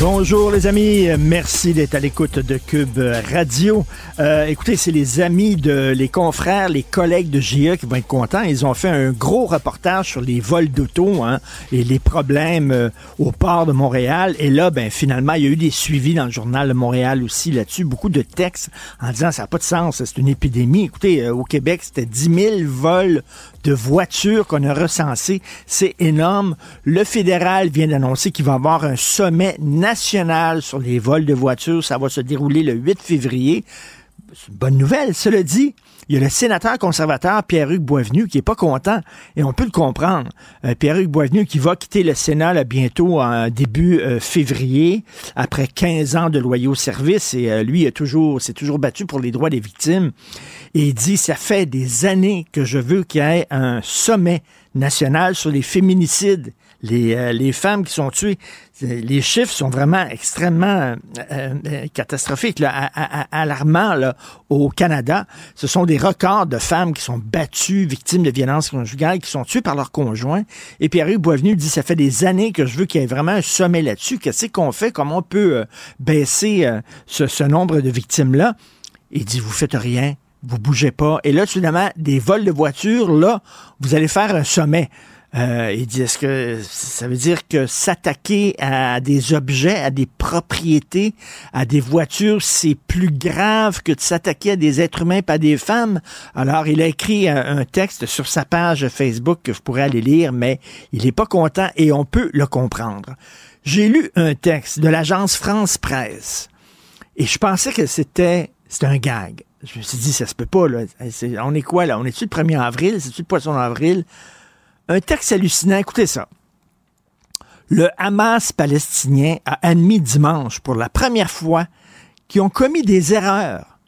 Bonjour les amis, merci d'être à l'écoute de Cube Radio. Euh, écoutez, c'est les amis de les confrères, les collègues de GIE qui vont être contents. Ils ont fait un gros reportage sur les vols d'auto hein, et les problèmes euh, au port de Montréal. Et là, ben finalement, il y a eu des suivis dans le journal de Montréal aussi là-dessus, beaucoup de textes en disant ça n'a pas de sens, c'est une épidémie. Écoutez, euh, au Québec, c'était 10 000 vols de voitures qu'on a recensés. C'est énorme. Le fédéral vient d'annoncer qu'il va avoir un sommet national sur les vols de voitures. Ça va se dérouler le 8 février. C'est une bonne nouvelle. Cela dit, il y a le sénateur conservateur Pierre-Hugues Boisvenu qui est pas content et on peut le comprendre. Euh, Pierre-Hugues Boisvenu qui va quitter le Sénat là, bientôt en début euh, février après 15 ans de loyaux services et euh, lui toujours s'est toujours battu pour les droits des victimes et il dit ça fait des années que je veux qu'il y ait un sommet national sur les féminicides les, euh, femmes qui sont tuées, les chiffres sont vraiment extrêmement euh, euh, catastrophiques, là, alarmants au Canada. Ce sont des records de femmes qui sont battues, victimes de violences conjugales, qui sont tuées par leur conjoint. Et Pierre-Hugues Boisvenu dit, ça fait des années que je veux qu'il y ait vraiment un sommet là-dessus. Qu'est-ce qu'on fait? Comment on peut baisser ce, ce nombre de victimes-là? Il dit, vous faites rien, vous bougez pas. Et là, finalement, des vols de voitures, là, vous allez faire un sommet. Euh, il dit, est-ce que ça veut dire que s'attaquer à des objets, à des propriétés, à des voitures, c'est plus grave que de s'attaquer à des êtres humains, pas des femmes? Alors, il a écrit un, texte sur sa page Facebook que je pourrais aller lire, mais il n'est pas content et on peut le comprendre. J'ai lu un texte de l'agence France Presse et je pensais que c'était c'était un gag. Je me suis dit, ça se peut pas, là. On est quoi, là? On est-tu le 1er avril? C'est-tu le poisson d'avril? Un texte hallucinant. Écoutez ça. Le Hamas palestinien a admis dimanche, pour la première fois, qu'ils ont commis des erreurs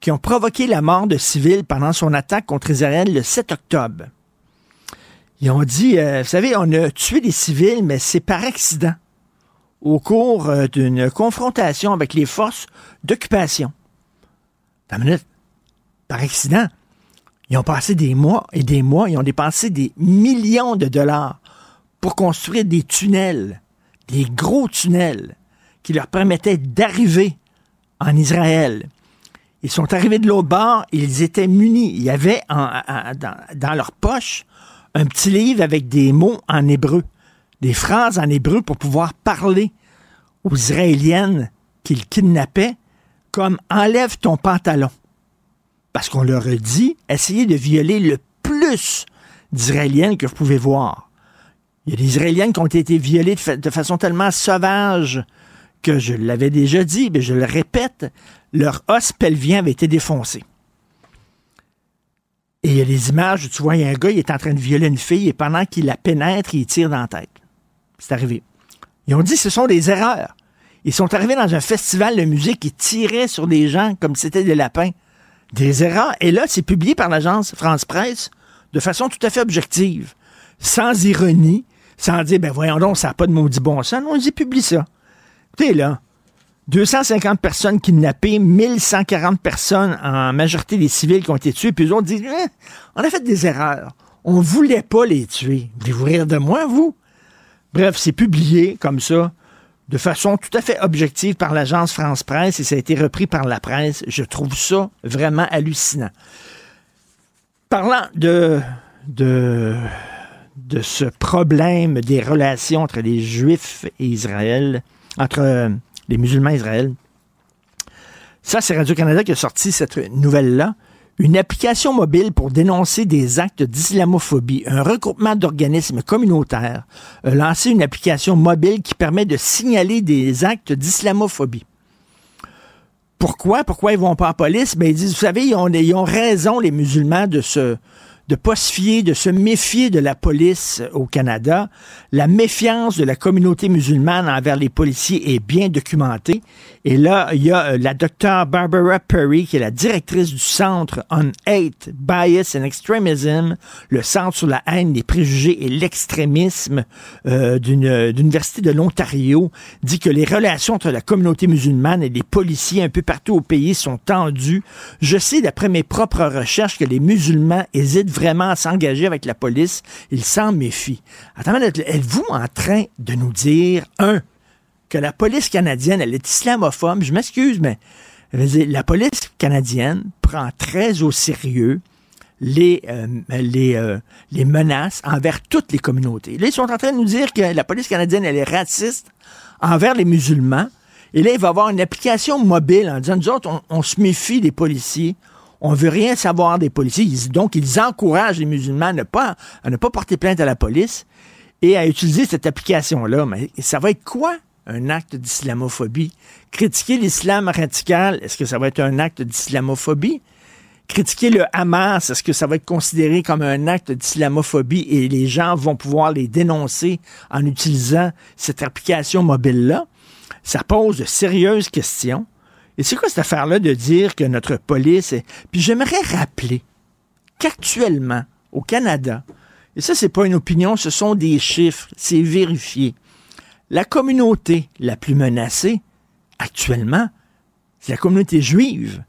qui ont provoqué la mort de civils pendant son attaque contre Israël le 7 octobre. Ils ont dit, euh, vous savez, on a tué des civils, mais c'est par accident, au cours euh, d'une confrontation avec les forces d'occupation. Par accident. Ils ont passé des mois et des mois, ils ont dépensé des millions de dollars pour construire des tunnels, des gros tunnels qui leur permettaient d'arriver en Israël. Ils sont arrivés de l'autre bord, ils étaient munis. Il y avait dans leur poche un petit livre avec des mots en hébreu, des phrases en hébreu pour pouvoir parler aux Israéliennes qu'ils kidnappaient, comme enlève ton pantalon. Parce qu'on leur a dit, essayez de violer le plus d'Israéliennes que vous pouvez voir. Il y a des Israéliennes qui ont été violées de, fa- de façon tellement sauvage que je l'avais déjà dit, mais je le répète, leur os pelvien avait été défoncé. Et il y a des images où tu vois, un gars, il est en train de violer une fille et pendant qu'il la pénètre, il tire dans la tête. C'est arrivé. Ils ont dit ce sont des erreurs. Ils sont arrivés dans un festival de musique qui tirait sur des gens comme si c'était des lapins. Des erreurs. Et là, c'est publié par l'agence France Presse de façon tout à fait objective, sans ironie, sans dire, ben voyons donc, ça n'a pas de maudit bon sens. On dit, publie ça. Écoutez, là, 250 personnes kidnappées, 1140 personnes, en majorité des civils qui ont été tués, puis eux autres disent, Eh, on a fait des erreurs. On voulait pas les tuer. Voulez-vous rire de moi, vous? Bref, c'est publié comme ça, de façon tout à fait objective par l'agence France Presse, et ça a été repris par la presse. Je trouve ça vraiment hallucinant. Parlant de, de, de ce problème des relations entre les Juifs et Israël, entre euh, les musulmans et Israël, ça, c'est Radio-Canada qui a sorti cette nouvelle-là. Une application mobile pour dénoncer des actes d'islamophobie. Un regroupement d'organismes communautaires a lancé une application mobile qui permet de signaler des actes d'islamophobie. Pourquoi? Pourquoi ils vont pas en police? Ben, ils disent, vous savez, ils ont, ils ont raison, les musulmans, de se, de pas se fier, de se méfier de la police au Canada. La méfiance de la communauté musulmane envers les policiers est bien documentée. Et là, il y a euh, la docteure Barbara Perry, qui est la directrice du Centre on Hate, Bias and Extremism, le Centre sur la haine, les préjugés et l'extrémisme euh, d'une d'Université de l'Ontario, dit que les relations entre la communauté musulmane et les policiers un peu partout au pays sont tendues. Je sais, d'après mes propres recherches, que les musulmans hésitent vraiment s'engager avec la police. Ils s'en méfient. Attends, êtes-vous en train de nous dire, un, que la police canadienne, elle est islamophobe? Je m'excuse, mais la police canadienne prend très au sérieux les, euh, les, euh, les menaces envers toutes les communautés. Là, ils sont en train de nous dire que la police canadienne, elle est raciste envers les musulmans. Et là, il va y avoir une application mobile en disant, nous autres, on se méfie des policiers. On veut rien savoir des policiers. Donc, ils encouragent les musulmans à ne pas, à ne pas porter plainte à la police et à utiliser cette application-là. Mais ça va être quoi un acte d'islamophobie? Critiquer l'islam radical, est-ce que ça va être un acte d'islamophobie? Critiquer le Hamas, est-ce que ça va être considéré comme un acte d'islamophobie et les gens vont pouvoir les dénoncer en utilisant cette application mobile-là? Ça pose de sérieuses questions. Et c'est quoi cette affaire-là de dire que notre police est... Puis j'aimerais rappeler qu'actuellement, au Canada, et ça, c'est pas une opinion, ce sont des chiffres, c'est vérifié. La communauté la plus menacée, actuellement, c'est la communauté juive.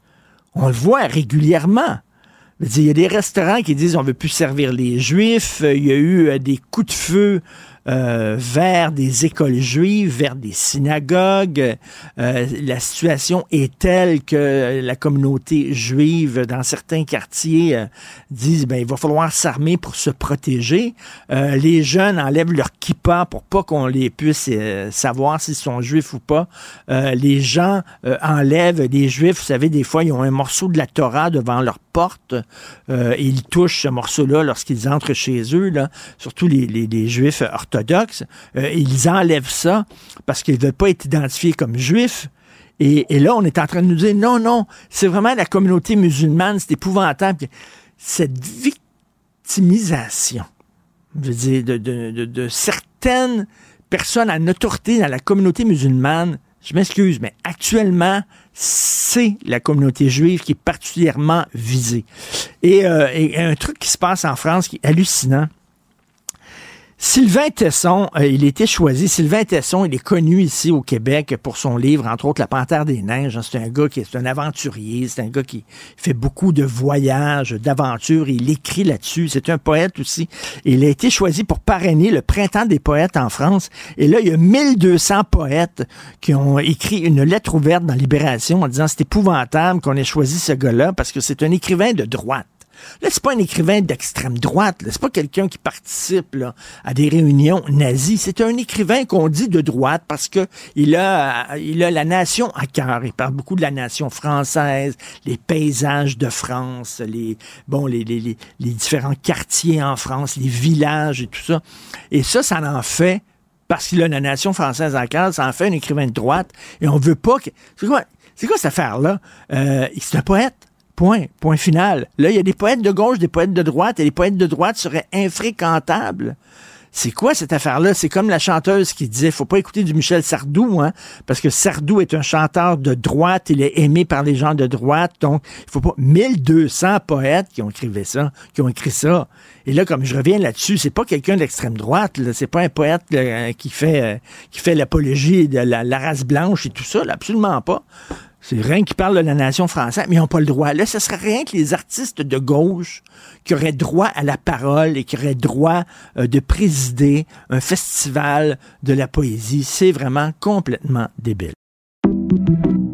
On le voit régulièrement. Il y a des restaurants qui disent on veut plus servir les juifs. Il y a eu euh, des coups de feu euh, vers des écoles juives, vers des synagogues. Euh, la situation est telle que la communauté juive dans certains quartiers euh, disent ben il va falloir s'armer pour se protéger. Euh, les jeunes enlèvent leur kippa pour pas qu'on les puisse euh, savoir s'ils sont juifs ou pas. Les gens enlèvent les juifs, vous savez, des fois ils ont un morceau de la Torah devant leur porte ils touchent ce morceau-là lorsqu'ils entrent chez eux, là, surtout les, les- les juifs orthodoxes. Euh, ils enlèvent ça parce qu'ils ne veulent pas être identifiés comme juifs. Et, là, on est en train de nous dire non, non, c'est vraiment la communauté musulmane, c'est épouvantable. Cette victimisation, je veux dire, de, certaines personnes à autorité dans la communauté musulmane, je m'excuse, mais actuellement, c'est la communauté juive qui est particulièrement visée. Et, euh, et un truc qui se passe en France qui est hallucinant, Sylvain Tesson, euh, il a été choisi. Sylvain Tesson, il est connu ici au Québec pour son livre, entre autres La Panthère des Neiges. hein. C'est un gars qui est un aventurier, c'est un gars qui fait beaucoup de voyages, d'aventures. Il écrit là-dessus. C'est un poète aussi. Il a été choisi pour parrainer le Printemps des poètes en France. Et là, il y a 1200 poètes qui ont écrit une lettre ouverte dans Libération en disant c'est épouvantable qu'on ait choisi ce gars-là parce que c'est un écrivain de droite. Là, c'est pas un écrivain d'extrême droite. C'est pas quelqu'un qui participe à des réunions nazies. C'est un écrivain qu'on dit de droite parce que il a, il a la nation à cœur. Il parle beaucoup de la nation française, les paysages de France, les bon, les, les, les, les différents quartiers en France, les villages et tout ça. Et ça, ça en fait parce qu'il a la nation française à cœur, ça en fait un écrivain de droite. Et on veut pas que. C'est quoi, c'est quoi cette affaire-là? Euh, c'est un poète. Point. Point final. Là, il y a des poètes de gauche, des poètes de droite, et les poètes de droite seraient infréquentables. C'est quoi cette affaire-là? C'est comme la chanteuse qui disait, faut pas écouter du Michel Sardou, hein, parce que Sardou est un chanteur de droite, il est aimé par les gens de droite, donc il faut pas... 1200 poètes qui ont écrit ça, qui ont écrit ça. Et là, comme je reviens là-dessus, c'est pas quelqu'un d'extrême droite, c'est pas un poète là, qui fait euh, qui fait l'apologie de la, race blanche et tout ça, absolument pas. C'est rien qui parle de la nation française, mais ils n'ont pas le droit. Là, ce serait rien que les artistes de gauche qui auraient droit à la parole et qui auraient droit euh, de présider un festival de la poésie. C'est vraiment complètement débile.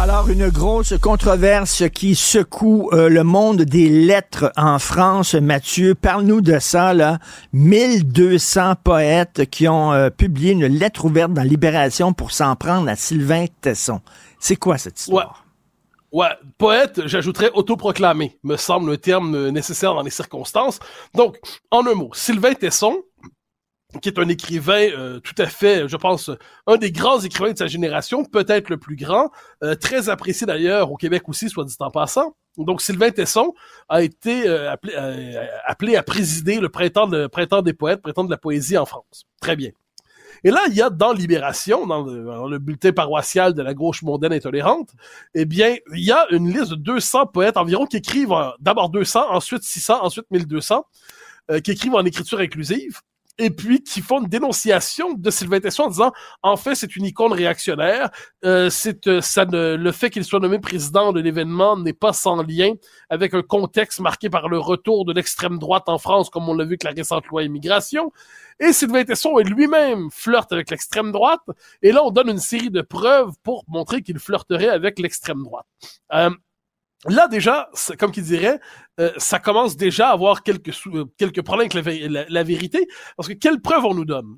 Alors, une grosse controverse qui secoue euh, le monde des lettres en France. Mathieu, parle-nous de ça, là. 1200 poètes qui ont euh, publié une lettre ouverte dans Libération pour s'en prendre à Sylvain Tesson. C'est quoi cette histoire? Ouais, poète, j'ajouterais autoproclamé, me semble le terme nécessaire dans les circonstances. Donc, en un mot, Sylvain Tesson, qui est un écrivain euh, tout à fait, je pense, un des grands écrivains de sa génération, peut-être le plus grand, euh, très apprécié d'ailleurs au Québec aussi, soit dit en passant. Donc Sylvain Tesson a été euh, appelé, à présider le printemps, printemps des poètes, printemps de la poésie en France. Très bien. Et là, il y a dans Libération, dans le, dans le bulletin paroissial de la gauche mondaine intolérante, eh bien, il y a une liste de 200 poètes environ qui écrivent d'abord 200, ensuite 600, ensuite 1200, qui écrivent en écriture inclusive et puis qui font une dénonciation de Sylvain Tesson en disant en fait c'est une icône réactionnaire. Euh, c'est euh, ça ne, le fait qu'il soit nommé président de l'événement n'est pas sans lien avec un contexte marqué par le retour de l'extrême droite en France comme on l'a vu avec la récente loi immigration. Et Sylvain Tesson lui-même flirte avec l'extrême droite. Et là on donne une série de preuves pour montrer qu'il flirterait avec l'extrême droite. Euh, Là déjà, comme qu'il dirait, euh, ça commence déjà à avoir quelques euh, problèmes avec la, vérité, parce que quelles preuves on nous donne?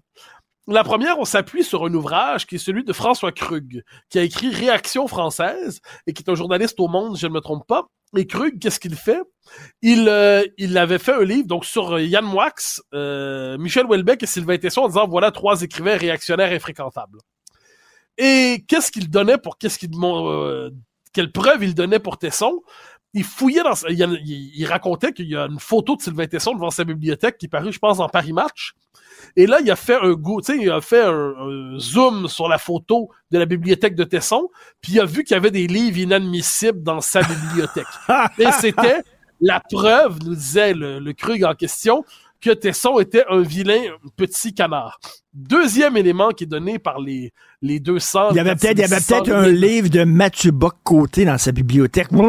La première, on s'appuie sur un ouvrage qui est celui de François Krug, qui a écrit Réaction française et qui est un journaliste au Monde, je ne me trompe pas. Et Krug, qu'est-ce qu'il fait? Il euh, avait fait un livre donc sur Yann Moix, Michel Houellebecq et Sylvain Tesson en disant voilà trois écrivains réactionnaires infréquentables. Et qu'est-ce qu'il donnait pour qu'est-ce qu'il quelle preuve il donnait pour Tesson. Il fouillait dans il, il, racontait qu'il y a une photo de Sylvain Tesson devant sa bibliothèque qui parut, je pense, en Paris Match. Et là, il a fait un sais, il a fait un, zoom sur la photo de la bibliothèque de Tesson, puis il a vu qu'il y avait des livres inadmissibles dans sa bibliothèque. Et c'était la preuve, nous disait le, le Krug en question, que Tesson était un vilain petit canard. Deuxième élément qui est donné par les, les 200... Il y avait peut-être il y avait peut-être un livre de Mathieu Bock-Côté dans sa bibliothèque. J'en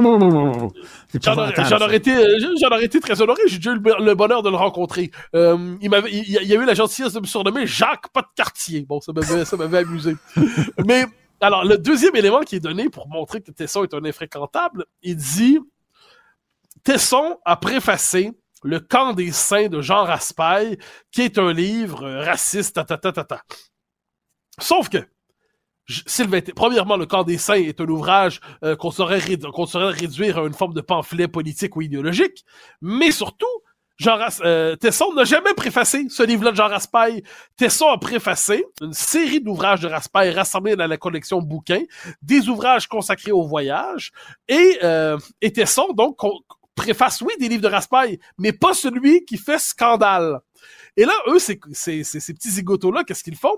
aurais, été, j'en aurais été très honoré. J'ai eu le bonheur de le rencontrer. Euh, il m'avait, il, y a eu la gentillesse de me surnommer Jacques Pas de quartier. Bon, ça m'avait, ça m'avait amusé. Mais, alors, le deuxième élément qui est donné pour montrer que Tesson est un infréquentable, il dit, Tesson a préfacé le camp des saints de Jean Raspail, qui est un livre raciste, ta, ta, ta, ta, ta. Sauf que, Sylvain, premièrement, le camp des saints est un ouvrage euh, qu'on saurait, qu'on saurait réduire à une forme de pamphlet politique ou idéologique, mais surtout, Jean euh, Tesson n'a jamais préfacé ce livre-là de Jean Raspail. Tesson a préfacé une série d'ouvrages de Raspail rassemblés dans la collection bouquins, des ouvrages consacrés au voyage, et, euh, et Tesson, donc, préface, oui, des livres de Raspail, mais pas celui qui fait scandale. Et là, eux, ces, petits zigotos-là, qu'est-ce qu'ils font?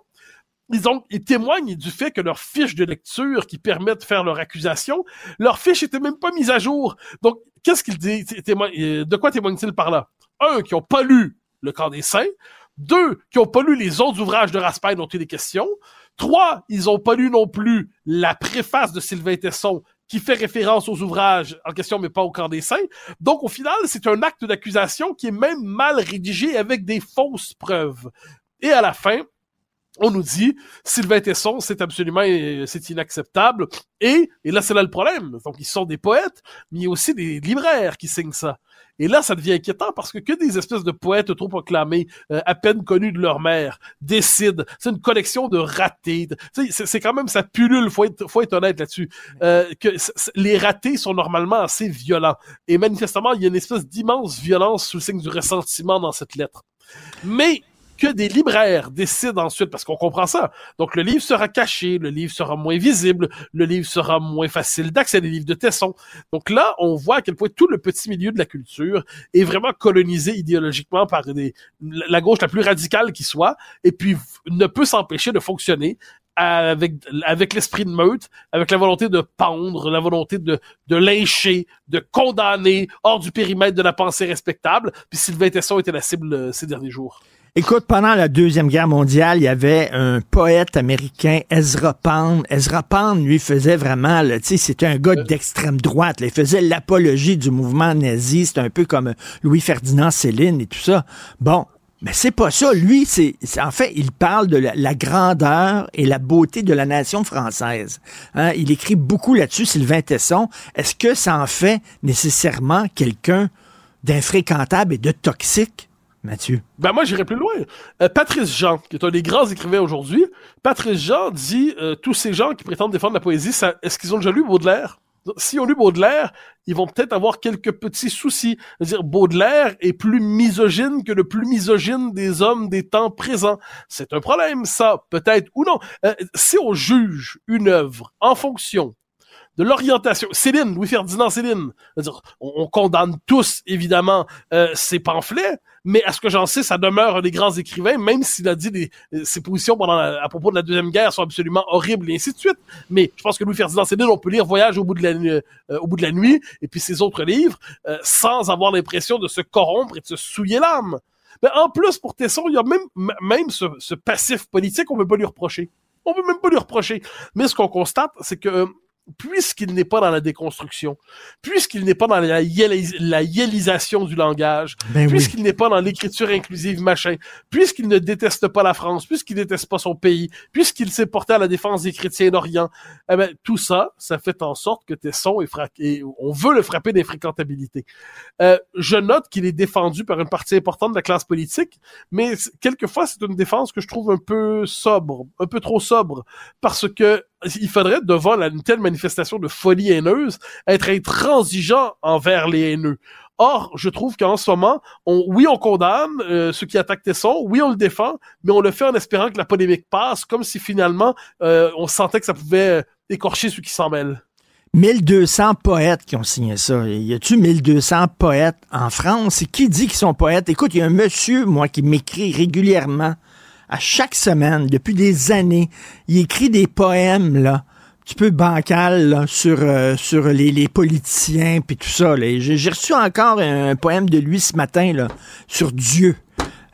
ils, ont, ils témoignent du fait que leurs fiches de lecture qui permettent de faire leur accusation, leurs fiches étaient même pas mises à jour. Donc, qu'est-ce qu'ils disent? Euh, de quoi témoignent-ils par là? Un, qui ont pas lu le camp des saints. Deux, qui ont pas lu les autres ouvrages de Raspail dont il est question. Trois, ils ont pas lu non plus la préface de Sylvain Tesson qui fait référence aux ouvrages en question, mais pas au camp des saints. Donc, au final, c'est un acte d'accusation qui est même mal rédigé avec des fausses preuves. Et à la fin, on nous dit Sylvain Tesson, c'est absolument euh, c'est inacceptable. Et, et là, c'est là le problème. Donc, ils sont des poètes, mais il y a aussi des libraires qui signent ça. Et là, ça devient inquiétant parce que que des espèces de poètes trop proclamés, euh, à peine connus de leur mère, décident. C'est une collection de ratés. C'est quand même ça pullule. Faut être, faut être honnête là-dessus. Euh, que les ratés sont normalement assez violents. Et manifestement, il y a une espèce d'immense violence sous le signe du ressentiment dans cette lettre. Mais que des libraires décident ensuite, parce qu'on comprend ça. Donc, le livre sera caché, le livre sera moins visible, le livre sera moins facile d'accès, les livres de Tesson. Donc là, on voit à quel point tout le petit milieu de la culture est vraiment colonisé idéologiquement par la gauche la plus radicale qui soit, et puis ne peut s'empêcher de fonctionner avec avec l'esprit de meute, avec la volonté de pendre, la volonté de de lyncher, de condamner hors du périmètre de la pensée respectable. Puis Sylvain Tesson était la cible euh, ces derniers jours. Écoute, pendant la Deuxième Guerre mondiale, il y avait un poète américain, Ezra Pound. Ezra Pound, lui, faisait vraiment, tu sais, c'était un gars d'extrême droite. il faisait l'apologie du mouvement nazi. C'était un peu comme Louis-Ferdinand Céline et tout ça. Bon, mais c'est pas ça. Lui, c'est en fait, il parle de la, grandeur et la beauté de la nation française. Hein? Il écrit beaucoup là-dessus, Sylvain Tesson. Est-ce que ça en fait nécessairement quelqu'un d'infréquentable et de toxique? Mathieu? Ben moi, j'irai plus loin. Euh, Patrice Jean, qui est un des grands écrivains aujourd'hui, Patrice Jean dit euh, tous ces gens qui prétendent défendre la poésie, est-ce qu'ils ont déjà lu Baudelaire? S'ils ont lu Baudelaire, ils vont peut-être avoir quelques petits soucis. dire Baudelaire est plus misogyne que le plus misogyne des hommes des temps présents. C'est un problème, ça, peut-être ou non. Euh, si on juge une œuvre en fonction de l'orientation. Céline, Louis-Ferdinand Céline. -dire, on, condamne tous, évidemment, euh, ses pamphlets, mais à ce que j'en sais, ça demeure un des grands écrivains, même s'il a dit des, euh, ses positions pendant à propos de la Deuxième Guerre sont absolument horribles et ainsi de suite. Mais je pense que Louis-Ferdinand Céline, on peut lire Voyage au bout de la, euh, au bout de la nuit et puis ses autres livres sans avoir l'impression de se corrompre et de se souiller l'âme. Mais en plus, pour Tesson, il y a même, ce, ce passif politique, on peut pas lui reprocher. On peut même pas lui reprocher. Mais ce qu'on constate, c'est que puisqu'il n'est pas dans la déconstruction, puisqu'il n'est pas dans la, yélisation du langage, ben puisqu'il n'est pas dans l'écriture inclusive machin, puisqu'il ne déteste pas la France, puisqu'il déteste pas son pays, puisqu'il s'est porté à la défense des chrétiens d'Orient, eh ben, tout ça, ça fait en sorte que Tesson est frappé, on veut le frapper d'infréquentabilité. Euh, je note qu'il est défendu par une partie importante de la classe politique, mais quelquefois c'est une défense que je trouve un peu sobre, un peu trop sobre, parce que il faudrait, devant une telle manifestation de folie haineuse, être intransigeant envers les haineux. Or, je trouve qu'en ce moment, oui, on condamne euh, ceux qui attaquent Tesson, oui, on le défend, mais on le fait en espérant que la polémique passe, comme si finalement, euh, on sentait que ça pouvait écorcher ceux qui s'en mêlent. 1200 poètes qui ont signé ça. Y a-tu 1200 poètes en France? qui dit qu'ils sont poètes? Écoute, il y a un monsieur, moi, qui m'écrit régulièrement à chaque semaine, depuis des années. Il écrit des poèmes, là, un petit peu bancal, sur, euh, sur les, politiciens, puis tout ça. J'ai reçu encore un, poème de lui ce matin, là, sur Dieu.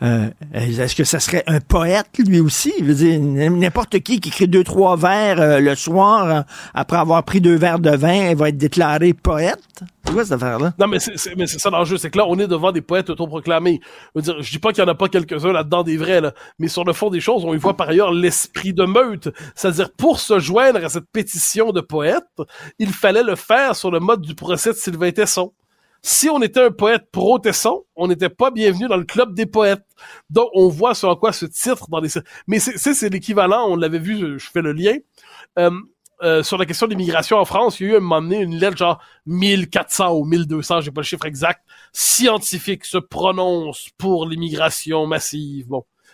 Euh, est-ce que ça serait un poète, lui aussi? Je veux dire, n'importe qui qui écrit deux, trois vers euh, le soir, après avoir pris deux verres de vin, va être déclaré poète? C'est quoi cette affaire-là? Non, mais c'est, ça l'enjeu. C'est que là, on est devant des poètes autoproclamés. Je veux dis pas qu'il y en a pas quelques-uns là-dedans des vrais, là. Mais sur le fond des choses, on y voit par ailleurs l'esprit de meute. C'est-à-dire, pour se joindre à cette pétition de poètes, il fallait le faire sur le mode du procès de Sylvain Tesson si on était un poète pro-Tesson, on n'était pas bienvenu dans le club des poètes. Donc, on voit sur quoi ce titre dans les... Mais c'est l'équivalent, on l'avait vu, je fais le lien. Euh, euh, sur la question de l'immigration en France, il y a eu un moment donné une lettre genre 1400 ou 1200, j'ai pas le chiffre exact, scientifique se prononce pour l'immigration massive.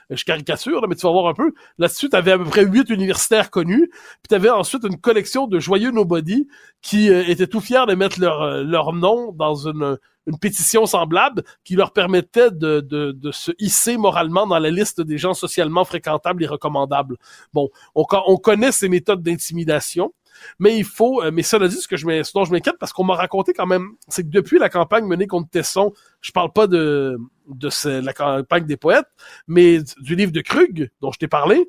Je caricature, là, mais tu vas voir un peu. Là-dessus, tu avais à peu près huit universitaires connus, puis tu avais ensuite une collection de joyeux nobody qui euh, étaient tout fiers de mettre leur, euh, leur nom dans une, une pétition semblable qui leur permettait de, de, de, se hisser moralement dans la liste des gens socialement fréquentables et recommandables. Bon, on, on connaît ces méthodes d'intimidation. Mais il faut, euh, mais cela dit, ce que je ce dont je m'inquiète, parce qu'on m'a raconté quand même, c'est que depuis la campagne menée contre Tesson, je parle pas de, de la campagne des poètes, mais du livre de Krug, dont je t'ai parlé,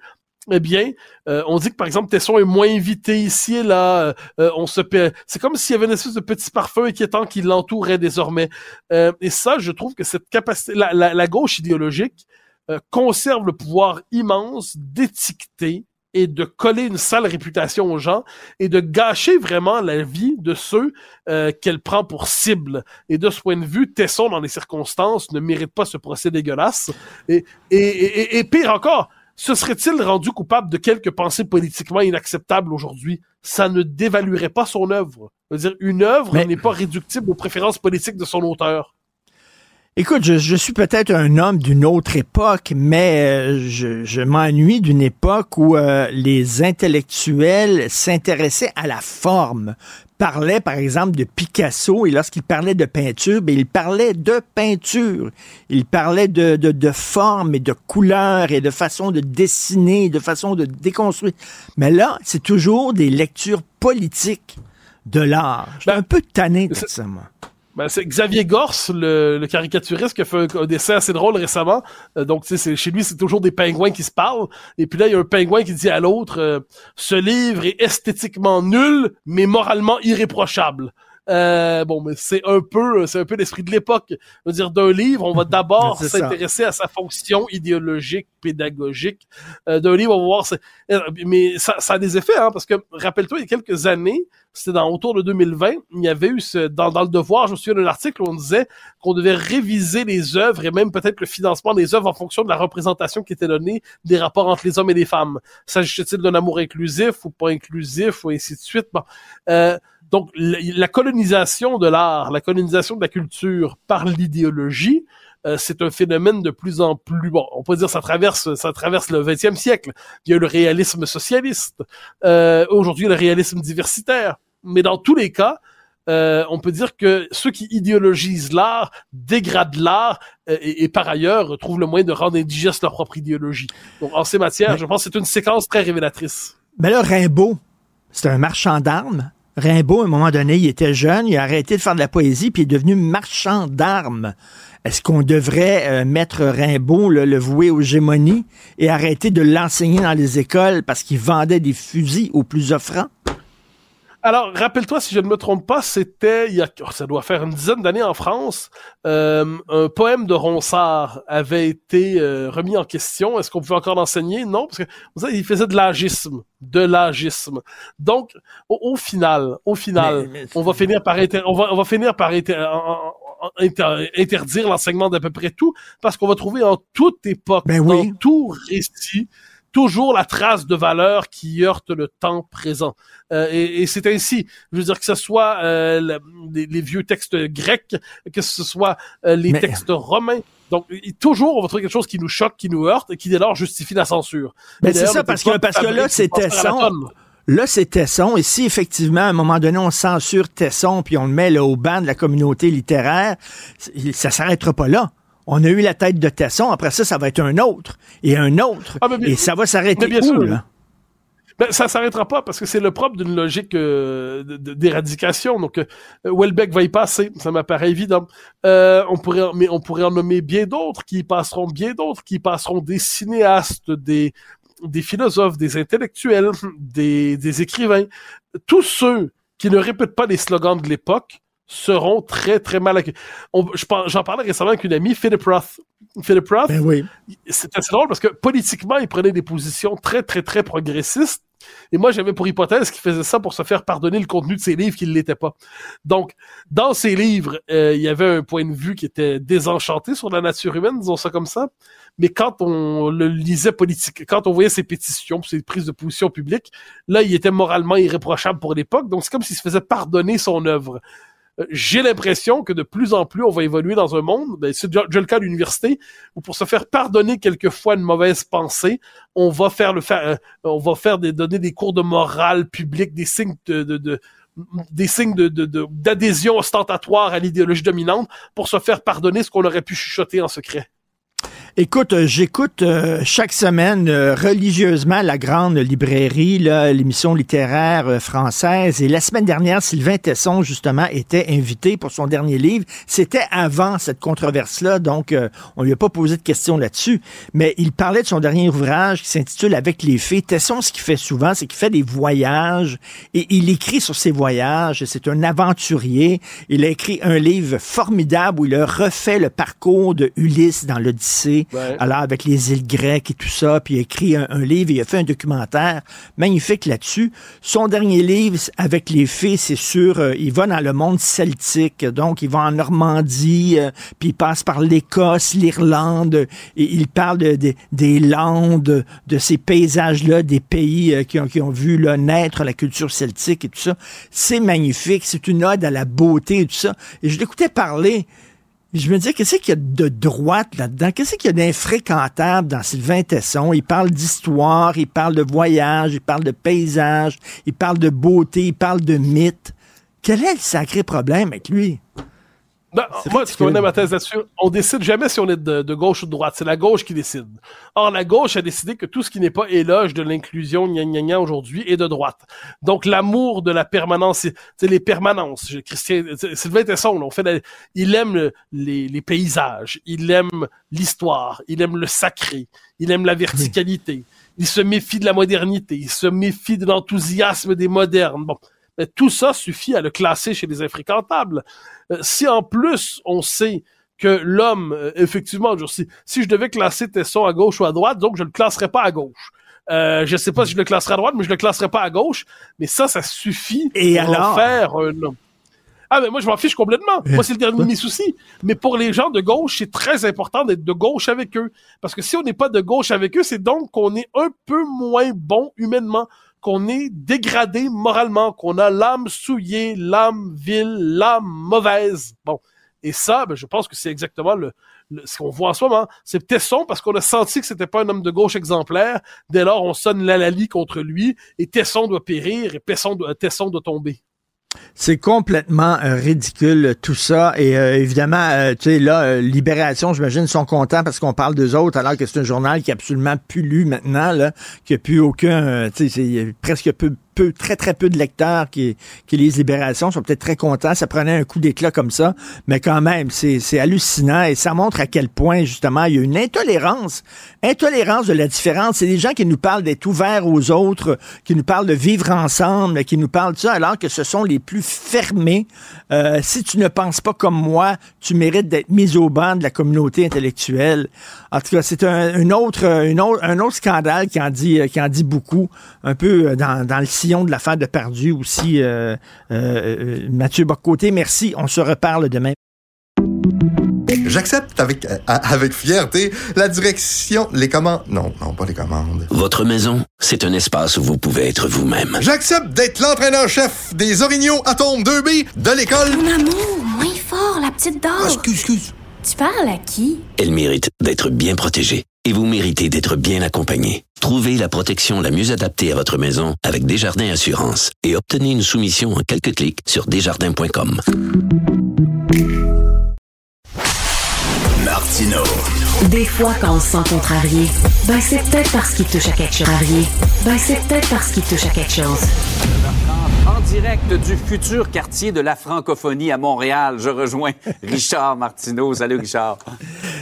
eh bien, euh, on dit que par exemple Tesson est moins invité ici et là. Euh, on se c'est comme s'il y avait une espèce de petit parfum inquiétant qui l'entourait désormais. Euh, et ça, je trouve que cette capacité, la, la gauche idéologique conserve le pouvoir immense d'étiqueter et de coller une sale réputation aux gens et de gâcher vraiment la vie de ceux qu'elle prend pour cible. Et de ce point de vue, Tesson, dans les circonstances, ne mérite pas ce procès dégueulasse. Et, et, et, et pire encore, se serait-il rendu coupable de quelques pensées politiquement inacceptables aujourd'hui? Ça ne dévaluerait pas son œuvre. dire, une œuvre n'est pas réductible aux préférences politiques de son auteur. Écoute, je, suis peut-être un homme d'une autre époque, mais euh, je, m'ennuie d'une époque où euh, les intellectuels s'intéressaient à la forme, parlaient par exemple de Picasso, et lorsqu'il parlait de peinture, ben, il parlait de peinture. Il parlait de, de, de forme et de couleur et de façon de dessiner, de façon de déconstruire. Mais là, c'est toujours des lectures politiques de l'art. Je suis ben, un peu tanné de ça, moi. Ben, c'est Xavier Gorse, le, le, caricaturiste, qui a fait un, dessin assez drôle récemment. Euh, donc, chez lui, c'est toujours des pingouins qui se parlent. Et puis là, il y a un pingouin qui dit à l'autre euh, Ce livre est esthétiquement nul, mais moralement irréprochable. Euh, bon, mais c'est un peu, c'est un peu l'esprit de l'époque. Je dire, d'un livre, on va d'abord s'intéresser à sa fonction idéologique, pédagogique. Euh, d'un livre, on va voir, euh, mais ça, ça a des effets, hein, parce que rappelle-toi, il y a quelques années, c'était dans autour de 2020, il y avait eu ce, dans, dans le Devoir, je me souviens d'un article où on disait qu'on devait réviser les œuvres et même peut-être le financement des œuvres en fonction de la représentation qui était donnée des rapports entre les hommes et les femmes. S'agissait-il d'un amour inclusif ou pas inclusif ou ainsi de suite. Bon. Euh, donc, la colonisation de l'art, la colonisation de la culture par l'idéologie, euh, c'est un phénomène de plus en plus bon. On peut dire ça traverse ça traverse le 20e siècle. Il y a le réalisme socialiste, euh, aujourd'hui le réalisme diversitaire. Mais dans tous les cas, euh, on peut dire que ceux qui idéologisent l'art dégradent l'art et, et, par ailleurs trouvent le moyen de rendre indigeste leur propre idéologie. Donc en ces matières, je pense que c'est une séquence très révélatrice. Mais là, Rimbaud, c'est un marchand d'armes Rimbaud, à un moment donné, il était jeune, il a arrêté de faire de la poésie, puis il est devenu marchand d'armes. Est-ce qu'on devrait euh, mettre Rimbaud, le vouer aux gémonies, et arrêter de l'enseigner dans les écoles parce qu'il vendait des fusils aux plus offrants? Alors, rappelle-toi, si je ne me trompe pas, c'était, il y a, oh, ça doit faire une dizaine d'années en France, euh, un poème de Ronsard avait été euh, remis en question. Est-ce qu'on pouvait encore l'enseigner? Non, parce que vous savez, il faisait de l'agisme, de l'agisme. Donc, au, final, au final, on va finir par on va, on va finir par interdire l'enseignement d'à peu près tout, parce qu'on va trouver en toute époque, ben dans tout récit, toujours la trace de valeur qui heurte le temps présent. Euh, et, et c'est ainsi, je veux dire que ce soit euh, les, vieux textes grecs, que ce soit euh, les textes romains. Donc, toujours, on va trouver quelque chose qui nous choque, qui nous heurte et qui dès lors justifie la censure. Mais c'est ça, parce que, parce que là, c'est Tesson. Là, c'est Tesson. Et si effectivement, à un moment donné, on censure Tesson puis on le met là, au banc de la communauté littéraire, ça s'arrêtera pas là. On a eu la tête de Tesson, après ça, ça va être un autre, et un autre, ah, et ça va s'arrêter où, là? Ben, ça s'arrêtera pas parce que c'est le propre d'une logique euh, d'éradication. Donc, euh, Welbeck va y passer, ça m'apparaît évident. Euh, on pourrait, mais on pourrait en nommer bien d'autres qui y passeront, bien d'autres qui y passeront, des cinéastes, des des philosophes, des intellectuels, des, des écrivains, tous ceux qui ne répètent pas les slogans de l'époque seront très, très mal accueillis. J'en parlais récemment avec une amie, Philip Roth. Philip Roth, ben oui. c'est assez drôle parce que politiquement, il prenait des positions très, très, très progressistes. Et moi, j'avais pour hypothèse qu'il faisait ça pour se faire pardonner le contenu de ses livres qui ne l'était pas. Donc, dans ses livres, euh, il y avait un point de vue qui était désenchanté sur la nature humaine, disons ça comme ça. Mais quand on le lisait politique, quand on voyait ses pétitions, ses prises de position publiques, là, il était moralement irréprochable pour l'époque. Donc, c'est comme s'il se faisait pardonner son œuvre. Euh, j'ai l'impression que de plus en plus, on va évoluer dans un monde, ben, c'est déjà, le cas à l'université, où pour se faire pardonner quelquefois une mauvaise pensée, on va faire le faire, euh, on va faire des donner des cours de morale publique, des signes de, de, de des signes de, de, de- d'adhésion ostentatoire à l'idéologie dominante pour se faire pardonner ce qu'on aurait pu chuchoter en secret. Écoute, euh, j'écoute euh, chaque semaine euh, religieusement la grande librairie, l'émission littéraire euh, française. Et la semaine dernière, Sylvain Tesson, justement, était invité pour son dernier livre. C'était avant cette controverse-là, donc euh, on lui a pas posé de questions là-dessus. Mais il parlait de son dernier ouvrage qui s'intitule Avec les fées. Tesson, ce qu'il fait souvent, c'est qu'il fait des voyages et il écrit sur ses voyages. C'est un aventurier. Il a écrit un livre formidable où il a refait le parcours de Ulysse dans l'Odyssée. Alors, avec les îles grecques et tout ça, puis il a écrit un, livre, il a fait un documentaire magnifique là-dessus. Son dernier livre, avec les fées, c'est sûr, euh, il va dans le monde celtique, donc il va en Normandie, euh, puis il passe par l'Écosse, l'Irlande, et il parle de- de- des landes, de ces paysages-là, des pays euh, qui, ont, qui ont vu naître la culture celtique et tout ça. C'est magnifique, c'est une ode à la beauté et tout ça. Et je l'écoutais parler, je me disais, qu'est-ce qu'il y a de droite là-dedans? Qu'est-ce qu'il y a d'infréquentable dans Sylvain Tesson? Il parle d'histoire, il parle de voyage, il parle de paysage, il parle de beauté, il parle de mythe. Quel est le sacré problème avec lui? Ben, C'est moi, ce qu'on thèse là-dessus, on décide jamais si on est de, de gauche ou de droite. C'est la gauche qui décide. Or, la gauche a décidé que tout ce qui n'est pas éloge de l'inclusion gna gna gna aujourd'hui est de droite. Donc, l'amour de la permanence, c'est les permanences. Christian, c'est- Sylvain Tesson, là, on fait la- il aime le- les, les paysages, il aime l'histoire, il aime le sacré, il aime la verticalité, il se méfie de la modernité, il se méfie de l'enthousiasme des modernes. Bon. Mais tout ça suffit à le classer chez les infréquentables. Euh, si en plus on sait que l'homme, euh, effectivement, si, si je devais classer Tesson à gauche ou à droite, donc je le classerais pas à gauche. Euh, je sais pas si je le classerais à droite, mais je le classerais pas à gauche. Mais ça, ça suffit Et pour en faire un homme. Ah, mais moi, je m'en fiche complètement. Moi, c'est le dernier de mes soucis. Mais pour les gens de gauche, c'est très important d'être de gauche avec eux. Parce que si on n'est pas de gauche avec eux, c'est donc qu'on est un peu moins bon humainement, qu'on est dégradé moralement, qu'on a l'âme souillée, l'âme vile, l'âme mauvaise. Bon. Et ça, ben, je pense que c'est exactement le, ce qu'on voit en ce moment. C'est Tesson parce qu'on a senti que c'était pas un homme de gauche exemplaire. Dès lors, on sonne l'alali contre lui et Tesson doit périr et Tesson doit, Tesson doit tomber. C'est complètement euh, ridicule tout ça. Et euh, évidemment, euh, tu sais, là, euh, Libération, j'imagine, sont contents parce qu'on parle d'eux autres, alors que c'est un journal qui est absolument plus lu maintenant, là, qui a plus aucun, tu sais, presque peu, peu, très très peu de lecteurs qui, lisent Libération, sont peut-être très contents. Ça prenait un coup d'éclat comme ça, mais quand même, c'est hallucinant et ça montre à quel point justement il y a une intolérance, intolérance de la différence. C'est des gens qui nous parlent d'être ouverts aux autres, qui nous parlent de vivre ensemble, qui nous parlent de ça, alors que ce sont les plus fermés. Euh, si tu ne penses pas comme moi, tu mérites d'être mis au banc de la communauté intellectuelle. En tout cas, c'est un, autre, un autre scandale qui en dit, qui en dit beaucoup, un peu euh, dans, dans le sillon de l'affaire de Perdu aussi. Euh, euh, euh, Mathieu Boccoté, merci. On se reparle demain. J'accepte avec, avec fierté la direction, les commandes. Non, non, pas les commandes. Votre maison, c'est un espace où vous pouvez être vous-même. J'accepte d'être l'entraîneur-chef des Orignaux Atomes 2B de l'école. Mon amour, moins fort, la petite dame. Ah, excuse, excuse. Tu parles à qui? Elle mérite d'être bien protégée. Et vous méritez d'être bien accompagné. Trouvez la protection la mieux adaptée à votre maison avec Desjardins Assurance et obtenez une soumission en quelques clics sur desjardins.com. Martino. Des fois, quand on se sent contrarié, ben c'est peut-être parce qu'il touche à quelque chose. Ben c'est peut-être parce qu'il touche à quelque chose. En direct du futur quartier de la francophonie à Montréal, je rejoins Richard Martineau. Salut Richard.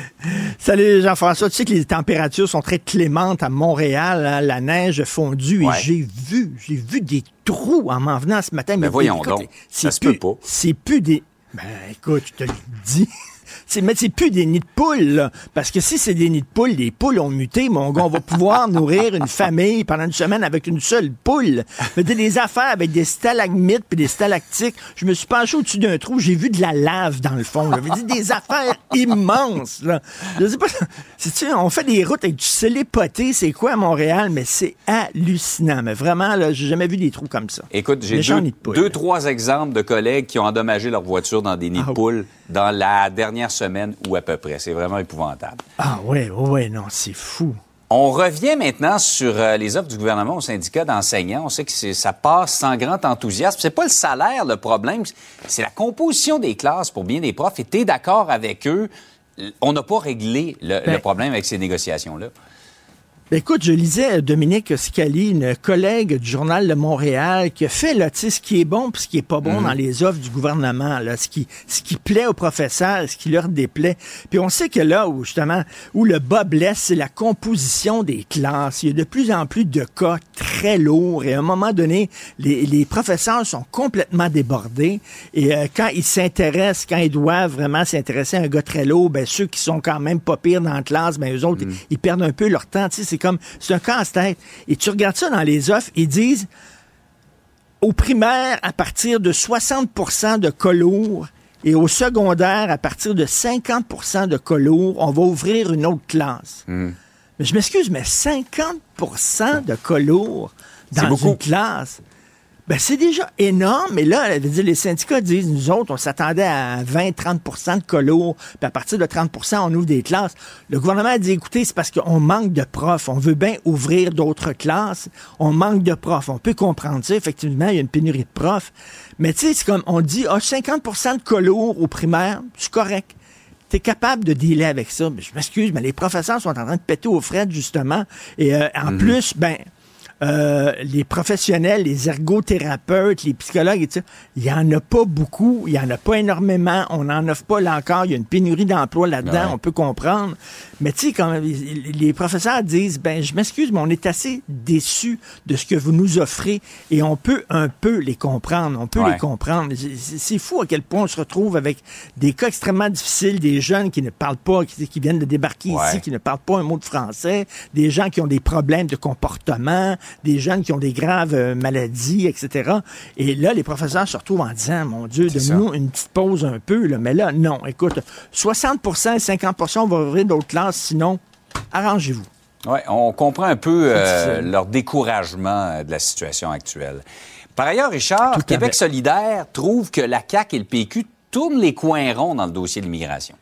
Salut Jean-François, tu sais que les températures sont très clémentes à Montréal, hein, la neige a fondu Ouais. et j'ai vu, j'ai vu des trous en m'en venant ce matin. Ben voyons écoute, donc, ça se peut pas. C'est plus des... Ben écoute, je te le dis. C'est, mais c'est plus des nids de poules, là. Parce que si c'est des nids de poules, les poules ont muté, mon gars. On va pouvoir nourrir une famille pendant une semaine avec une seule poule. Mais des affaires avec des stalagmites puis des stalactiques. Je me suis penché au-dessus d'un trou, j'ai vu de la lave dans le fond. J'avais dit des affaires immenses, là. Je sais pas, c'est-tu, on fait des routes avec du célépoté, c'est quoi à Montréal? Mais c'est hallucinant. Mais vraiment, là, j'ai jamais vu des trous comme ça. Écoute, j'ai deux, de deux, trois exemples de collègues qui ont endommagé leur voiture dans des nids Ah de poules dans la dernière semaine ou à peu près. C'est vraiment épouvantable. Ah ouais, ouais, non, c'est fou. On revient maintenant sur euh, les offres du gouvernement au syndicat d'enseignants. On sait que ça passe sans grand enthousiasme. C'est pas le salaire le problème, c'est la composition des classes pour bien des profs. Et t'es d'accord avec eux, on n'a pas réglé le, Ben- le problème avec ces négociations-là. Écoute, je lisais euh, Dominique Scali, une collègue du Journal de Montréal, qui a fait là, ce qui est bon puis ce qui est pas bon Mhm. dans les offres du gouvernement, là, ce qui, ce qui plaît aux professeurs, ce qui leur déplaît. Puis on sait que là où justement où le bas blesse, c'est la composition des classes. Il y a de plus en plus de cas très lourds et à un moment donné, les, les professeurs sont complètement débordés et euh, quand ils s'intéressent, quand ils doivent vraiment s'intéresser à un gars très lourd, ben ceux qui sont quand même pas pires dans la classe, ben eux autres, ils perdent un peu leur temps. C'est comme c'est un casse-tête. Et tu regardes ça dans les offres, ils disent au primaire à partir de 60% de cas lourds et au secondaire à partir de 50% de cas lourds, on va ouvrir une autre classe. Mais je m'excuse, mais 50% de C'est dans une classe, ben c'est déjà énorme. Mais là, dire, les syndicats disent, nous autres, on s'attendait à 20-30% de lourds, puis à partir de 30% on ouvre des classes. Le gouvernement a dit, écoutez, c'est parce qu'on manque de profs. On veut bien ouvrir d'autres classes. On manque de profs. On peut comprendre ça. Effectivement, il y a une pénurie de profs. Mais tu sais, c'est comme, on dit, ah, 50% de lourds au primaire, c'est correct tu es capable de dealer avec ça. Mais je m'excuse, mais les professeurs sont en train de péter aux frais, justement. Et euh, en plus, ben, euh, les professionnels, les ergothérapeutes, les psychologues et tout ça, il n'y en a pas beaucoup, il n'y en a pas énormément, on n'en offre pas là encore, il y a une pénurie d'emplois là-dedans, Ouais. on peut comprendre. Mais tu sais, quand les professeurs disent, ben, je m'excuse, mais on est assez déçus de ce que vous nous offrez et on peut un peu les comprendre, on peut Ouais. les comprendre. C'est fou à quel point on se retrouve avec des cas extrêmement difficiles, des jeunes qui ne parlent pas, qui, qui viennent de débarquer Ouais. ici, qui ne parlent pas un mot de français, des gens qui ont des problèmes de comportement, des jeunes qui ont des graves euh, maladies, etc. Et là, les professeurs se retrouvent en disant, mon Dieu, donne-nous une petite pause un peu. Là. Mais là, non. Écoute, 60% et 50 on va ouvrir d'autres classes, sinon, arrangez-vous. Oui, on comprend un peu euh, leur découragement euh, de la situation actuelle. Par ailleurs, Richard, Québec fait. solidaire trouve que la CAQ et le PQ tournent les coins ronds dans le dossier de l'immigration.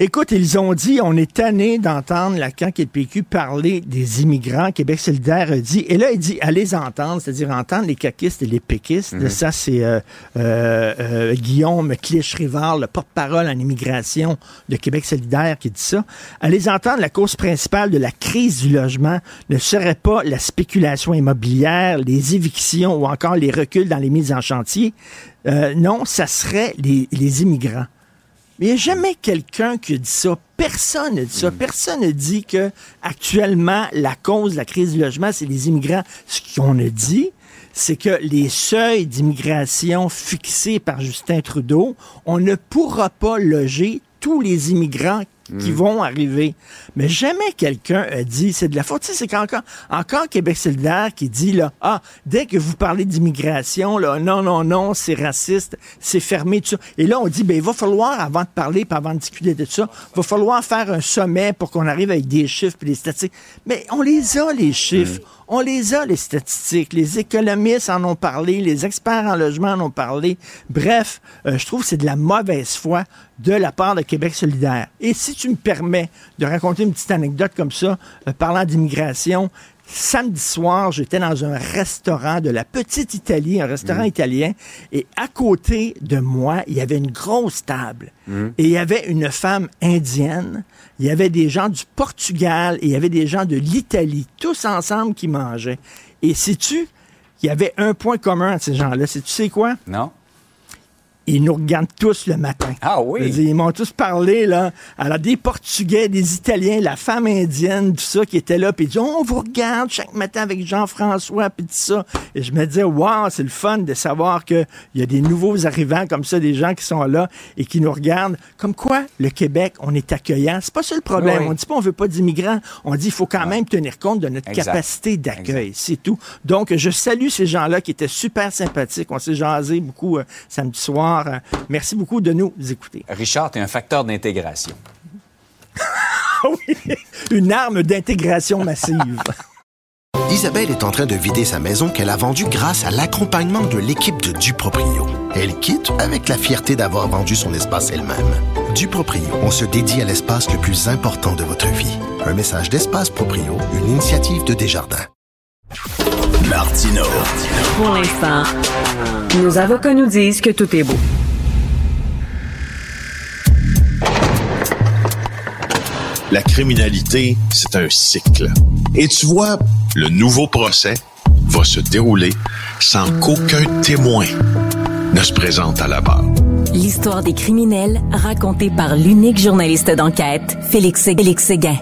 Écoute, ils ont dit, on est tanné d'entendre la CAQ et le PQ parler des immigrants. Québec solidaire a dit, et là, il dit, allez entendre, c'est-à-dire entendre les caquistes et les péquistes. Mhm. Ça, c'est euh, euh, euh, Guillaume Clich-Rivard, le porte-parole en immigration de Québec solidaire, qui dit ça. Allez entendre, la cause principale de la crise du logement ne serait pas la spéculation immobilière, les évictions ou encore les reculs dans les mises en chantier. Euh, non, ça serait les, les immigrants. Mais il n'y a jamais quelqu'un qui a dit ça. Personne n'a dit ça. Personne n'a dit que actuellement la cause de la crise du logement, c'est les immigrants. Ce qu'on a dit, c'est que les seuils d'immigration fixés par Justin Trudeau, on ne pourra pas loger tous les immigrants qui vont arriver. Mais jamais quelqu'un a dit, c'est de la faute. Tu sais, c'est qu'encore, encore Québec solidaire qui dit, là, ah, dès que vous parlez d'immigration, là, non, non, non, c'est raciste, c'est fermé, tout ça. Et là, on dit, ben, il va falloir, avant de parler, puis avant de discuter de tout ça, il va falloir faire un sommet pour qu'on arrive avec des chiffres et des statistiques. Mais on les a, les chiffres. On les a, les statistiques. Les économistes en ont parlé, les experts en logement en ont parlé. Bref, euh, je trouve que c'est de la mauvaise foi de la part de Québec solidaire. Et si tu me permets de raconter une petite anecdote comme ça, euh, parlant d'immigration, samedi soir, j'étais dans un restaurant de la Petite Italie, un restaurant italien, et à côté de moi, il y avait une grosse table. Et il y avait une femme indienne, il y avait des gens du Portugal, et il y avait des gens de l'Italie, tous ensemble qui mangeaient. Et sais-tu, il y avait un point commun à ces gens-là. C'est tu sais quoi? Non? Ils nous regardent tous le matin. Ah oui? Dire, ils m'ont tous parlé, là. Alors, des Portugais, des Italiens, la femme indienne, tout ça, qui était là, puis ils disent, on vous regarde chaque matin avec Jean-François, puis tout ça. Et je me disais, wow, c'est le fun de savoir qu'il y a des nouveaux arrivants comme ça, des gens qui sont là et qui nous regardent. Comme quoi, le Québec, on est accueillant. C'est pas ça le problème. Oui. On dit pas on veut pas d'immigrants. On dit il faut quand même tenir compte de notre Exact. capacité d'accueil. C'est tout. Donc, je salue ces gens-là qui étaient super sympathiques. On s'est jasé beaucoup euh, samedi soir. Euh, merci beaucoup de nous écouter. Richard, tu es un facteur d'intégration. Une arme d'intégration massive. Isabelle est en train de vider sa maison qu'elle a vendue grâce à l'accompagnement de l'équipe de Duproprio. Elle quitte avec la fierté d'avoir vendu son espace elle-même. Duproprio, on se dédie à l'espace le plus important de votre vie. Un message d'Espace Proprio, une initiative de Desjardins. Martino. Pour l'instant, nos avocats nous disent que tout est beau. La criminalité, c'est un cycle. Et tu vois, le nouveau procès va se dérouler sans qu'aucun témoin ne se présente à la barre. L'histoire des criminels racontée par l'unique journaliste d'enquête, Félix, Félix Séguin.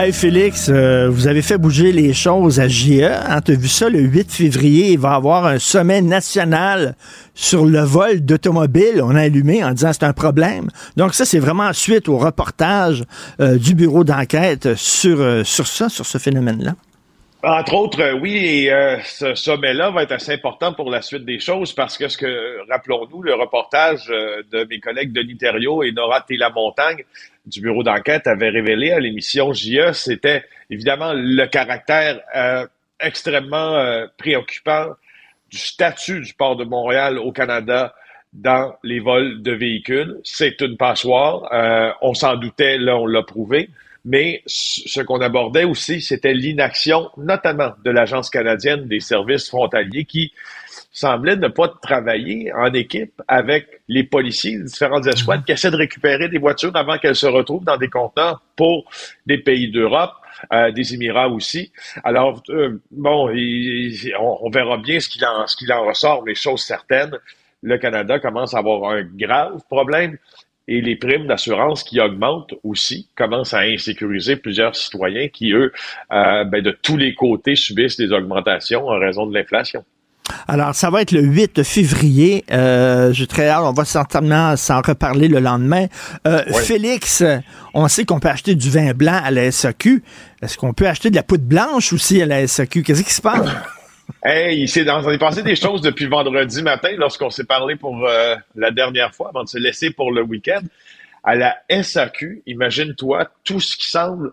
Hey Félix, euh, vous avez fait bouger les choses à JE. Hein, tu vu ça? Le 8 février, il va y avoir un sommet national sur le vol d'automobiles. On a allumé en disant c'est un problème. Donc ça, c'est vraiment suite au reportage euh, du bureau d'enquête sur, euh, sur ça, sur ce phénomène-là. Entre autres, oui, et ce sommet-là va être assez important pour la suite des choses parce que ce que, rappelons-nous, le reportage de mes collègues Denis Thériault et Nora Télamontagne du bureau d'enquête avait révélé à l'émission JE, c'était évidemment le caractère euh, extrêmement euh, préoccupant du statut du port de Montréal au Canada dans les vols de véhicules. C'est une passoire. Euh, on s'en doutait, là, on l'a prouvé. Mais ce qu'on abordait aussi, c'était l'inaction, notamment de l'Agence canadienne des services frontaliers, qui semblait ne pas travailler en équipe avec les policiers, les différentes escouades qui essaient de récupérer des voitures avant qu'elles se retrouvent dans des conteneurs pour des pays d'Europe. Euh, des Émirats aussi. Alors, euh, bon, il- il- on, on verra bien ce qu'il en, ce qu'il en ressort, mais chose certaine, le Canada commence à avoir un grave problème et les primes d'assurance qui augmentent aussi commencent à insécuriser plusieurs citoyens qui, eux, euh, ben, de tous les côtés subissent des augmentations en raison de l'inflation. Alors, ça va être le 8 février. Euh, J'ai très hâte. On va certainement s'en reparler le lendemain. Euh, Ouais. Félix, on sait qu'on peut acheter du vin blanc à la SAQ. Est-ce qu'on peut acheter de la poudre blanche aussi à la SAQ? Qu'est-ce qui se passe? Hey, il s'est dans, on est passé des choses depuis vendredi matin lorsqu'on s'est parlé pour euh, la dernière fois avant de se laisser pour le week-end. À la SAQ, imagine-toi tout ce qui semble,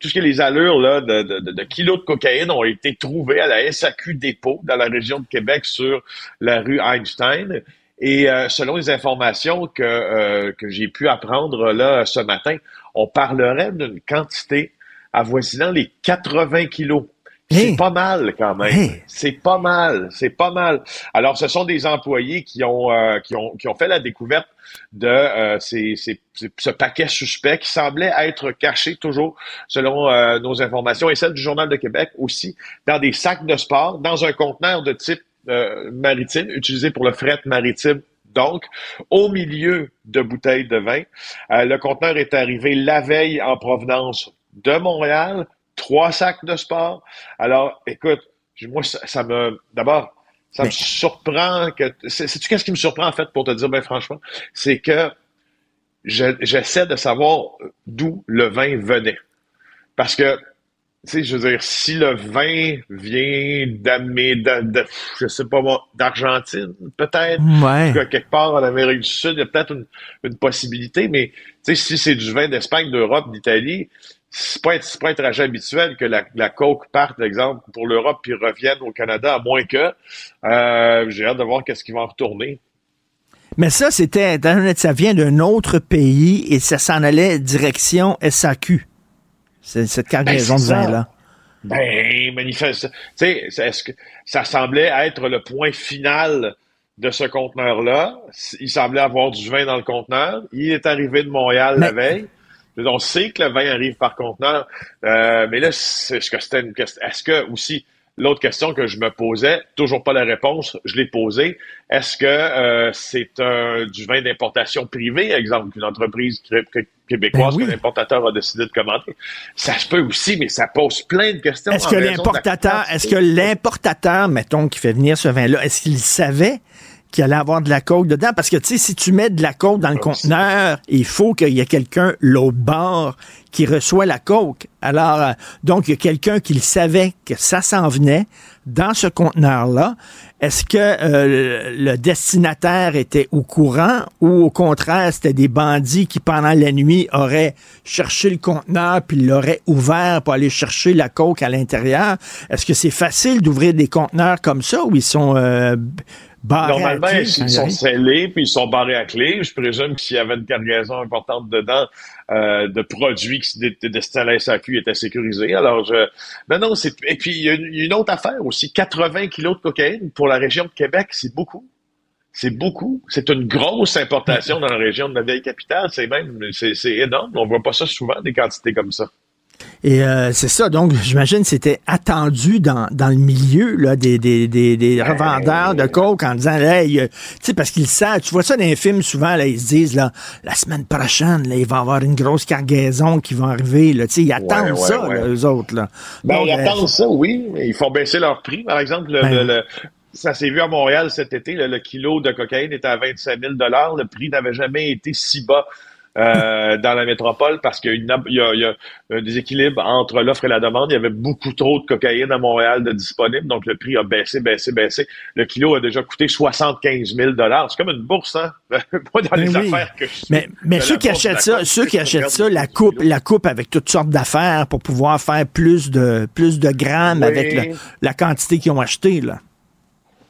tout ce que les allures là, de, de, de- de kilos de cocaïne ont été trouvés à la SAQ dépôt dans la région de Québec sur la rue Einstein. Et euh, selon les informations que, euh, que j'ai pu apprendre là ce matin, on parlerait d'une quantité avoisinant les 80 kilos. C'est pas mal quand même. C'est pas mal, c'est pas mal. Alors, ce sont des employés qui ont euh, qui ont qui ont fait la découverte de euh, ces, ce paquet suspect qui semblait être caché toujours, selon euh, nos informations et celles du Journal de Québec aussi, dans des sacs de sport, dans un conteneur de type euh, maritime utilisé pour le fret maritime. Donc, au milieu de bouteilles de vin, le conteneur est arrivé la veille en provenance de Montréal, trois sacs de sport. Alors, écoute, moi, ça, ça me, d'abord, ça me surprend que, c'est, sais-tu qu'est-ce qui me surprend, en fait, pour te dire, ben, franchement, c'est que je- j'essaie de savoir d'où le vin venait. Parce que, tu sais, je veux dire, si le vin vient d'Amé- de, je sais pas moi, d'Argentine, peut-être, Ouais. que quelque part en Amérique du Sud, il y a peut-être une, une possibilité, mais tu sais, si c'est du vin d'Espagne, d'Europe, d'Italie, c'est pas, un- c'est pas un trajet habituel que la, la coke parte, exemple, pour l'Europe puis revienne au Canada, à moins que euh, j'ai hâte de voir qu'est-ce qui va en retourner. Mais ça, c'était, ça vient d'un autre pays et ça s'en allait direction SAQ. C'est cette cargaison Ben, de vin-là. Ben, manifeste. Tu sais, est-ce que ça semblait être le point final de ce conteneur-là? Il semblait avoir du vin dans le conteneur. Il est arrivé de Montréal la veille. On sait que le vin arrive par conteneur. Euh, mais là, c'est- est-ce que c'était une question? Est-ce que aussi l'autre question que je me posais, toujours pas la réponse, je l'ai posée. Est-ce que euh, c'est un, du vin d'importation privée, exemple, qu'une entreprise québécoise, Ben oui. que l'importateur a décidé de commander? Ça se peut aussi, mais ça pose plein de questions. Est-ce que l'importateur, est-ce que l'importateur, mettons, qui fait venir ce vin-là, est-ce qu'il savait qu'il allait avoir de la coke dedans? Parce que, tu sais, si tu mets de la coke dans le conteneur, il faut qu'il y ait quelqu'un, l'autre bord, qui reçoit la coke. Alors, euh, donc, il y a quelqu'un qui le savait que ça s'en venait dans ce conteneur-là. Est-ce que euh, le destinataire était au courant ou au contraire, c'était des bandits qui, pendant la nuit, auraient cherché le conteneur puis l'auraient ouvert pour aller chercher la coke à l'intérieur? Est-ce que c'est facile d'ouvrir des conteneurs comme ça ou ils sont euh, Normalement, clé ils sont scellés puis ils sont barrés à clé. Je présume que s'il y avait une cargaison importante dedans euh, de produits qui étaient destinés à la SAQ étaient sécurisés. Alors, je... non, non, c'est et puis il y a une, une autre affaire aussi. 80 kilos de cocaïne pour la région de Québec, c'est beaucoup. C'est beaucoup. C'est une grosse importation dans la région de la vieille capitale. C'est même, c'est c'est énorme. On voit pas ça souvent des quantités comme ça. Et euh, c'est ça, donc j'imagine que c'était attendu dans, dans le milieu là, des, des, des, des revendeurs de coke en disant hey, euh, tu sais, parce qu'ils savent, tu vois ça dans les films souvent, là, ils se disent là, la semaine prochaine, là, il va y avoir une grosse cargaison qui va arriver. Là, tu sais, ils attendent ouais, ça, ouais. là, eux autres. Là. Ben, Donc, ils euh, attendent ça, oui. Ils font baisser leur prix. Par exemple, le, Ben. le- le- ça s'est vu à Montréal cet été. Le, le kilo de cocaïne était à 25 000 Le prix n'avait jamais été si bas euh, dans la métropole parce qu'il y a, une- il y a- il y a un déséquilibre entre l'offre et la demande. Il y avait beaucoup trop de cocaïne à Montréal de disponible. Donc, le prix a baissé, baissé, baissé. Le kilo a déjà coûté 75 000 C'est comme une bourse, hein? Pas dans les Ben oui. affaires que je suis. Mais, mais ceux la qui bourse la achètent ça, ceux qui achètent ça, la coupe, la coupe avec toutes sortes d'affaires pour pouvoir faire plus de plus de grammes Oui. avec le- la quantité qu'ils ont acheté. Là.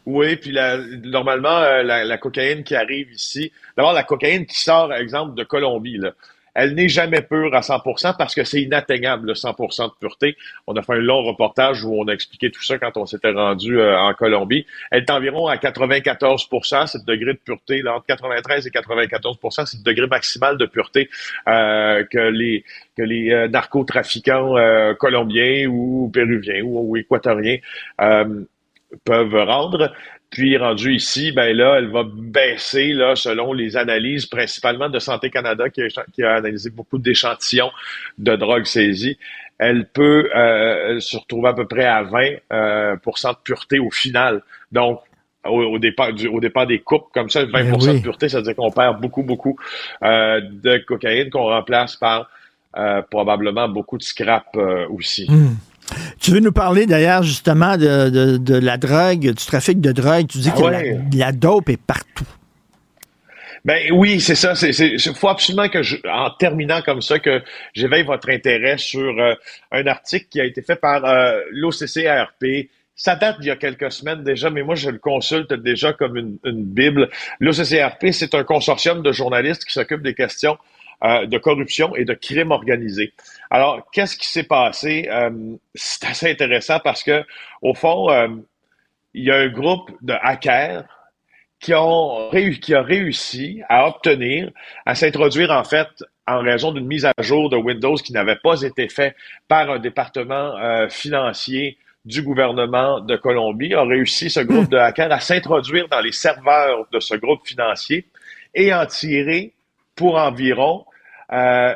Oui, puis la- normalement, euh, la, la cocaïne qui arrive ici, d'abord la cocaïne qui sort, exemple, de Colombie, là, elle n'est jamais pure à 100% parce que c'est inatteignable, le 100% de pureté. On a fait un long reportage où on a expliqué tout ça quand on s'était rendu euh, en Colombie. Elle est environ à 94%, c'est le degré de pureté, là, entre 93 et 94%, c'est le degré maximal de pureté euh, que les que les euh, narcotrafiquants euh, colombiens ou péruviens ou, ou équatoriens euh, peuvent rendre. Puis rendu ici, ben là, elle va baisser là, selon les analyses, principalement de Santé Canada, qui a, qui a analysé beaucoup d'échantillons de drogue saisie. Elle peut euh, se retrouver à peu près à 20 euh, de pureté au final. Donc, au, au départ, du, au départ des coupes, comme ça, 20 Ben oui. de pureté, ça veut dire qu'on perd beaucoup, beaucoup euh, de cocaïne qu'on remplace par euh, probablement beaucoup de scrap aussi. Hmm. Tu veux nous parler d'ailleurs justement de, de, de la drogue, du trafic de drogue? Tu dis Ah que ouais. la, la dope est partout. Ben oui, c'est ça. C'est, c'est, faut absolument que, je, en terminant comme ça, que j'éveille votre intérêt sur euh, un article qui a été fait par euh, l'OCCRP. Ça date d'il y a quelques semaines déjà, mais moi je le consulte déjà comme une, une bible. L'OCCRP, c'est un consortium de journalistes qui s'occupe des questions euh, de corruption et de crime organisé. Alors, qu'est-ce qui s'est passé? Euh, C'est assez intéressant parce que, au fond, euh, il y a un groupe de hackers qui, ont qui a réussi à obtenir, à s'introduire en fait en raison d'une mise à jour de Windows qui n'avait pas été faite par un département euh, financier du gouvernement de Colombie, a réussi ce groupe de hackers à s'introduire dans les serveurs de ce groupe financier et en tirer pour environ euh,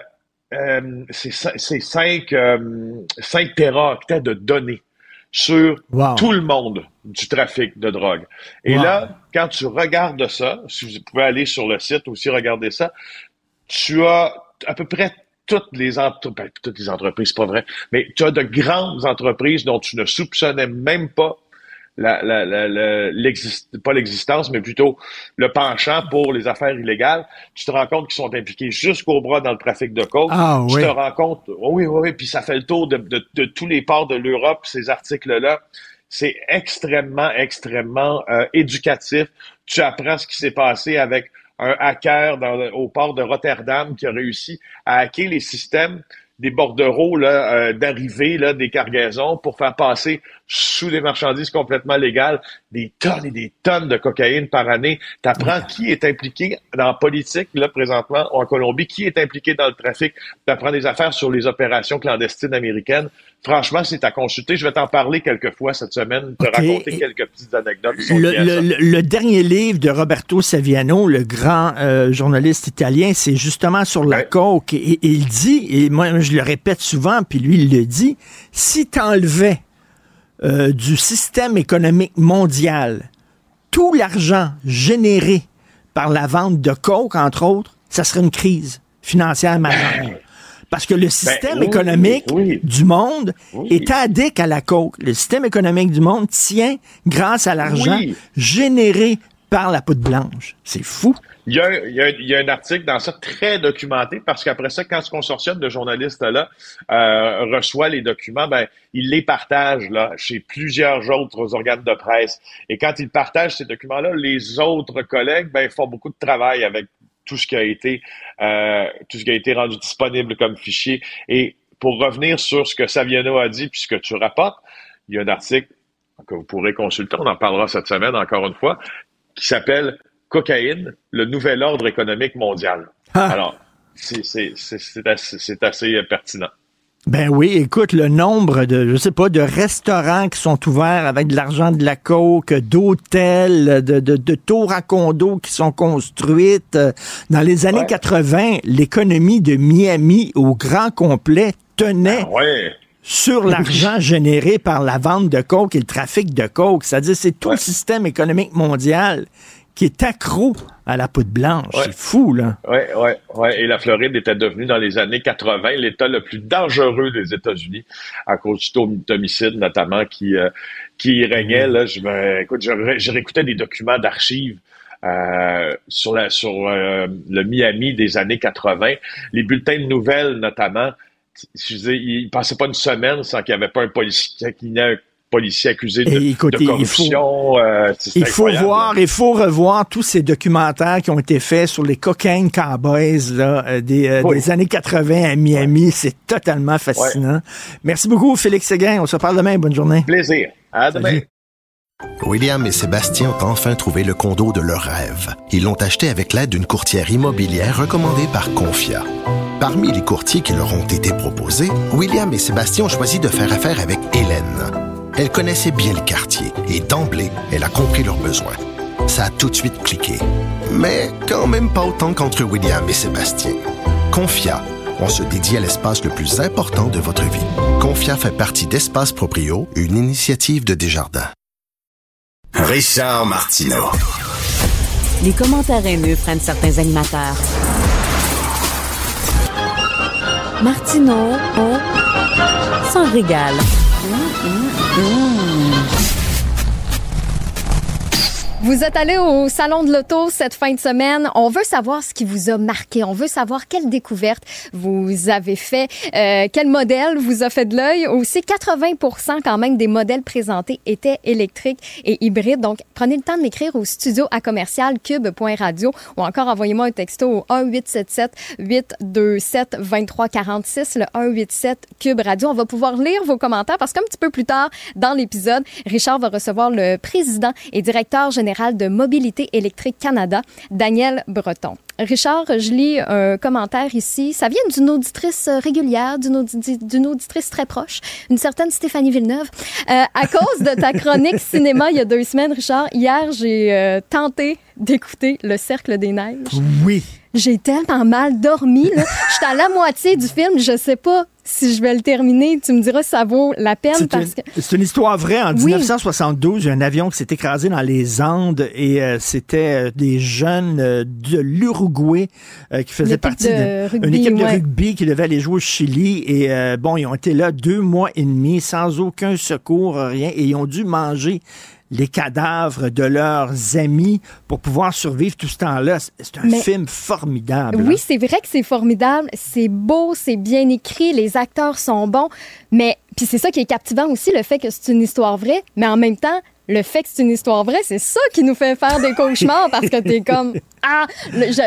euh, c'est cin- c'est 5, euh, 5 téraoctets de données sur Wow. tout le monde du trafic de drogue. Et Wow. là, quand tu regardes ça, si vous pouvez aller sur le site aussi regarder ça, tu as à peu près toutes les entreprises, toutes les entreprises, c'est pas vrai, mais tu as de grandes entreprises dont tu ne soupçonnais même pas la, la, la, pas l'existence, mais plutôt le penchant pour les affaires illégales. Tu te rends compte qu'ils sont impliqués jusqu'au bras dans le trafic de coke. Ah, tu oui. te rends compte, oh oui, oui, oui, puis ça fait le tour de, de, de tous les ports de l'Europe, ces articles-là. C'est extrêmement, extrêmement euh, éducatif. Tu apprends ce qui s'est passé avec un hacker dans au port de Rotterdam qui a réussi à hacker les systèmes des bordereaux là, euh, d'arrivée là, des cargaisons pour faire passer sous des marchandises complètement légales, des tonnes et des tonnes de cocaïne par année. Tu apprends qui est impliqué dans la politique, là, présentement, en Colombie, qui est impliqué dans le trafic. Tu apprends des affaires sur les opérations clandestines américaines. Franchement, c'est à consulter. Je vais t'en parler quelques fois cette semaine, te raconter quelques petites anecdotes. Qui sont Le, dernier livre de Roberto Saviano, le grand euh, journaliste italien, c'est justement sur la coke. Et, et il dit, et moi je le répète souvent, puis lui il le dit, si tu enlevais du système économique mondial tout l'argent généré par la vente de coke, entre autres, ça serait une crise financière majeure. Parce que le système Ben oui, économique oui. du monde Oui. est addict à la coke. Le système économique du monde tient grâce à l'argent généré par la poudre blanche. C'est fou. Il y, a, un- article dans ça très documenté parce qu'après ça, quand ce consortium de journalistes-là euh, reçoit les documents, ben, il les partage là, chez plusieurs autres organes de presse. Et quand il partage ces documents-là, les autres collègues ben, font beaucoup de travail avec tout ce qui a été euh, tout ce qui a été rendu disponible comme fichier. Et pour revenir sur ce que Saviano a dit puis ce que tu rapportes, il y a un article que vous pourrez consulter, on en parlera cette semaine encore une fois, qui s'appelle Cocaïne, le nouvel ordre économique mondial. Alors, c'est assez, euh, pertinent. Ben oui, écoute, le nombre de, je sais pas, de restaurants qui sont ouverts avec de l'argent de la coke, d'hôtels, de, de, de tours à condos qui sont construites. Dans les années 80, l'économie de Miami au grand complet tenait Ouais. Sur l'argent généré par la vente de coke et le trafic de coke. C'est-à-dire, c'est tout le système économique mondial qui est accro à la poudre blanche. C'est fou, là. Ouais, ouais, ouais. Et la Floride était devenue dans les années 80 l'État le plus dangereux des États-Unis à cause du taux d'homicide notamment qui euh, qui régnait. Là, je me, écoute, je, ré- je réécoutais des documents d'archives. euh, sur la sur euh, le Miami des années 80, les bulletins de nouvelles notamment, je disais, il passait pas une semaine sans qu'il n'y avait pas un policier qui n'ait un policier accusé de, Et écoutez, de il faut- corruption. euh, Il faut incroyable. voir, il faut revoir tous ces documentaires qui ont été faits sur les cocaine cowboys là, euh, des, euh, Oui. des années 80 à Miami. C'est totalement fascinant. Merci beaucoup, Félix Séguin. On se parle demain. Bonne journée. Plaisir. À demain. William et Sébastien ont enfin trouvé le condo de leur rêve. Ils l'ont acheté avec l'aide d'une courtière immobilière recommandée par Confia. Parmi les courtiers qui leur ont été proposés, William et Sébastien ont choisi de faire affaire avec Hélène. Elle connaissait bien le quartier et d'emblée, elle a compris leurs besoins. Ça a tout de suite cliqué. Mais quand même pas autant qu'entre William et Sébastien. Confia, on se dédie à l'espace le plus important de votre vie. Confia fait partie d'Espace Proprio, une initiative de Desjardins. Richard Martineau. Les commentaires haineux prennent certains animateurs. Martineau, on s'en régale. Vous êtes allé au Salon de l'Auto cette fin de semaine. On veut savoir ce qui vous a marqué. On veut savoir quelle découverte vous avez fait, euh, quel modèle vous a fait de l'œil. Aussi, 80 quand même des modèles présentés étaient électriques et hybrides. Donc, prenez le temps de m'écrire au studio à commercial cube.radio ou encore envoyez-moi un texto au 1877 827 2346, le 187 Cube Radio. On va pouvoir lire vos commentaires parce qu'un petit peu plus tard dans l'épisode, Richard va recevoir le président et directeur général de Mobilité électrique Canada, Daniel Breton. Richard, je lis un commentaire ici. Ça vient d'une auditrice régulière, d'une audi- d'une auditrice très proche, une certaine Stéphanie Villeneuve. Euh, à cause de ta chronique cinéma il y a deux semaines, Richard, hier, j'ai euh, tenté d'écouter Le Cercle des Neiges. Oui. J'ai tellement mal dormi. J'étais à la moitié du film. Je sais pas si je vais le terminer. Tu me diras si ça vaut la peine parce une, que. c'est une histoire vraie. En Oui. 1972, il y a un avion qui s'est écrasé dans les Andes et euh, c'était euh, des jeunes euh, de l'Uruguay euh, qui faisaient partie d'une équipe de rugby qui devait aller jouer au Chili. Et euh, bon, ils ont été là deux mois et demi sans aucun secours, rien. Et ils ont dû manger les cadavres de leurs amis pour pouvoir survivre tout ce temps-là. C'est- un Mais- film formidable. Oui, hein. c'est vrai que c'est formidable, c'est beau, c'est bien écrit, les acteurs sont bons, mais puis c'est ça qui est captivant aussi, le fait que c'est une histoire vraie, mais en même temps, le fait que c'est une histoire vraie, c'est ça qui nous fait faire des cauchemars parce que t'es comme ah,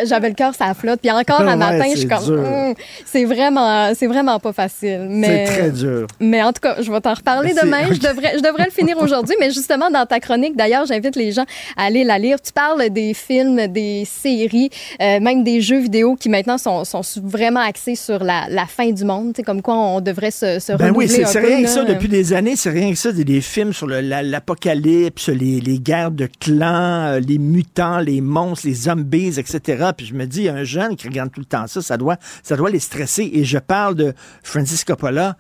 j'avais le cœur ça flotte. Puis encore un Ouais, matin, je suis comme. Hum, c'est vraiment, c'est vraiment pas facile. Mais C'est très dur. mais en tout cas, je vais t'en reparler C'est- demain. Je devrais, je devrais le finir aujourd'hui. Mais justement, dans ta chronique, d'ailleurs, j'invite les gens à aller la lire. Tu parles des films, des séries, euh, même des jeux vidéo qui maintenant sont, sont vraiment axés sur la, la fin du monde. C'est comme quoi on devrait se, se Ben oui, c'est peu, rien que ça. Depuis des années, c'est rien que ça. Des, des films sur le- les, les guerres de clans, euh, les mutants, les monstres, les zombies, etc. Puis je me dis, un jeune qui regarde tout le temps ça, ça doit, ça doit les stresser. Et je parle de Francis Coppola,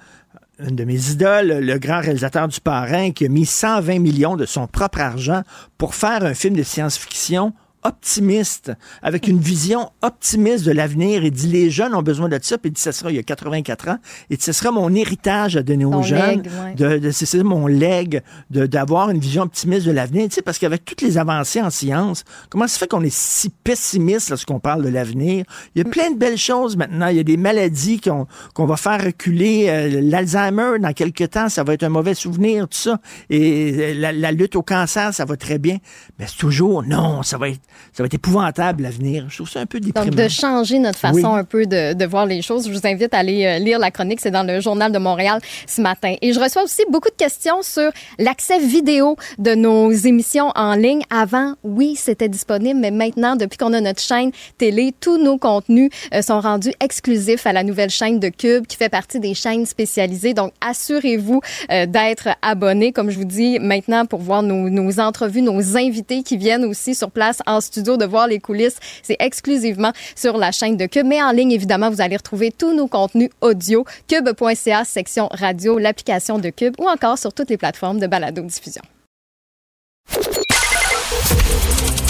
une de mes idoles, le grand réalisateur du Parrain, qui a mis 120 millions de son propre argent pour faire un film de science-fiction optimiste, avec une vision optimiste de l'avenir. Il dit, les jeunes ont besoin de ça. Puis il dit, ça sera, il y a 84 ans, et ce sera mon héritage à donner aux Ton jeunes. ouais. de, de- c'est mon leg, de- d'avoir une vision optimiste de l'avenir. Tu sais, parce qu'avec toutes les avancées en science, comment ça se fait qu'on est si pessimiste lorsqu'on parle de l'avenir? Il y a plein de belles choses maintenant. Il y a des maladies qu'on qu'on va faire reculer. Euh, L'Alzheimer, dans quelques temps, ça va être un mauvais souvenir, tout ça. Et euh, la, la lutte au cancer, ça va très bien. Mais c'est toujours, non, ça va être, ça va être épouvantable, l'avenir. Je trouve ça un peu déprimant. Donc, de changer notre façon Oui. un peu de, de voir les choses. Je vous invite à aller euh, lire la chronique. C'est dans le Journal de Montréal ce matin. Et je reçois aussi beaucoup de questions sur l'accès vidéo de nos émissions en ligne. Avant, oui, c'était disponible, mais maintenant, depuis qu'on a notre chaîne télé, tous nos contenus euh, sont rendus exclusifs à la nouvelle chaîne de Cube qui fait partie des chaînes spécialisées. Donc, assurez-vous euh, d'être abonné, comme je vous dis, maintenant pour voir nos, nos entrevues, nos invités qui viennent aussi sur place en studio de voir les coulisses. C'est exclusivement sur la chaîne de Cube. Mais en ligne, évidemment, vous allez retrouver tous nos contenus audio, cube.ca, section radio, l'application de Cube ou encore sur toutes les plateformes de balado-diffusion.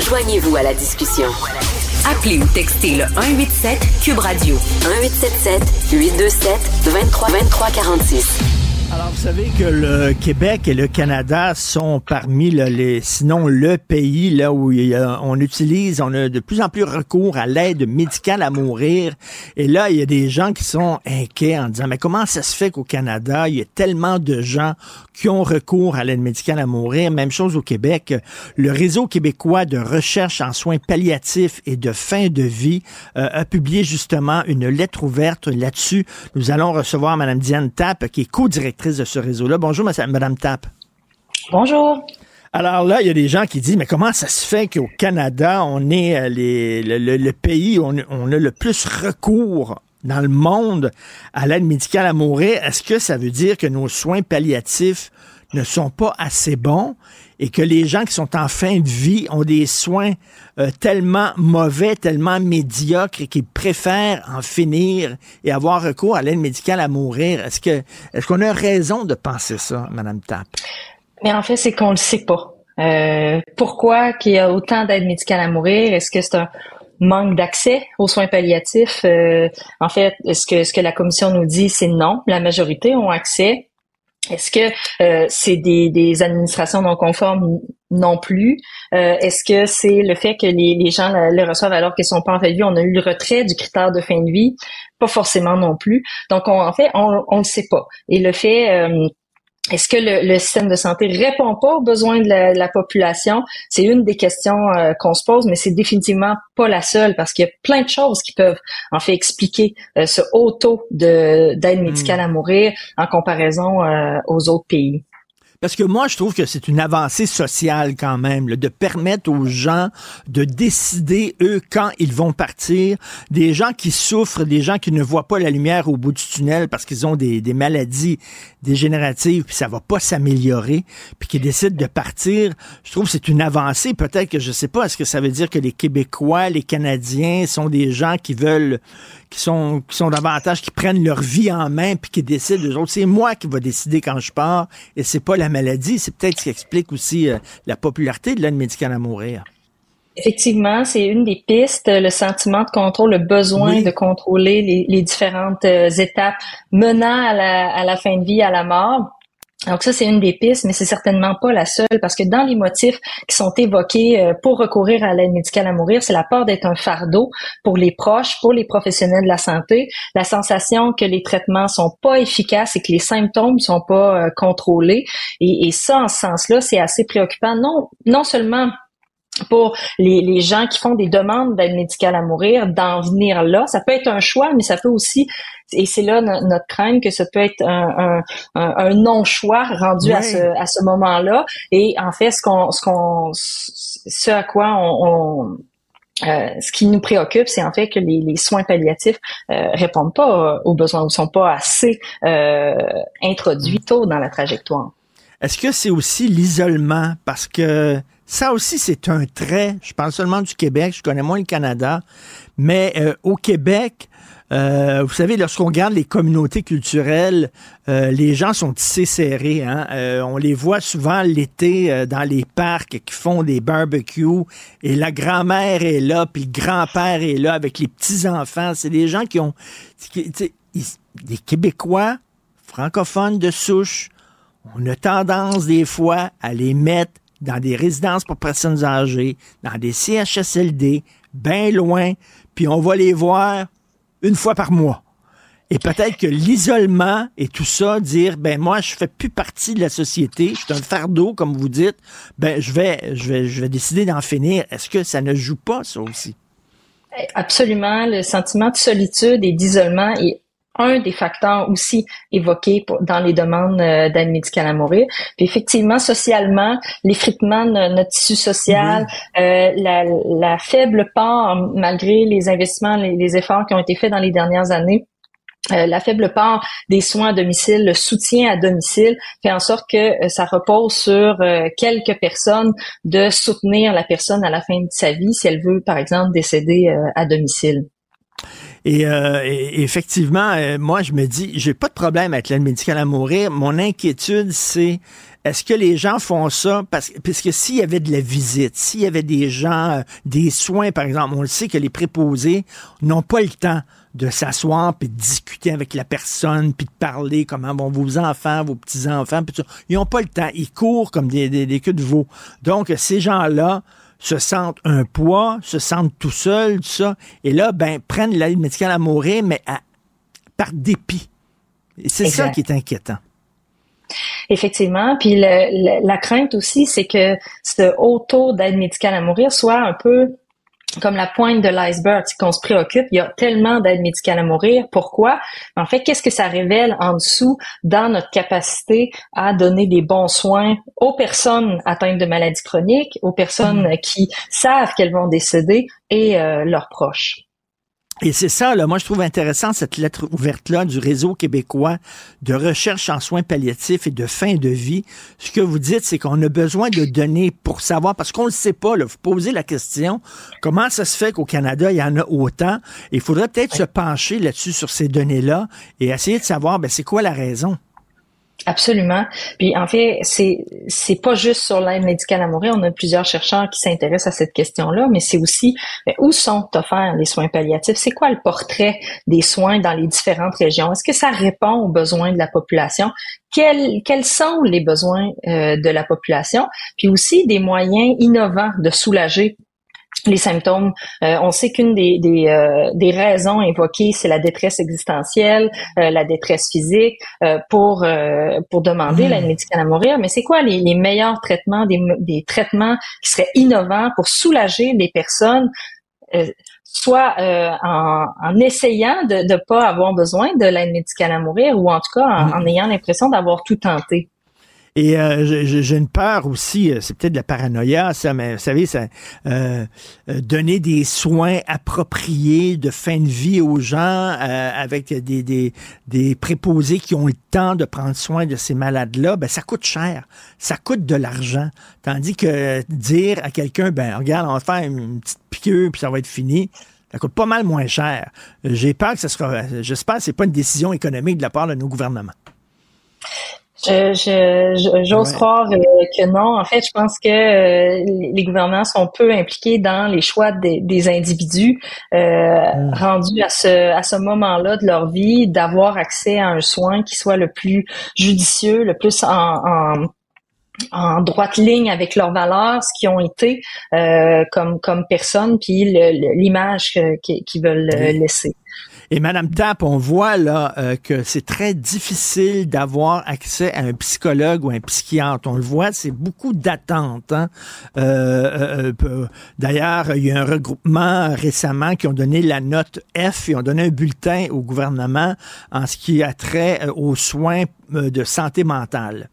Joignez-vous à la discussion. Appelez ou textez le 187 Cube Radio 1877 827 23 23 46. Alors, vous savez que le Québec et le Canada sont parmi le- les, sinon le pays là où on utilise, on a de plus en plus recours à l'aide médicale à mourir. Et là, il y a des gens qui sont inquiets en disant, mais comment ça se fait qu'au Canada, il y a tellement de gens qui ont recours à l'aide médicale à mourir? Même chose au Québec. Le réseau québécois de recherche en soins palliatifs et de fin de vie euh, a publié justement une lettre ouverte là-dessus. Nous allons recevoir Mme Diane Tapp, qui est co-directrice de ce réseau-là. Bonjour, Mme Tapp. Bonjour. Alors là, il y a des gens qui disent, mais comment ça se fait qu'au Canada, on est euh, les- le, le- le pays où on, on a le plus recours dans le monde à l'aide médicale à mourir? Est-ce que ça veut dire que nos soins palliatifs ne sont pas assez bons? Et que les gens qui sont en fin de vie ont des soins euh, tellement mauvais, tellement médiocres et qu'ils préfèrent en finir et avoir recours à l'aide médicale à mourir? Est-ce que est-ce qu'on a raison de penser ça, Madame Tapp? Mais en fait, c'est qu'on le sait pas. Euh, pourquoi qu'il y a autant d'aide médicale à mourir? Est-ce que c'est un manque d'accès aux soins palliatifs? Euh, en fait, est-ce que ce que la commission nous dit, c'est non? La majorité ont accès. Est-ce que euh, c'est des, administrations non conformes? Non plus? Euh, Est-ce que c'est le fait que les, gens le, reçoivent alors qu'ils sont pas en fin? On a eu le retrait du critère de fin de vie? Pas forcément non plus. Donc, on, en fait, on on le sait pas. Et le fait... euh, est-ce que le, le système de santé répond pas aux besoins de la, de la population? C'est une des questions euh, qu'on se pose, mais c'est définitivement pas la seule parce qu'il y a plein de choses qui peuvent en fait expliquer euh, ce haut taux de d'aide médicale à mourir en comparaison euh, aux autres pays. Parce que moi, je trouve que c'est une avancée sociale quand même, de permettre aux gens de décider, eux, quand ils vont partir. Des gens qui souffrent, des gens qui ne voient pas la lumière au bout du tunnel parce qu'ils ont des, des maladies dégénératives, puis ça va pas s'améliorer, puis qui décident de partir. Je trouve que c'est une avancée. Peut-être que, je sais pas, est-ce que ça veut dire que les Québécois, les Canadiens sont des gens qui veulent, qui sont, qui sont davantage, qui prennent leur vie en main, puis qui décident, eux autres, c'est moi qui va décider quand je pars, et c'est pas la maladie. C'est peut-être ce qui explique aussi euh, la popularité de l'aide médicale à mourir. Effectivement, c'est une des pistes, le sentiment de contrôle, le besoin Oui. de contrôler les, les différentes euh, étapes menant à la, à la fin de vie, à la mort. Donc ça, c'est une des pistes, mais c'est certainement pas la seule, parce que dans les motifs qui sont évoqués euh, pour recourir à l'aide médicale à mourir, c'est la peur d'être un fardeau pour les proches, pour les professionnels de la santé, la sensation que les traitements sont pas efficaces et que les symptômes sont pas euh, contrôlés. Et, et ça, en ce sens-là, c'est assez préoccupant, non, non seulement pour les, les, gens qui font des demandes d'aide médicale à mourir d'en venir là. Ça peut être un choix, mais ça peut aussi, et c'est là notre crainte que ça peut être un, un, un non-choix rendu à ce, à ce moment-là. Et en fait, ce qu'on, ce qu'on, ce à quoi on, on euh, ce qui nous préoccupe, c'est en fait que les, les soins palliatifs euh, répondent pas aux besoins ou sont pas assez euh, introduits tôt dans la trajectoire. Est-ce que c'est aussi l'isolement? Parce que ça aussi, c'est un trait. Je parle seulement du Québec, je connais moins le Canada, mais euh, au Québec, euh, vous savez, lorsqu'on regarde les communautés culturelles, euh, les gens sont tissés serrés. Hein? Euh, on les voit souvent l'été euh, dans les parcs qui font des barbecues et la grand-mère est là, puis le grand-père est là avec les petits-enfants. C'est des gens qui ont... Des Québécois francophones de souche, on a tendance des fois à les mettre dans des résidences pour personnes âgées, dans des CHSLD, bien loin, puis on va les voir une fois par mois. Et peut-être que l'isolement et tout ça, dire ben moi je fais plus partie de la société, je suis un fardeau comme vous dites, ben je vais je vais je vais décider d'en finir. Est-ce que ça ne joue pas ça aussi? Absolument, le sentiment de solitude et d'isolement est un des facteurs aussi évoqués pour, dans les demandes euh, d'aide médicale à mourir. Puis effectivement, socialement, l'effritement de notre tissu social, euh, la, la, faible part, malgré les investissements, les, les, efforts qui ont été faits dans les dernières années, euh, la faible part des soins à domicile, le soutien à domicile, fait en sorte que euh, ça repose sur euh, quelques personnes de soutenir la personne à la fin de sa vie si elle veut, par exemple, décéder à domicile. Et, euh, et, effectivement, euh, moi, je me dis, j'ai pas de problème avec l'aide médicale à mourir. Mon inquiétude, c'est est-ce que les gens font ça parce puisque s'il y avait de la visite, s'il y avait des gens, euh, des soins, par exemple, on le sait que les préposés n'ont pas le temps de s'asseoir puis de discuter avec la personne puis de parler comment vont vos enfants, vos petits enfants, puis tout. ils n'ont pas le temps. Ils courent comme des, des, des queues de veau. Donc ces gens-là se sentent un poids, se sentent tout seuls, tout ça, et là, ben, prennent l'aide médicale à mourir, mais à, par dépit. Et c'est ça qui est inquiétant. Effectivement. Puis le, la crainte aussi, c'est que ce haut taux d'aide médicale à mourir soit un peu comme la pointe de l'iceberg, qu'on se préoccupe. Il y a tellement d'aide médicale à mourir. Pourquoi? En fait, qu'est-ce que ça révèle en dessous dans notre capacité à donner des bons soins aux personnes atteintes de maladies chroniques, aux personnes mm-hmm. qui savent qu'elles vont décéder et euh, leurs proches? Et c'est ça, là, moi je trouve intéressant cette lettre ouverte-là du réseau québécois de recherche en soins palliatifs et de fin de vie. Ce que vous dites, c'est qu'on a besoin de données pour savoir, parce qu'on ne le sait pas, là, vous posez la question, comment ça se fait qu'au Canada, il y en a autant? Il faudrait peut-être se pencher là-dessus, sur ces données-là, et essayer de savoir, ben, c'est quoi la raison? Absolument. Puis en fait, c'est c'est pas juste sur l'aide médicale à mourir. On a plusieurs chercheurs qui s'intéressent à cette question-là, mais c'est aussi mais où sont offerts les soins palliatifs? C'est quoi le portrait des soins dans les différentes régions? Est-ce que ça répond aux besoins de la population? Quels, quels sont les besoins euh, de la population? Puis aussi des moyens innovants de soulager les symptômes. Euh, on sait qu'une des, des, euh, des, raisons invoquées, c'est la détresse existentielle, euh, la détresse physique, euh, pour pour demander l'aide médicale à mourir. Mais c'est quoi les, les, meilleurs traitements, des, des, traitements qui seraient innovants pour soulager les personnes, soit en, en, essayant de ne pas avoir besoin de l'aide médicale à mourir, ou en tout cas en, en ayant l'impression d'avoir tout tenté? Et euh, j'ai une peur aussi, euh, c'est peut-être de la paranoïa, ça, mais vous savez, ça, euh, euh donner des soins appropriés de fin de vie aux gens euh, avec des, des, des, préposés qui ont le temps de prendre soin de ces malades-là, ben ça coûte cher, ça coûte de l'argent. Tandis que dire à quelqu'un, ben regarde, on va faire une petite piqûre puis ça va être fini, ça coûte pas mal moins cher. J'ai peur que ce sera, j'espère que c'est pas une décision économique de la part de nos gouvernements. Je, j'ose Ouais. croire euh, que non. En fait, je pense que euh, les gouvernements sont peu impliqués dans les choix des, des individus euh, rendus à ce à ce moment-là de leur vie, d'avoir accès à un soin qui soit le plus judicieux, le plus en, en en droite ligne avec leurs valeurs, ce qu'ils ont été euh, comme comme personne, puis le- le- l'image qu'ils veulent laisser. Et Madame Tapp, on voit là euh, que c'est très difficile d'avoir accès à un psychologue ou un psychiatre. On le voit, c'est beaucoup d'attentes. hein. Euh, euh, D'ailleurs, il y a un regroupement récemment qui ont donné la note F et ont donné un bulletin au gouvernement en ce qui a trait aux soins de santé mentale.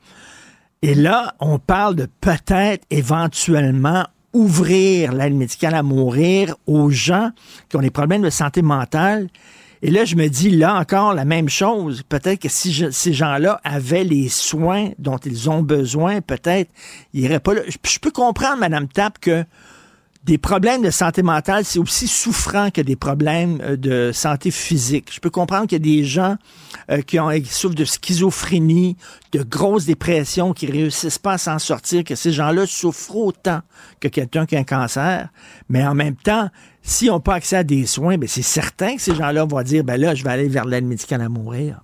Et là, on parle de peut-être éventuellement ouvrir l'aide médicale à mourir aux gens qui ont des problèmes de santé mentale. Et là, je me dis, là encore, la même chose. Peut-être que si ces gens-là avaient les soins dont ils ont besoin, peut-être, ils n'iraient pas là. Je, je peux comprendre, Madame Tapp, que des problèmes de santé mentale, c'est aussi souffrant que des problèmes euh, de santé physique. Je peux comprendre qu'il y a des gens euh, qui, ont, qui souffrent de schizophrénie, de grosses dépressions, qui réussissent pas à s'en sortir, que ces gens-là souffrent autant que quelqu'un qui a un cancer. Mais en même temps, s'ils n'ont pas accès à des soins, ben c'est certain que ces gens-là vont dire, ben là, je vais aller vers l'aide médicale à mourir.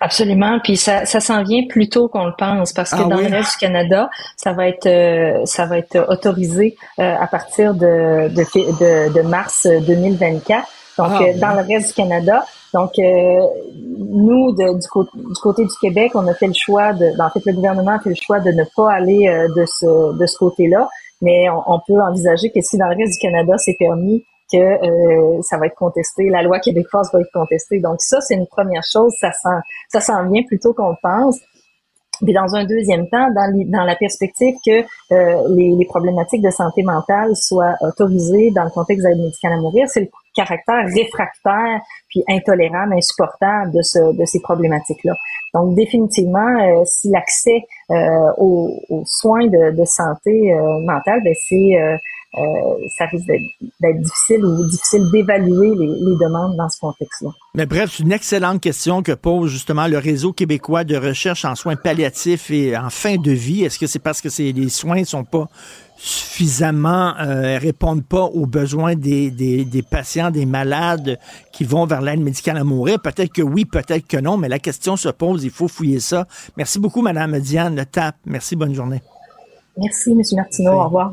Absolument, puis ça, ça s'en vient plus tôt qu'on le pense parce que Ah dans oui? le reste du Canada, ça va être euh, ça va être autorisé euh, à partir de de, de, de mars 2024. Donc Ah, euh, dans le reste du Canada, donc euh, nous de- du, côté, du côté du Québec, on a fait le choix de ben, en fait le gouvernement a fait le choix de ne pas aller euh, de ce de ce côté-là, mais on, on peut envisager que si dans le reste du Canada c'est permis que euh, ça va être contesté, la loi québécoise va être contestée. Donc ça, c'est une première chose, ça s'en ça s'en vient plus tôt qu'on le pense. Puis dans un deuxième temps, dans, la perspective que euh, les, problématiques de santé mentale soient autorisées dans le contexte d'aide médicale à mourir, c'est le caractère réfractaire puis intolérable, insupportable de, ce, de ces problématiques-là. Donc définitivement, euh, si l'accès euh, aux, soins de, santé mentale, ben c'est euh, ça risque d'être d'être difficile ou difficile d'évaluer les, les demandes dans ce contexte-là. Mais bref, c'est une excellente question que pose justement le réseau québécois de recherche en soins palliatifs et en fin de vie. Est-ce que c'est parce que c'est- les soins sont pas suffisamment euh, répondent pas aux besoins des, des, des patients, des malades qui vont vers l'aide médicale à mourir? Peut-être que oui, peut-être que non, mais la question se pose, il faut fouiller ça. Merci beaucoup, Madame Diane Le Tap. Merci, bonne journée. Merci, M. Martineau. Au revoir.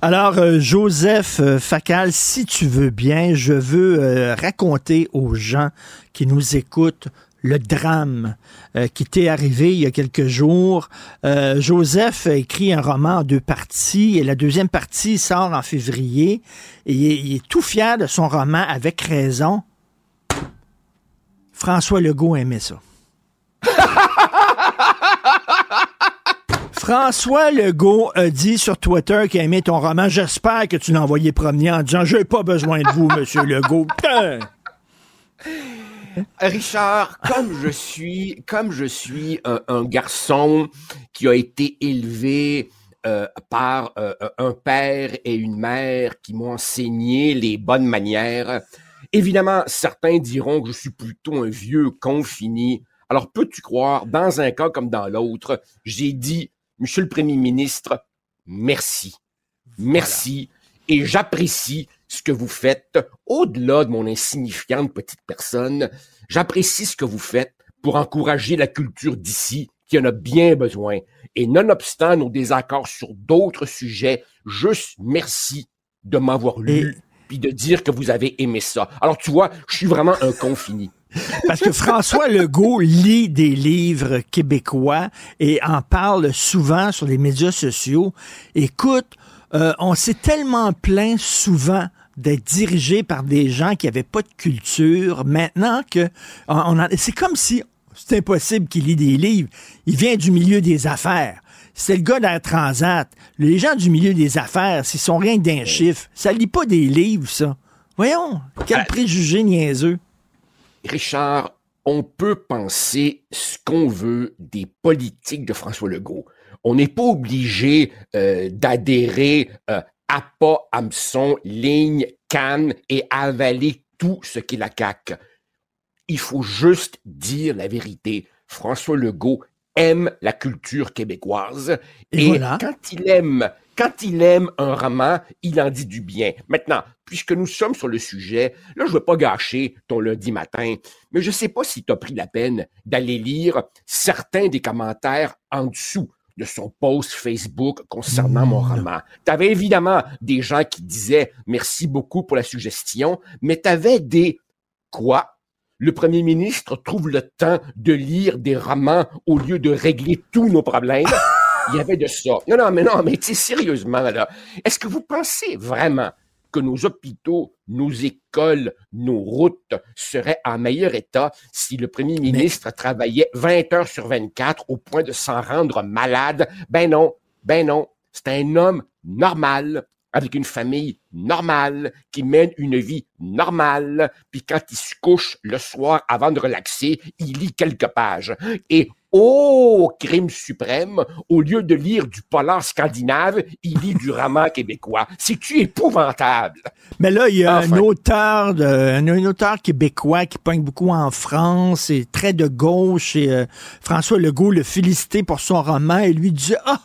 Alors, euh, Joseph euh, Facal, si tu veux bien, je veux euh, raconter aux gens qui nous écoutent le drame qui t'est arrivé il y a quelques jours. Joseph a écrit un roman en deux parties et la deuxième partie sort en février et il est, il est tout fier de son roman avec raison. François Legault aimait ça. François Legault a dit sur Twitter qu'il a aimé ton roman. J'espère que tu l'as envoyé promener en disant J'ai pas besoin de vous, monsieur Legault. Putain! Richard, comme je suis, comme je suis un, un garçon qui a été élevé euh, par euh, un père et une mère qui m'ont enseigné les bonnes manières, évidemment, certains diront que je suis plutôt un vieux con fini. Alors, peux-tu croire, dans un cas comme dans l'autre, j'ai dit, Monsieur le Premier ministre, merci. Merci. Et j'apprécie ce que vous faites, au-delà de mon insignifiante petite personne, j'apprécie ce que vous faites pour encourager la culture d'ici, qui en a bien besoin. Et nonobstant nos désaccords sur d'autres sujets, juste merci de m'avoir lu, puis de dire que vous avez aimé ça. Alors tu vois, je suis vraiment un con fini. Parce que François Legault lit des livres québécois et en parle souvent sur les médias sociaux. Écoute, euh, on s'est tellement plaint souvent d'être dirigé par des gens qui n'avaient pas de culture. Maintenant que on, on en- c'est comme si c'est impossible qu'il lit des livres. Il vient du milieu des affaires. C'est le gars d'Air Transat. Les gens du milieu des affaires, s'ils sont rien que d'un chiffre, ça lit pas des livres, ça. Voyons, quel préjugé niaiseux. Richard, on peut penser ce qu'on veut des politiques de François Legault. On n'est pas obligé euh, d'adhérer euh, à pas, hameçon, ligne, canne et avaler tout ce qu'est la CAQ. Il faut juste dire la vérité. François Legault aime la culture québécoise et, quand il aime quand il aime un roman, il en dit du bien. Maintenant, puisque nous sommes sur le sujet, là, je veux pas gâcher ton lundi matin, mais je sais pas si tu as pris la peine d'aller lire certains des commentaires en dessous de son post Facebook concernant mon roman. Tu avais évidemment des gens qui disaient merci beaucoup pour la suggestion, mais tu avais des quoi le premier ministre trouve le temps de lire des romans au lieu de régler tous nos problèmes. Il y avait de ça. Non, non, mais non, mais sérieusement, là, est-ce que vous pensez vraiment que nos hôpitaux, nos écoles, nos routes seraient en meilleur état si le premier ministre travaillait 20 heures sur 24 au point de s'en rendre malade? Ben non, ben non. C'est un homme normal, avec une famille normale, qui mène une vie normale, puis quand il se couche le soir avant de relaxer, il lit quelques pages. Et oh, crime suprême, au lieu de lire du polar scandinave, il lit du roman québécois. C'est-tu épouvantable? Mais là, il y a un auteur de, un, auteur québécois qui pointe beaucoup en France, et très de gauche, et euh, François Legault le félicitait pour son roman, et lui dit, ah,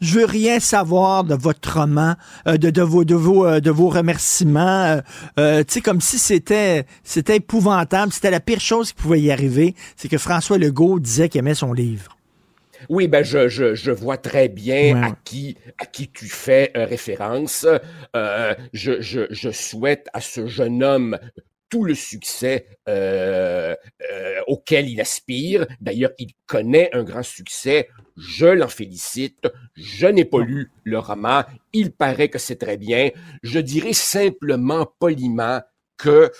je veux rien savoir de votre roman, euh, de, de, vos, de, vos, euh, de vos remerciements. Euh, tu sais, comme si c'était c'était épouvantable. C'était la pire chose qui pouvait y arriver. C'est que François Legault disait qu'il aimait son livre. Oui, ben je, je, je vois très bien à qui à qui tu fais référence. je, je, je souhaite à ce jeune homme tout le succès euh, euh, auquel il aspire. D'ailleurs, il connaît un grand succès. Je l'en félicite. Je n'ai pas lu le roman. Il paraît que c'est très bien. Je dirais simplement poliment que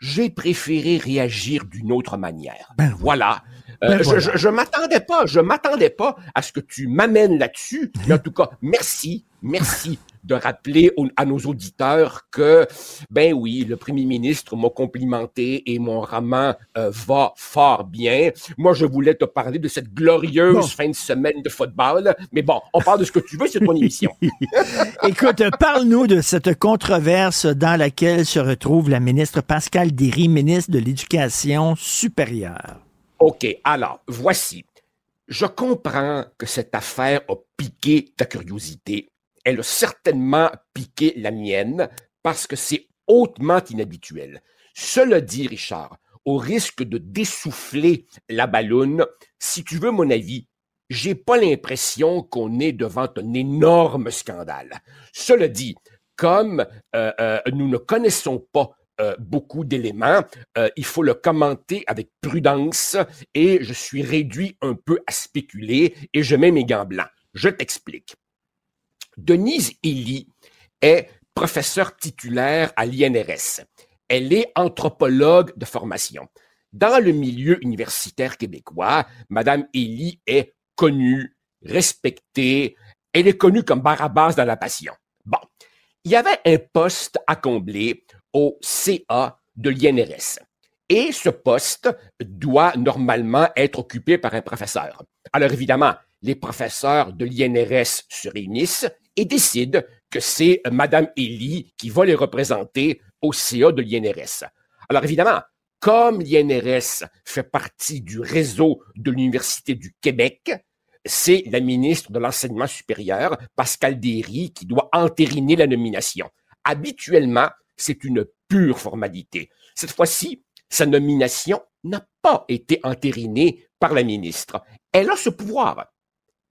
j'ai préféré réagir d'une autre manière. Ben voilà. Euh, ben je, je, m'attendais pas, je m'attendais pas à ce que tu m'amènes là-dessus. Mais en tout cas, merci, merci de rappeler à nos auditeurs que, ben oui, le premier ministre m'a complimenté et mon roman euh, va fort bien. Moi, je voulais te parler de cette glorieuse fin de semaine de football, mais bon, on parle de ce que tu veux, c'est ton émission. Écoute, parle-nous de cette controverse dans laquelle se retrouve la ministre Pascal Derry, ministre de l'Éducation supérieure. OK, alors, voici. Je comprends que cette affaire a piqué ta curiosité. Elle a certainement piqué la mienne parce que c'est hautement inhabituel. Cela dit, Richard, au risque de dessouffler la balloune, si tu veux mon avis, j'ai pas l'impression qu'on est devant un énorme scandale. Cela dit, comme euh, euh, nous ne connaissons pas euh, beaucoup d'éléments. Euh, il faut le commenter avec prudence et je suis réduit un peu à spéculer et je mets mes gants blancs. Je t'explique. Denise Ely est professeure titulaire à l'INRS. Elle est anthropologue de formation. Dans le milieu universitaire québécois, Madame Ely est connue, respectée. Elle est connue comme Barabas dans la passion. Bon. Il y avait un poste à combler au CA de l'INRS. Et ce poste doit normalement être occupé par un professeur. Alors évidemment, les professeurs de l'INRS se réunissent et décident que c'est Madame Elie qui va les représenter au CA de l'INRS. Alors évidemment, comme l'INRS fait partie du réseau de l'Université du Québec, c'est la ministre de l'Enseignement supérieur, Pascal Derry, qui doit entériner la nomination. Habituellement, c'est une pure formalité. Cette fois-ci, sa nomination n'a pas été entérinée par la ministre. Elle a ce pouvoir.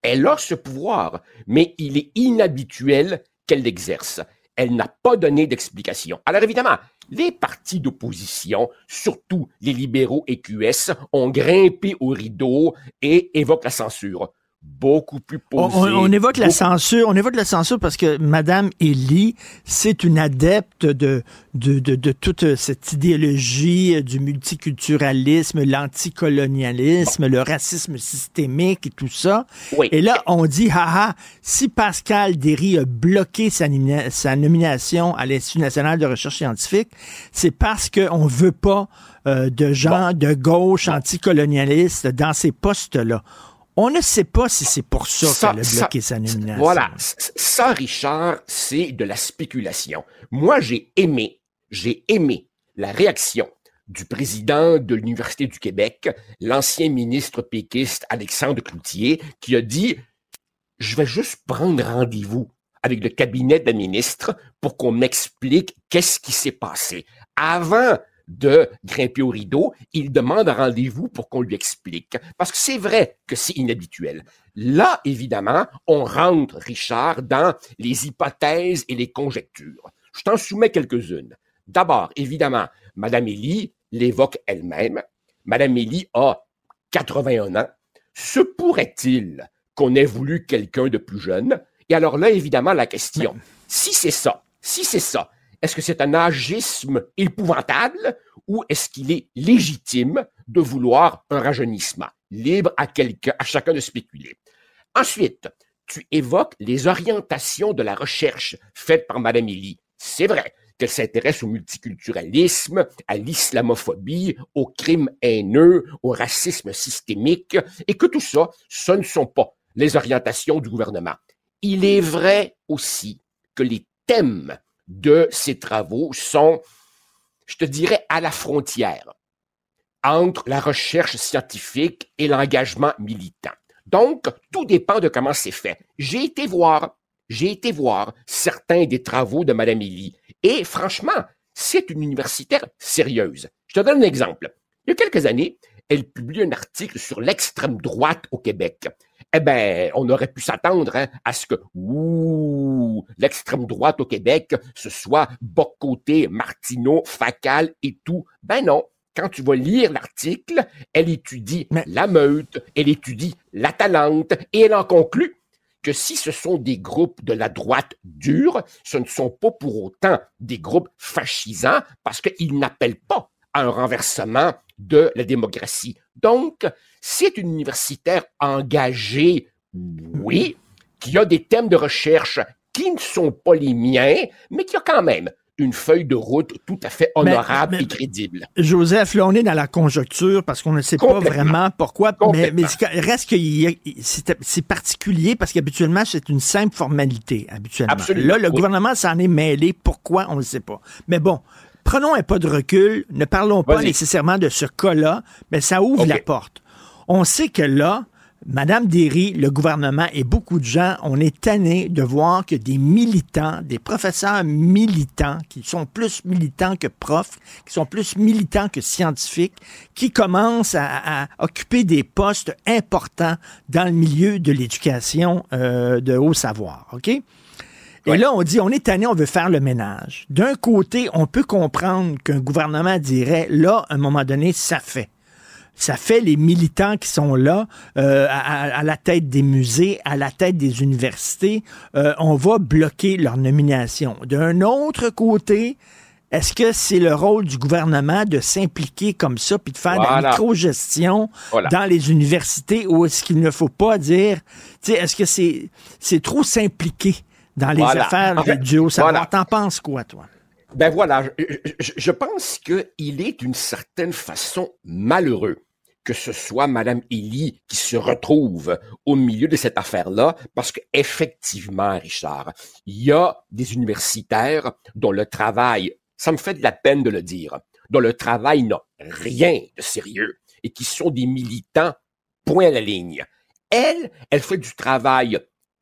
Elle a ce pouvoir, mais il est inhabituel qu'elle l'exerce. Elle n'a pas donné d'explication. Alors évidemment, les partis d'opposition, surtout les libéraux et QS, ont grimpé au rideau et évoquent la censure. Beaucoup plus On, posée. on- on évoque la censure, on évoque la censure parce que Madame Elie, c'est une adepte de, de, de, de toute cette idéologie du multiculturalisme, l'anticolonialisme, le racisme systémique et tout ça. Et là, on dit, haha, si Pascal Derry a bloqué sa, nomina- sa nomination à l'Institut national de recherche scientifique, c'est parce qu'on veut pas euh, de gens de gauche anticolonialistes dans ces postes-là. On ne sait pas si c'est pour ça, qu'elle a bloqué sa nomination. Voilà. Ça, Richard, c'est de la spéculation. Moi, j'ai aimé, j'ai aimé la réaction du président de l'Université du Québec, l'ancien ministre péquiste Alexandre Cloutier, qui a dit Je vais juste prendre rendez-vous avec le cabinet de la ministre pour qu'on m'explique qu'est-ce qui s'est passé. Avant de grimper au rideau, il demande un rendez-vous pour qu'on lui explique. Parce que c'est vrai que c'est inhabituel. Là, évidemment, on rentre, Richard, dans les hypothèses et les conjectures. Je t'en soumets quelques-unes. D'abord, évidemment, Madame Élie l'évoque elle-même. Madame Élie a 81 ans. Se pourrait-il qu'on ait voulu quelqu'un de plus jeune? Et alors là, évidemment, la question, si c'est ça, si c'est ça, est-ce que c'est un agisme épouvantable ou est-ce qu'il est légitime de vouloir un rajeunissement? Libre à chacun de spéculer. Ensuite, tu évoques les orientations de la recherche faite par Madame Élie. C'est vrai qu'elle s'intéresse au multiculturalisme, à l'islamophobie, aux crimes haineux, au racisme systémique, et que tout ça, ce ne sont pas les orientations du gouvernement. Il est vrai aussi que les thèmes de ces travaux sont, je te dirais, à la frontière entre la recherche scientifique et l'engagement militant. Donc, tout dépend de comment c'est fait. J'ai été voir, j'ai été voir certains des travaux de Mme Élie. Et franchement, c'est une universitaire sérieuse. Je te donne un exemple. Il y a quelques années, elle publie un article sur l'extrême droite au Québec. Eh ben, on aurait pu s'attendre hein, à ce que, ouh, l'extrême droite au Québec, ce soit Bocoté, Martineau, Facal et tout. Ben non. Quand tu vas lire l'article, elle étudie la meute, elle étudie la talente et elle en conclut que si ce sont des groupes de la droite dure, ce ne sont pas pour autant des groupes fascisants parce qu'ils n'appellent pas à un renversement de la démocratie. Donc, c'est une universitaire engagée, oui, qui a des thèmes de recherche qui ne sont pas les miens, mais qui a quand même une feuille de route tout à fait honorable Mais- et crédible. Joseph, là, on est dans la conjoncture parce qu'on ne sait pas vraiment pourquoi. Mais, reste a- c'est c'est particulier parce qu'habituellement, c'est une simple formalité. Habituellement. Absolument, Là, le oui. gouvernement s'en est mêlé. Pourquoi? On ne sait pas. Mais bon. Prenons un pas de recul, ne parlons pas nécessairement de ce cas-là, mais ça ouvre la porte. On sait que là, Madame Derry, le gouvernement et beaucoup de gens, on est tanné de voir que des militants, des professeurs militants, qui sont plus militants que profs, qui sont plus militants que scientifiques, qui commencent à, à occuper des postes importants dans le milieu de l'éducation euh, de haut savoir. OK? Et là, on dit, on est tanné, on veut faire le ménage. D'un côté, on peut comprendre qu'un gouvernement dirait, là, à un moment donné, ça fait. Ça fait les militants qui sont là, euh, à, la tête des musées, à la tête des universités. euh, on va bloquer leur nomination. D'un autre côté, est-ce que c'est le rôle du gouvernement de s'impliquer comme ça, puis de faire de la micro-gestion Voilà. dans les universités, ou est-ce qu'il ne faut pas dire, tu sais, est-ce que c'est c'est trop s'impliqué dans les Voilà. affaires En fait, du haut savoir? voilà. T'en penses quoi, toi? Ben voilà, je, je- je pense qu'il est d'une certaine façon malheureux que ce soit Madame Élie qui se retrouve au milieu de cette affaire-là, parce que effectivement, Richard, il y a des universitaires dont le travail, ça me fait de la peine de le dire, dont le travail n'a rien de sérieux et qui sont des militants point à la ligne. Elle, elle fait du travail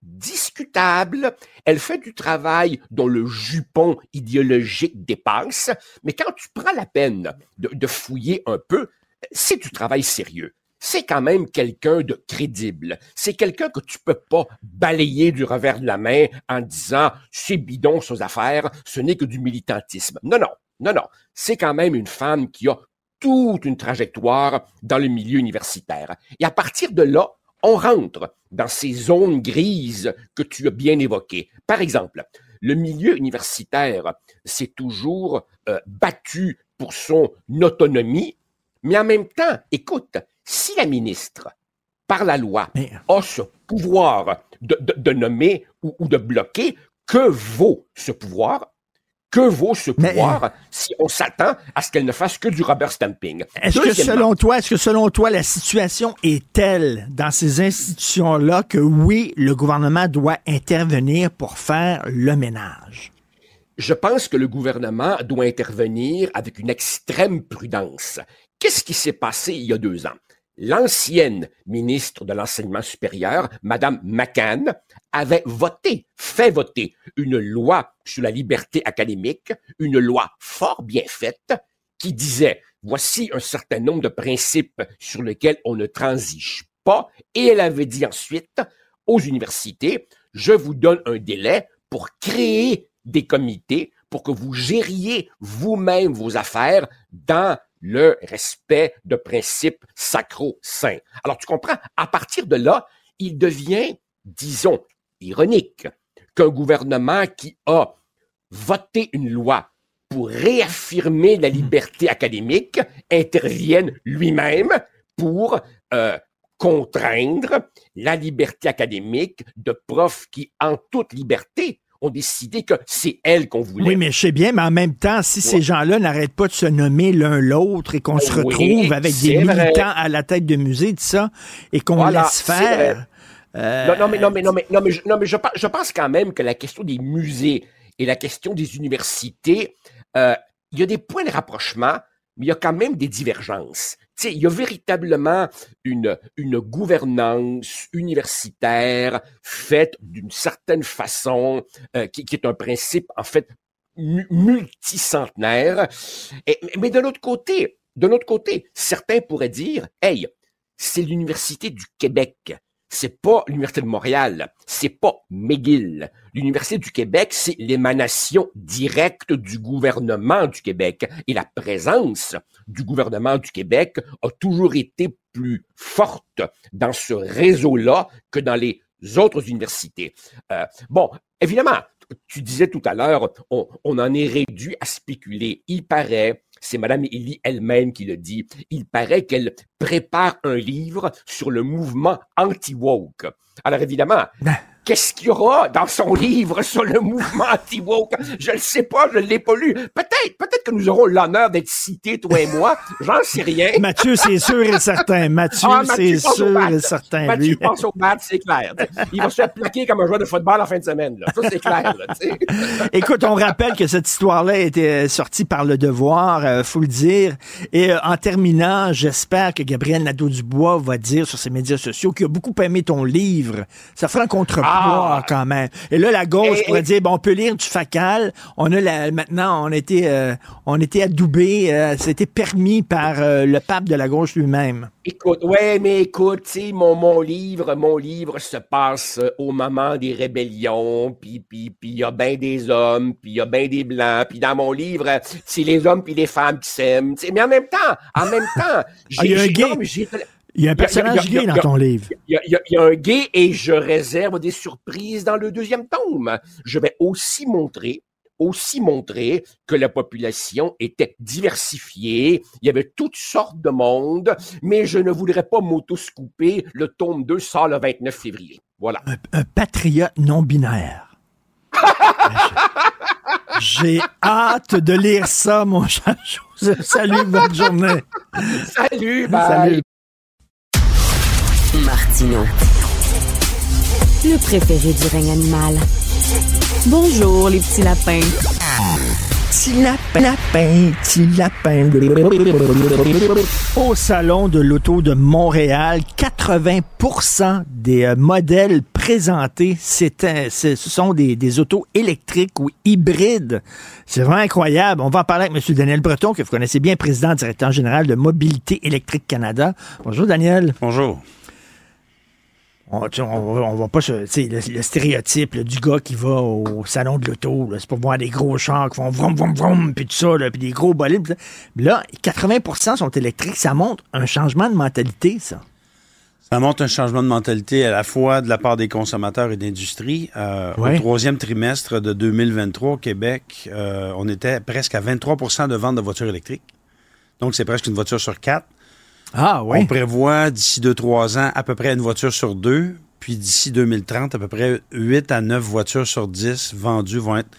discutable, elle fait du travail dont le jupon idéologique dépasse, mais quand tu prends la peine de, fouiller un peu, c'est du travail sérieux. C'est quand même quelqu'un de crédible. C'est quelqu'un que tu peux pas balayer du revers de la main en disant c'est bidon ces affaires, ce n'est que du militantisme. Non, non, non, non. C'est quand même une femme qui a toute une trajectoire dans le milieu universitaire. Et à partir de là, on rentre dans ces zones grises que tu as bien évoquées. Par exemple, le milieu universitaire s'est toujours euh, battu pour son autonomie, mais en même temps, écoute, si la ministre, par la loi, a ce pouvoir de, de- de nommer ou, ou de bloquer, que vaut ce pouvoir? Que vaut ce pouvoir si on s'attend à ce qu'elle ne fasse que du rubber stamping? Est-ce que selon toi, est-ce que selon toi, la situation est telle dans ces institutions-là que oui, le gouvernement doit intervenir pour faire le ménage? je pense que le gouvernement doit intervenir avec une extrême prudence. Qu'est-ce qui s'est passé il y a deux ans? L'ancienne ministre de l'enseignement supérieur, Madame McCann, avait voté, fait voter une loi sur la liberté académique, une loi fort bien faite, qui disait, voici un certain nombre de principes sur lesquels on ne transige pas, et elle avait dit ensuite aux universités, je vous donne un délai pour créer des comités pour que vous gériez vous-même vos affaires dans le respect de principes sacro-saints. Alors, tu comprends, à partir de là, il devient, disons, ironique qu'un gouvernement qui a voté une loi pour réaffirmer la liberté académique intervienne lui-même pour euh, contraindre la liberté académique de profs qui, en toute liberté, ont décidé que c'est elle qu'on voulait. Oui, mais je sais bien, mais en même temps, si ces gens-là n'arrêtent pas de se nommer l'un l'autre et qu'on se Oui, retrouve avec des vrai. militants à la tête de musée, tout ça, et qu'on Voilà, laisse faire. euh, Non, non, mais, non, mais, non, mais, non, mais, je, non, mais je pense quand même que la question des musées et la question des universités, euh, il y a des points de rapprochement, mais il y a quand même des divergences. Sais, il y a véritablement une, une gouvernance universitaire faite d'une certaine façon, euh, qui, qui est un principe, en fait, mu- multicentenaire. Mais de l'autre côté, de l'autre côté, certains pourraient dire, hey, c'est l'Université du Québec. C'est pas l'Université de Montréal. C'est pas McGill. L'Université du Québec, c'est l'émanation directe du gouvernement du Québec. Et la présence du gouvernement du Québec a toujours été plus forte dans ce réseau-là que dans les autres universités. Euh, bon, évidemment, tu disais tout à l'heure, on, on en est réduit à spéculer. Il paraît, c'est Madame Élie elle-même qui le dit, il paraît qu'elle prépare un livre sur le mouvement anti-woke. Alors évidemment, qu'est-ce qu'il y aura dans son livre sur le mouvement anti-woke? Je ne sais pas, je ne l'ai pas lu. Peut-être, peut-être que nous aurons l'honneur d'être cités, toi et moi. J'en sais rien. Mathieu, c'est sûr et certain. Mathieu, Ah, c'est pense au sûr et certain. Mathieu lui. pense au bat, c'est clair. Il va se faire plaquer comme un joueur de football en fin de semaine. Là. Ça, c'est clair. Là. Écoute, on rappelle que cette histoire-là était sortie par le devoir, euh, faut le dire. Et euh, en terminant, j'espère que Gabriel Nadeau-Dubois va dire sur ses médias sociaux qu'il a beaucoup aimé ton livre. Ça fera un Ah! Quand même. Et là, la gauche Et- pourrait dire, bon, on peut lire du facal. On a la, maintenant, on était, euh, on était adoubé. euh, C'était permis par euh, le pape de la gauche lui-même. Écoute, ouais, mais écoute, mon, mon livre, mon livre se passe euh, au moment des rébellions, puis puis puis il y a bien des hommes, puis il y a bien des blancs, puis dans mon livre, c'est les hommes puis les femmes qui s'aiment, mais en même temps, en même temps, j'ai- Ah, il y a un j'ai- gay. non, j'ai- Il y a un personnage gay dans ton livre. Il y, a, un gay et je réserve des surprises dans le deuxième tome. Je vais aussi montrer aussi montrer que la population était diversifiée, il y avait toutes sortes de monde, mais je ne voudrais pas m'autoscouper. Le tome 2 sort le 29 février. Voilà. Un patriote non binaire. J'ai hâte de lire ça, mon cher Joseph. Salut, bonne journée. Salut, bye. Salut. Martino. Le préféré du règne animal. Bonjour, les petits lapins. Petit lapin, lapin, petit lapin. Au salon de l'auto de Montréal, 80% des euh, modèles présentés, c'était, ce sont des, des autos électriques ou hybrides. C'est vraiment incroyable. On va en parler avec M. Daniel Breton, que vous connaissez bien, président directeur général de Mobilité électrique Canada. Bonjour, Daniel. Bonjour. On, on, va- on va pas se. Le, le stéréotype là, du gars qui va au salon de l'auto, c'est pour voir des gros chars qui font vroom, vroom, vroom, puis tout ça, là, puis des gros bolides. Là, 80% sont électriques. Ça montre un changement de mentalité, ça. Ça montre un changement de mentalité à la fois de la part des consommateurs et d'industrie. Euh, Ouais. Au troisième trimestre de 2023 au Québec, euh, on était presque à 23% de vente de voitures électriques. Donc, c'est presque une voiture sur quatre. Ah oui. On prévoit d'ici 2-3 ans à peu près une voiture sur deux. Puis d'ici 2030, à peu près 8 à 9 voitures sur 10 vendues vont être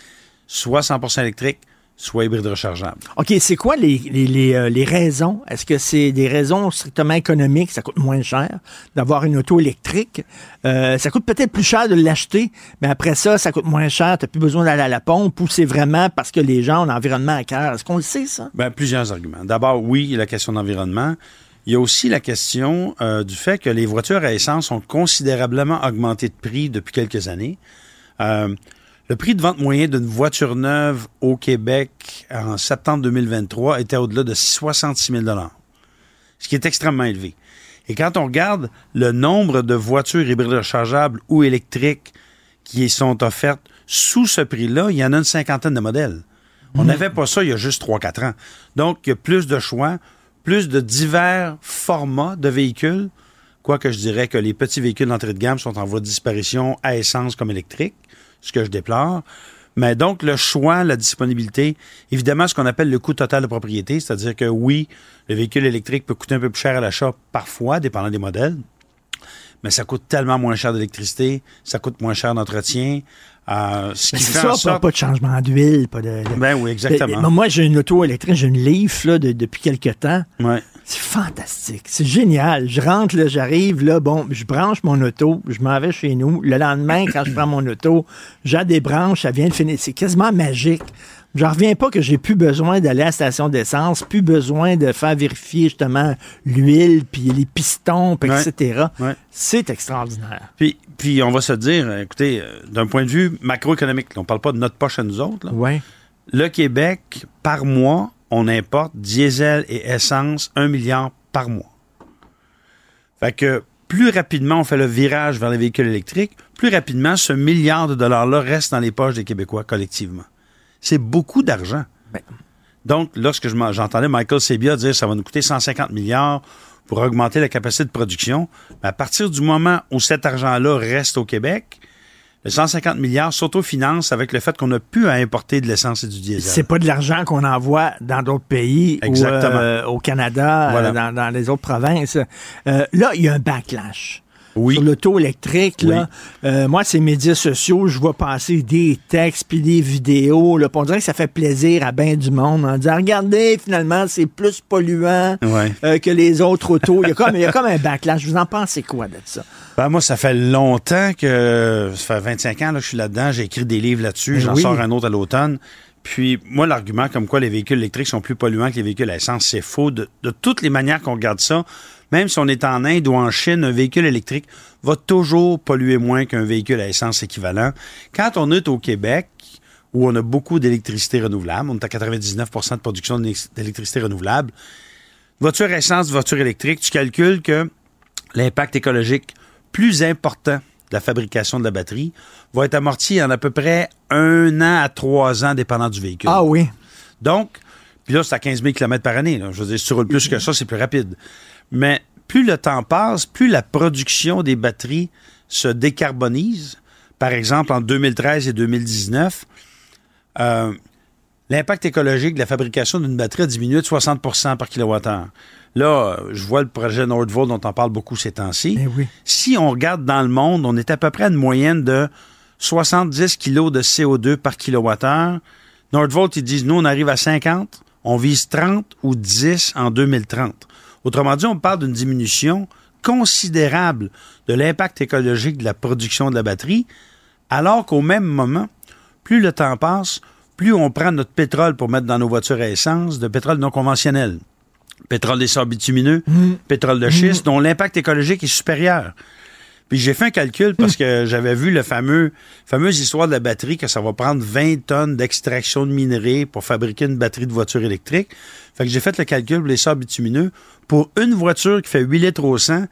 soit 100% électriques, soit hybrides rechargeables. OK, c'est quoi les, les, les, euh, les raisons? Est-ce que c'est des raisons strictement économiques? Ça coûte moins cher d'avoir une auto électrique. Euh, ça coûte peut-être plus cher de l'acheter, mais après ça, ça coûte moins cher. Tu n'as plus besoin d'aller à la pompe ou c'est vraiment parce que les gens ont l'environnement à cœur? Est-ce qu'on le sait, ça? Ben, plusieurs arguments. D'abord, oui, il y a la question d'environnement. Il y a aussi la question euh, du fait que les voitures à essence ont considérablement augmenté de prix depuis quelques années. Euh, le prix de vente moyen d'une voiture neuve au Québec en septembre 2023 était au-delà de 66 000 ce qui est extrêmement élevé. Et quand on regarde le nombre de voitures hybrides rechargeables ou électriques qui sont offertes sous ce prix-là, il y en a une cinquantaine de modèles. On n'avait pas ça il y a juste 3-4 ans. Donc, il y a plus de choix, plus de divers formats de véhicules, quoique je dirais que les petits véhicules d'entrée de gamme sont en voie de disparition à essence comme électrique, ce que je déplore. Mais donc, le choix, la disponibilité, évidemment, ce qu'on appelle le coût total de propriété, c'est-à-dire que oui, le véhicule électrique peut coûter un peu plus cher à l'achat parfois, dépendant des modèles, mais ça coûte tellement moins cher d'électricité, ça coûte moins cher d'entretien. Euh, ce Ben, qui c'est fait ça, en pas, sorte... pas de changement d'huile, pas de... de- Ben oui, exactement. de- moi, j'ai une auto électrique, j'ai une Leaf là, de- depuis quelques temps. Ouais. C'est fantastique. C'est génial. Je rentre, là, j'arrive, là, bon, je branche mon auto, je m'en vais chez nous. Le lendemain, quand je prends mon auto, j'ai des branches, ça vient de finir. C'est quasiment magique. Je reviens pas que j'ai plus besoin d'aller à la station d'essence, plus besoin de faire vérifier justement l'huile, puis les pistons, puis Ouais. etc. Ouais. C'est extraordinaire. Puis, puis on va se dire, euh, écoutez, euh, d'un point de vue macroéconomique, là, on parle pas de notre poche à nous autres. là. Ouais. Le Québec, par mois, on importe diesel et essence 1 milliard par mois. Fait que plus rapidement on fait le virage vers les véhicules électriques, plus rapidement ce milliard de dollars-là reste dans les poches des Québécois collectivement. C'est beaucoup d'argent. Donc, lorsque je j'entendais Michael Sebia dire que ça va nous coûter 150 milliards pour augmenter la capacité de production, mais à partir du moment où cet argent-là reste au Québec, le 150 milliards s'autofinance avec le fait qu'on a pu à importer de l'essence et du diesel. C'est pas de l'argent qu'on envoie dans d'autres pays ou euh, au Canada, Voilà. euh, dans, dans les autres provinces. Euh, là, il y a un backlash. Oui. Sur l'auto électrique, là, euh, moi, ces médias sociaux, je vois passer des textes puis des vidéos. Là, on dirait que ça fait plaisir à bien du monde en disant Regardez, finalement, c'est plus polluant Ouais. euh, que les autres autos. Il y, a comme, il y a comme un backlash. Vous en pensez quoi de ça? Ben, moi, ça fait longtemps que. Ça fait 25 ans là, que je suis là-dedans. J'ai écrit des livres là-dessus. Ben J'en oui. sors un autre à l'automne. Puis, moi, l'argument comme quoi les véhicules électriques sont plus polluants que les véhicules à essence, c'est faux. De, de toutes les manières qu'on regarde ça, même si on est en Inde ou en Chine, un véhicule électrique va toujours polluer moins qu'un véhicule à essence équivalent. Quand on est au Québec, où on a beaucoup d'électricité renouvelable, on est à 99% de production d'électricité renouvelable, voiture à essence, voiture électrique, tu calcules que l'impact écologique plus important de la fabrication de la batterie va être amorti en à peu près un an à trois ans, dépendant du véhicule. Ah oui. Donc, puis là, c'est à 15 000 km par année. là. Je veux dire, si tu roules plus que ça, c'est plus rapide. Mais plus le temps passe, plus la production des batteries se décarbonise. Par exemple, en 2013 et 2019, euh, l'impact écologique de la fabrication d'une batterie a diminué de 60% par kilowattheure. Là, je vois le projet Nordvolt dont on parle beaucoup ces temps-ci. Si on regarde dans le monde, on est à peu près à une moyenne de 70 kg de CO2 par kilowattheure. Nordvolt, ils disent, nous, on arrive à 50, on vise 30 ou 10 en 2030. Autrement dit, on parle d'une diminution considérable de l'impact écologique de la production de la batterie, alors qu'au même moment, plus le temps passe, plus on prend notre pétrole pour mettre dans nos voitures à essence, de pétrole non conventionnel. Pétrole des sables bitumineux, pétrole de schiste, dont l'impact écologique est supérieur. Puis j'ai fait un calcul parce que j'avais vu le fameux fameuse histoire de la batterie que ça va prendre 20 tonnes d'extraction de minerais pour fabriquer une batterie de voiture électrique. Fait que j'ai fait le calcul pour les sables bitumineux. Pour une voiture qui fait 8 litres au 100,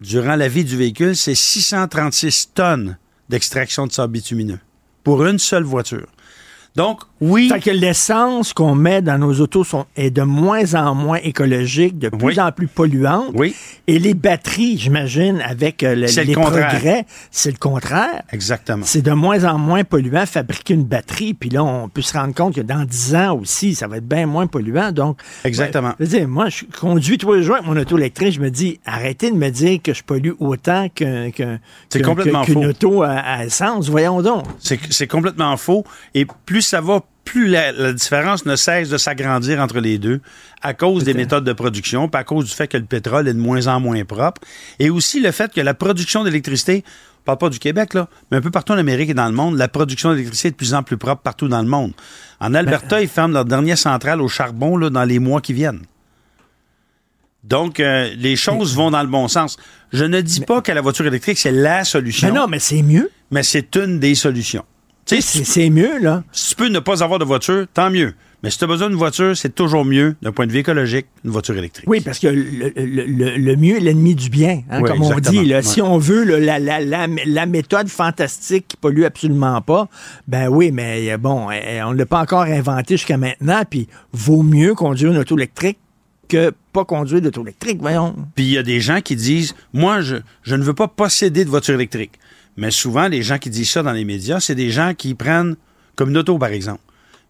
durant la vie du véhicule, c'est 636 tonnes d'extraction de sable bitumineux. Pour une seule voiture. Donc, oui. Fait que l'essence qu'on met dans nos autos sont, est de moins en moins écologique, de plus en plus polluante. Oui. Et les batteries, j'imagine, avec euh, le- le les contraire. progrès, c'est le contraire. Exactement. C'est de moins en moins polluant fabriquer une batterie. Puis là, on peut se rendre compte que dans 10 ans aussi, ça va être bien moins polluant. Donc, Exactement. ouais, je veux dire, moi, je conduis tous les jours avec mon auto électrique. Je me dis, arrêtez de me dire que je pollue autant qu'un, qu'un- qu'une auto à, à essence. Voyons donc. C'est c'est complètement faux. Et plus ça va, plus la, la différence ne cesse de s'agrandir entre les deux à cause des méthodes de production, puis à cause du fait que le pétrole est de moins en moins propre, et aussi le fait que la production d'électricité, on parle pas du Québec, là, mais un peu partout en Amérique et dans le monde, la production d'électricité est de plus en plus propre partout dans le monde. En Alberta, ils ferment leur dernière centrale au charbon là, dans les mois qui viennent. Donc, euh, les choses vont dans le bon sens. Je ne dis pas que la voiture électrique, c'est la solution. Mais non, mais c'est mieux. Mais c'est une des solutions. C'est mieux, là. si tu peux ne pas avoir de voiture, tant mieux. Mais si tu as besoin d'une voiture, c'est toujours mieux, d'un point de vue écologique, une voiture électrique. Oui, parce que le, le- le- le mieux est l'ennemi du bien, hein, Oui, comme on dit. là. Ouais. Si on veut là, la, la, la, la méthode fantastique qui pollue absolument pas, ben oui, mais euh, bon, euh, on ne l'a pas encore inventé jusqu'à maintenant, puis vaut mieux conduire une auto électrique que pas conduire d'auto électrique, voyons. Puis il y a des gens qui disent, moi, je, je ne veux pas posséder de voiture électrique. Mais souvent, les gens qui disent ça dans les médias, c'est des gens qui prennent comme une auto, par exemple.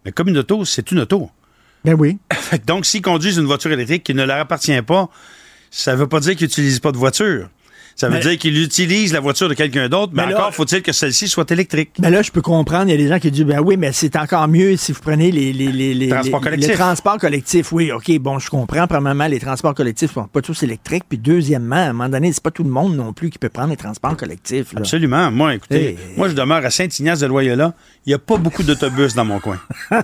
Mais comme une auto, c'est une auto. Ben oui. Donc, s'ils conduisent une voiture électrique qui ne leur appartient pas, ça ne veut pas dire qu'ils n'utilisent pas de voiture. Ça veut Mais- dire qu'ils utilisent la voiture de quelqu'un d'autre, mais, Mais là- encore faut-il que celle-ci soit électrique. Ben là, je peux comprendre, il y a des gens qui disent, ben oui, mais c'est encore mieux si vous prenez les, les, les, les, Transports collectifs. les transports collectifs. Oui, OK, bon, je comprends. Premièrement, les transports collectifs sont pas tous électriques. Puis deuxièmement, à un moment donné, c'est pas tout le monde non plus qui peut prendre les transports collectifs. là. Absolument. Moi, écoutez, Hey. moi, je demeure à Saint-Ignace-de-Loyola. Il n'y a pas beaucoup d'autobus dans mon coin.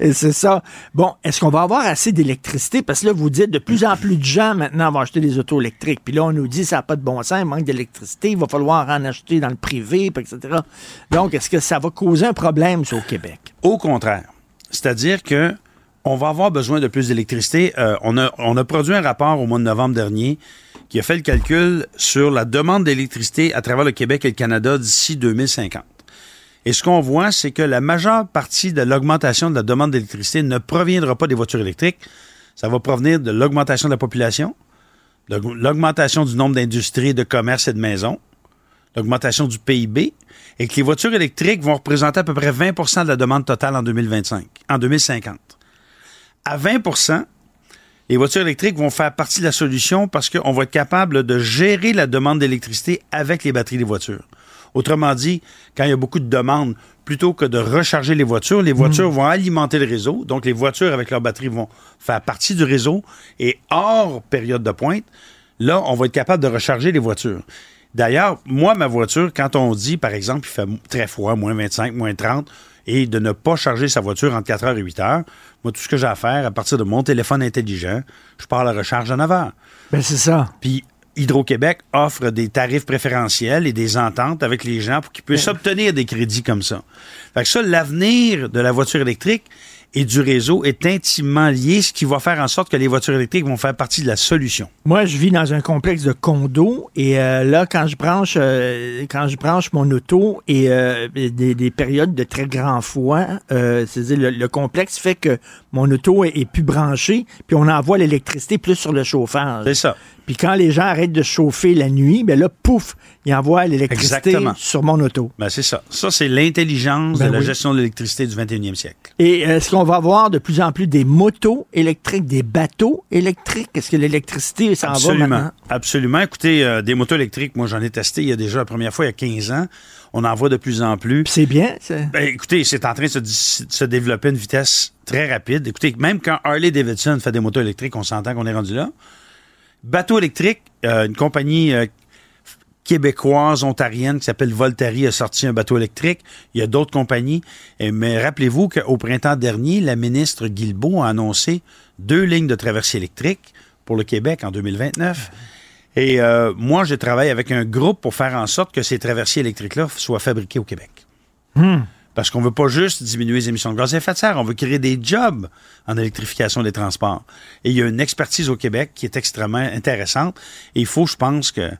Et c'est ça. Bon, est-ce qu'on va avoir assez d'électricité? Parce que là, vous dites de plus en plus de gens maintenant vont acheter des autos électriques. Puis là, on nous dit ça n'a pas de bon sens, il manque d'électricité, il va falloir en acheter dans le privé, etc. Donc, est-ce que ça va causer un problème, au Québec? Au contraire. C'est-à-dire que on va avoir besoin de plus d'électricité. Euh, on, a, on a produit un rapport au mois de novembre dernier qui a fait le calcul sur la demande d'électricité à travers le Québec et le Canada d'ici 2050. Et ce qu'on voit, c'est que la majeure partie de l'augmentation de la demande d'électricité ne proviendra pas des voitures électriques. Ça va provenir de l'augmentation de la population, l'augmentation du nombre d'industries, de commerces et de maisons, l'augmentation du PIB, et que les voitures électriques vont représenter à peu près 20% de la demande totale en 2025, en 2050. À 20% les voitures électriques vont faire partie de la solution parce qu'on va être capable de gérer la demande d'électricité avec les batteries des voitures. Autrement dit, quand il y a beaucoup de demandes, plutôt que de recharger les voitures, les voitures vont alimenter le réseau. Donc, les voitures avec leurs batteries vont faire partie du réseau. Et hors période de pointe, là, on va être capable de recharger les voitures. D'ailleurs, moi, ma voiture, quand on dit, par exemple, il fait très froid, moins 25, moins 30, et de ne pas charger sa voiture entre 4 heures et 8 heures, moi, tout ce que j'ai à faire, à partir de mon téléphone intelligent, je pars à la recharge à 9 heures. Ben, c'est ça. Puis Hydro-Québec offre des tarifs préférentiels et des ententes avec les gens pour qu'ils puissent obtenir des crédits comme ça. Fait que ça, l'avenir de la voiture électrique et du réseau est intimement lié, ce qui va faire en sorte que les voitures électriques vont faire partie de la solution. Moi, je vis dans un complexe de condos et euh, là, quand je branche, euh, quand je branche mon auto et euh, des, des périodes de très grand froid, c'est-à-dire le, le complexe fait que mon auto est, est plus branché, puis on envoie l'électricité plus sur le chauffage. C'est ça. Puis quand les gens arrêtent de chauffer la nuit, ben là, pouf, ils envoient l'électricité sur mon auto. Ben, c'est ça. Ça, c'est l'intelligence Ben de la gestion de l'électricité du 21e siècle. Et euh, est-ce qu'on va avoir de plus en plus des motos électriques, des bateaux électriques? Est-ce que l'électricité s'en va Absolument. maintenant? Absolument. Écoutez, euh, des motos électriques, moi, j'en ai testé il y a déjà la première fois il y a 15 ans. On en voit de plus en plus. C'est bien, c'est... Ben, écoutez, c'est en train de se, se développer à une vitesse très rapide. Écoutez, même quand Harley Davidson fait des motos électriques, on s'entend qu'on est rendu là. Bateau électrique, euh, une compagnie euh, québécoise, ontarienne qui s'appelle Voltari a sorti un bateau électrique. Il y a d'autres compagnies. Mais rappelez-vous qu'au printemps dernier, la ministre Guilbeault a annoncé deux lignes de traversée électrique pour le Québec en 2029. Et euh, moi, je travaille avec un groupe pour faire en sorte que ces traversiers électriques-là soient fabriqués au Québec. Hmm. Parce qu'on veut pas juste diminuer les émissions de gaz à effet de serre, on veut créer des jobs en électrification des transports. Et il y a une expertise au Québec qui est extrêmement intéressante. Et il faut, je pense que,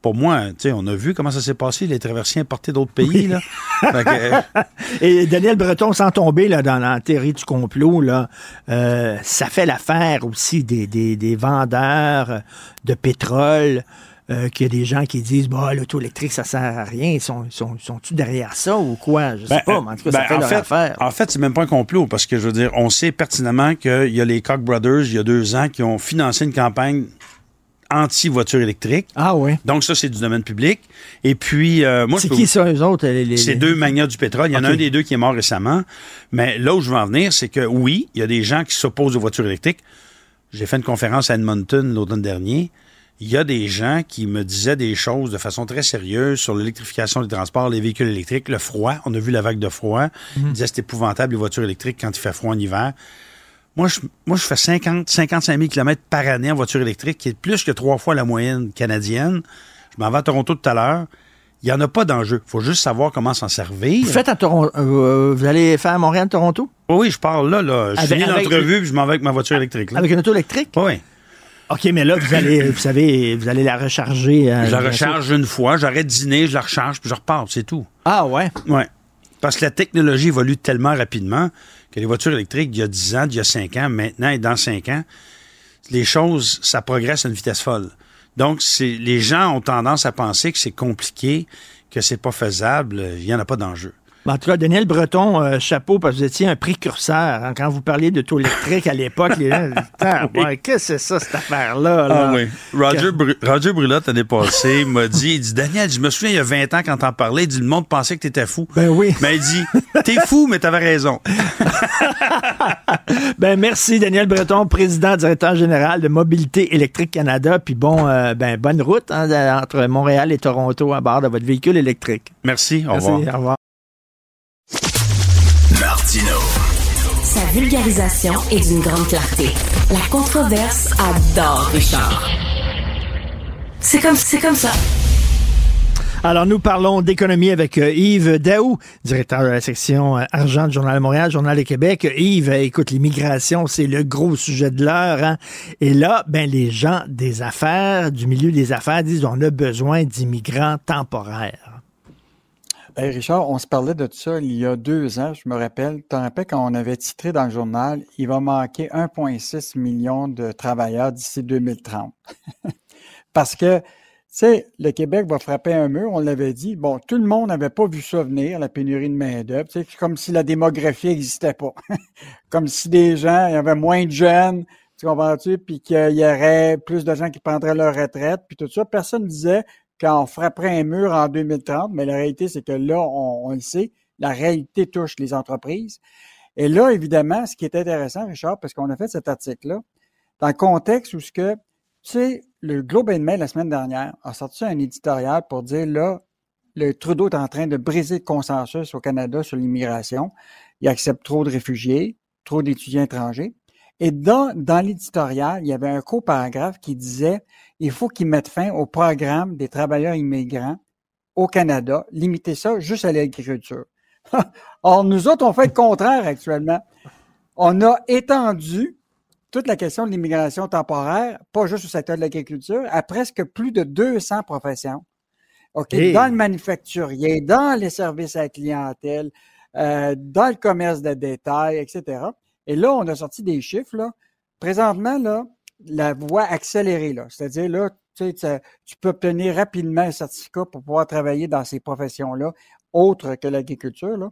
pour moi, tu sais, on a vu comment ça s'est passé, les traversiers importés d'autres pays, là. Que, euh, Et Daniel Breton, sans tomber là, dans la théorie du complot, là, euh, ça fait l'affaire aussi des, des, des vendeurs de pétrole. Euh, qu'il y a des gens qui disent bah l'auto électrique ça sert à rien ils sont sont derrière ça ou quoi? Je sais Ben, pas mais en tout cas ça ben, fait en leur fait, affaire En fait, c'est même pas un complot parce que je veux dire, on sait pertinemment qu'il y a les Koch brothers, il y a deux ans, qui ont financé une campagne anti-voiture électrique. Ah oui. Donc ça, c'est du domaine public. Et puis, euh, moi, c'est je qui vous- ça eux autres les, les- C'est deux magnats du pétrole. Il y en a un des deux qui est mort récemment. Mais là où je veux en venir, c'est que oui, il y a des gens qui s'opposent aux voitures électriques. J'ai fait une conférence à Edmonton l'automne dernier. Il y a des gens qui me disaient des choses de façon très sérieuse sur l'électrification des transports, les véhicules électriques, le froid. On a vu la vague de froid. Ils disaient que c'est épouvantable les voitures électriques quand il fait froid en hiver. Moi, je, moi, je fais 50, 55 000 km par année en voiture électrique, qui est plus que trois fois la moyenne canadienne. Je m'en vais à Toronto tout à l'heure. Il n'y en a pas d'enjeu. Il faut juste savoir comment s'en servir. vous faites à Toronto euh, vous allez faire à Montréal Toronto? Oui, je parle là. là. Je Avec- finis l'entrevue puis je m'en vais avec ma voiture électrique. là. avec une auto électrique? Oui. Ok mais là vous allez vous savez vous allez la recharger euh, Je la recharge une fois, j'arrête dîner, je la recharge, puis je repars, c'est tout. Ah ouais? Ouais. Parce que la technologie évolue tellement rapidement que les voitures électriques, d'il y a 10 ans, d'il y a 5 ans, maintenant et dans 5 ans, les choses, ça progresse à une vitesse folle. Donc, les gens ont tendance à penser que c'est compliqué, que c'est pas faisable, il n'y en a pas d'enjeu. Ben, En tout cas, Daniel Breton, euh, chapeau, parce que vous étiez un précurseur. hein. quand vous parliez d'auto électrique à l'époque, les gens Ah, ouais, qu'est-ce que c'est ça, cette affaire-là? là? Ah oui. Roger, Bru- Roger Brulotte, l'année passée, m'a dit, il dit, Daniel, je me souviens, il y a 20 ans, quand t'en parlais, il dit, le monde pensait que t'étais fou. Ben oui. Mais il dit, t'es fou, mais t'avais raison. Ben, merci, Daniel Breton, président, directeur général de Mobilité électrique Canada. Puis bon, euh, ben, bonne route hein, de- entre Montréal et Toronto à bord de votre véhicule électrique. Merci, au Merci, revoir. au revoir. Sa vulgarisation est d'une grande clarté. La controverse adore Richard. C'est comme, ça. Alors, nous parlons d'économie avec euh, Yves Daou, directeur de la section euh, argent du Journal de Montréal, Journal de Québec. Yves, euh, écoute, l'immigration, c'est le gros sujet de l'heure. hein. Et là, ben, les gens des affaires, du milieu des affaires, disent on a besoin d'immigrants temporaires. Richard, on se parlait de ça il y a deux ans, je me rappelle. Tu te rappelles quand on avait titré dans le journal, il va manquer 1,6 million de travailleurs d'ici 2030. Parce que, tu sais, le Québec va frapper un mur, on l'avait dit. Bon, tout le monde n'avait pas vu ça venir, la pénurie de main-d'œuvre. C'est comme si la démographie n'existait pas. comme si des gens, il y avait moins de jeunes, tu comprends-tu, puis qu'il y aurait plus de gens qui prendraient leur retraite, puis tout ça. Personne ne disait quand on frapperait un mur en 2030, mais la réalité, c'est que là, on, le sait, la réalité touche les entreprises. Et là, évidemment, ce qui est intéressant, Richard, parce qu'on a fait cet article-là, dans le contexte où ce que, tu sais, le Globe and Mail la semaine dernière a sorti un éditorial pour dire là, le Trudeau est en train de briser le consensus au Canada sur l'immigration. Il accepte trop de réfugiés, trop d'étudiants étrangers. Et dans, dans l'éditorial, il y avait un co-paragraphe qui disait il faut qu'ils mettent fin au programme des travailleurs immigrants au Canada, limiter ça juste à l'agriculture. Or, nous autres, on fait le contraire actuellement. On a étendu toute la question de l'immigration temporaire, pas juste au secteur de l'agriculture, à presque plus de 200 professions. OK, Hey. dans le manufacturier, dans les services à la clientèle, euh, dans le commerce de détail, etc. Et là, on a sorti des chiffres, là. Présentement, là, la voie accélérée, là. C'est-à-dire, là, tu sais, tu- tu peux obtenir rapidement un certificat pour pouvoir travailler dans ces professions-là, autres que l'agriculture, là.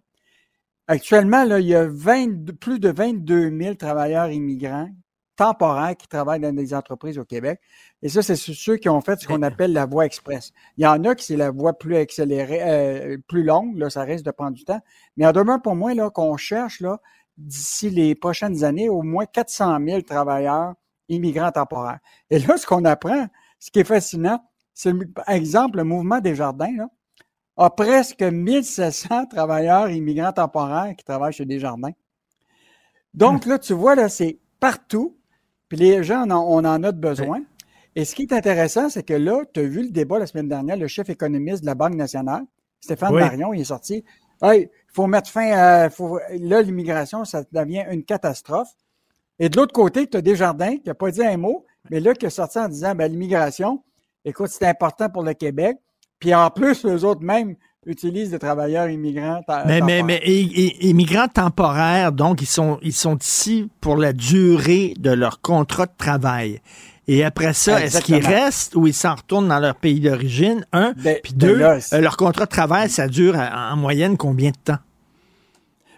Actuellement, là, il y a 22 plus de 22 000 travailleurs immigrants temporaires qui travaillent dans des entreprises au Québec. Et ça, c'est ceux qui ont fait ce qu'on appelle la voie express. Il y en a qui c'est la voie plus accélérée, euh, plus longue, là, ça risque de prendre du temps. Mais en demeure pour moi, là, qu'on cherche, là, d'ici les prochaines années, au moins 400 000 travailleurs immigrants temporaires. Et là, ce qu'on apprend, ce qui est fascinant, c'est, par exemple, le mouvement des jardins, là, a presque 1700 travailleurs immigrants temporaires qui travaillent chez Desjardins. Donc là, tu vois, là, c'est partout. Puis les gens, on en, on en a de besoin. Et ce qui est intéressant, c'est que là, tu as vu le débat la semaine dernière, le chef économiste de la Banque nationale, Stéphane Oui. Marion, il est sorti. Hey, il faut mettre fin à. Faut, là, l'immigration, ça devient une catastrophe. Et de l'autre côté, tu as Desjardins qui n'a pas dit un mot, mais là, qui est sorti en disant ben, l'immigration, Écoute, c'est important pour le Québec. Puis en plus, les autres même utilisent des travailleurs immigrants. Mais, mais, mais immigrants temporaires, donc, ils sont, ils sont ici pour la durée de leur contrat de travail. Et après ça, est-ce qu'ils restent ou ils s'en retournent dans leur pays d'origine? Un. Ben, puis ben deux, là, euh, leur contrat de travail, ça dure en, en moyenne combien de temps?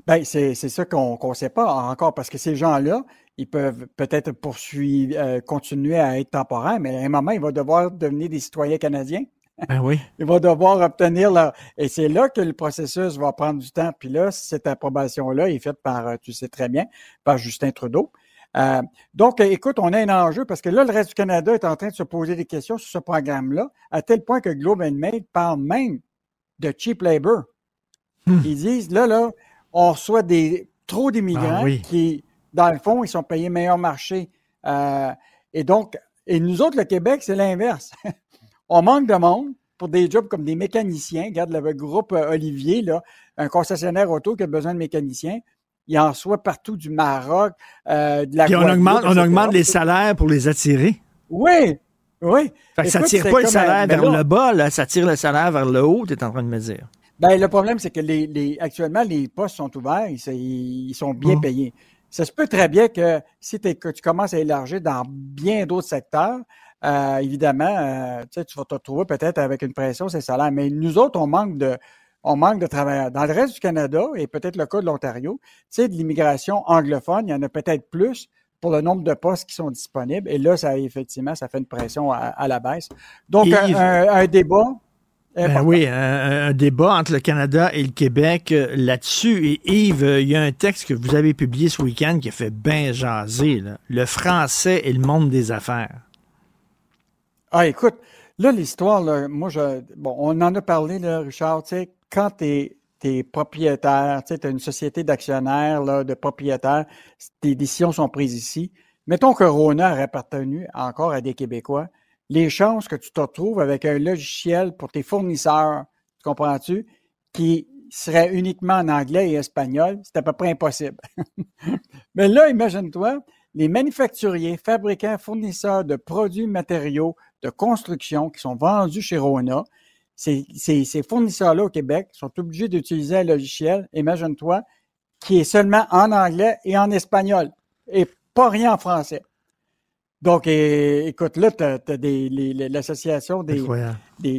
Ben, c'est ça qu'on ne sait pas encore, parce que ces gens-là, ils peuvent peut-être poursuivre, euh, continuer à être temporaires, mais à un moment, ils vont devoir devenir des citoyens canadiens. Ben oui. Ils vont devoir obtenir leur... Et c'est là que le processus va prendre du temps. Puis là, cette approbation-là est faite par, euh, tu sais très bien, par Justin Trudeau. Euh, donc, écoute, on a un enjeu parce que là, le reste du Canada est en train de se poser des questions sur ce programme-là, à tel point que Globe and Mail parle même de cheap labor. Hmm. Ils disent, là, là, on reçoit des, trop d'immigrants Ah oui. qui, dans le fond, ils sont payés meilleur marché. Euh, et donc, et nous autres, le Québec, c'est l'inverse. on manque de monde pour des jobs comme des mécaniciens. Regarde le groupe euh, Olivier, là, un concessionnaire auto qui a besoin de mécaniciens. Il en soit partout du Maroc, euh, de la Puis on augmente, on augmente les salaires pour les attirer. Oui, oui. Fait que ça Écoute, tire pas le salaire vers là- le bas, là, ça tire le salaire vers le haut, tu es en train de me dire. Ben, le problème, c'est que les, les- actuellement, les postes sont ouverts, ils, ils sont bien Mhm. payés. Ça se peut très bien que si que tu commences à élargir dans bien d'autres secteurs, euh, évidemment, euh, tu vas te retrouver peut-être avec une pression sur les salaires. Mais nous autres, on manque de, on manque de travailleurs. Dans le reste du Canada, et peut-être le cas de l'Ontario, tu sais, de l'immigration anglophone, il y en a peut-être plus pour le nombre de postes qui sont disponibles. Et là, ça, effectivement, ça fait une pression à, à la baisse. Donc, un- un débat. Ben important. oui, un, un débat entre le Canada et le Québec euh, là-dessus. Et Yves, euh, il y a un texte que vous avez publié ce week-end qui a fait bien jaser. là. Le français et le monde des affaires. Ah, écoute, là, l'histoire, là, moi, je, bon, on en a parlé, là, Richard, tu sais, quand t'es, t'es propriétaire, tu sais, t'as une société d'actionnaires, là, de propriétaires, tes décisions sont prises ici. Mettons que Rona aurait appartenu encore à des Québécois. Les chances que tu te retrouves avec un logiciel pour tes fournisseurs, tu comprends-tu, qui serait uniquement en anglais et espagnol, c'est à peu près impossible. Mais là, imagine-toi, les manufacturiers, fabricants, fournisseurs de produits matériaux de construction qui sont vendus chez Rona, ces, fournisseurs-là au Québec sont obligés d'utiliser un logiciel, imagine-toi, qui est seulement en anglais et en espagnol et pas rien en français. Donc, écoute, là, tu as, l'association des,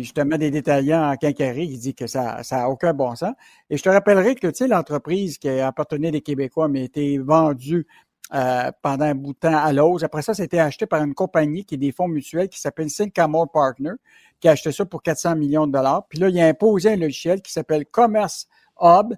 justement des détaillants en quincaillerie qui dit que ça n'a a aucun bon sens. Et je te rappellerai que, tu sais, l'entreprise qui appartenait des Québécois, mais a été vendue euh, pendant un bout de temps à Lowe's. Après ça, c'était acheté par une compagnie qui est des fonds mutuels qui s'appelle Sycamore Partner, qui a acheté ça pour 400 millions de dollars. Puis là, il a imposé un logiciel qui s'appelle Commerce Hub.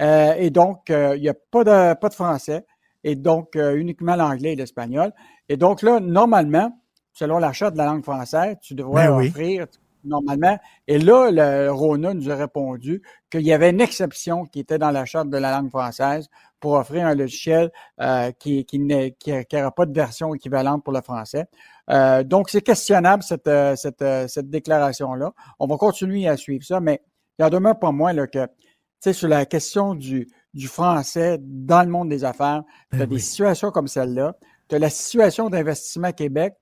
Euh, et donc, euh, il n'y a pas de, pas de français. Et donc, euh, uniquement l'anglais et l'espagnol. Et donc là, normalement, selon l'achat de la langue française, tu devrais Ben oui. offrir normalement. Et là, le Rona nous a répondu qu'il y avait une exception qui était dans la charte de la langue française pour offrir un logiciel euh, qui qui n'aurait qui, pas de version équivalente pour le français. Euh, donc, c'est questionnable cette, euh, cette, euh, cette déclaration-là. On va continuer à suivre ça, mais il en demeure pas moins là, que, tu sais, sur la question du, du français dans le monde des affaires, tu as des situations comme celle-là. Tu as la situation d'Investissement Québec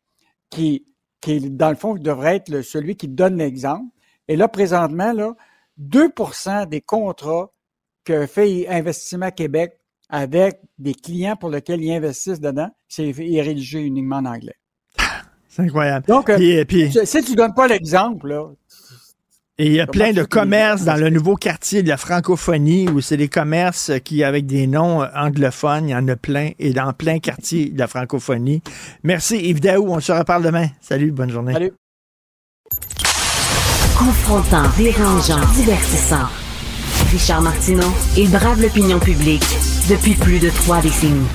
qui, qui, dans le fond, devrait être le- celui qui donne l'exemple. Et là, présentement, là, 2% des contrats que fait Investissement Québec avec des clients pour lesquels ils investissent dedans, c'est est rédigé uniquement en anglais. C'est incroyable. Donc, euh, Puis- puis- si- si tu donnes pas l'exemple, là, Et il y a Comment plein de commerces dans le nouveau quartier de la francophonie où c'est des commerces qui, avec des noms euh, anglophones, il y en a plein, et dans plein quartier de la francophonie. Merci Yves Daou, on se reparle demain. Salut, bonne journée. Salut. Confrontant, dérangeant, divertissant. Richard Martineau, il brave l'opinion publique depuis plus de trois décennies.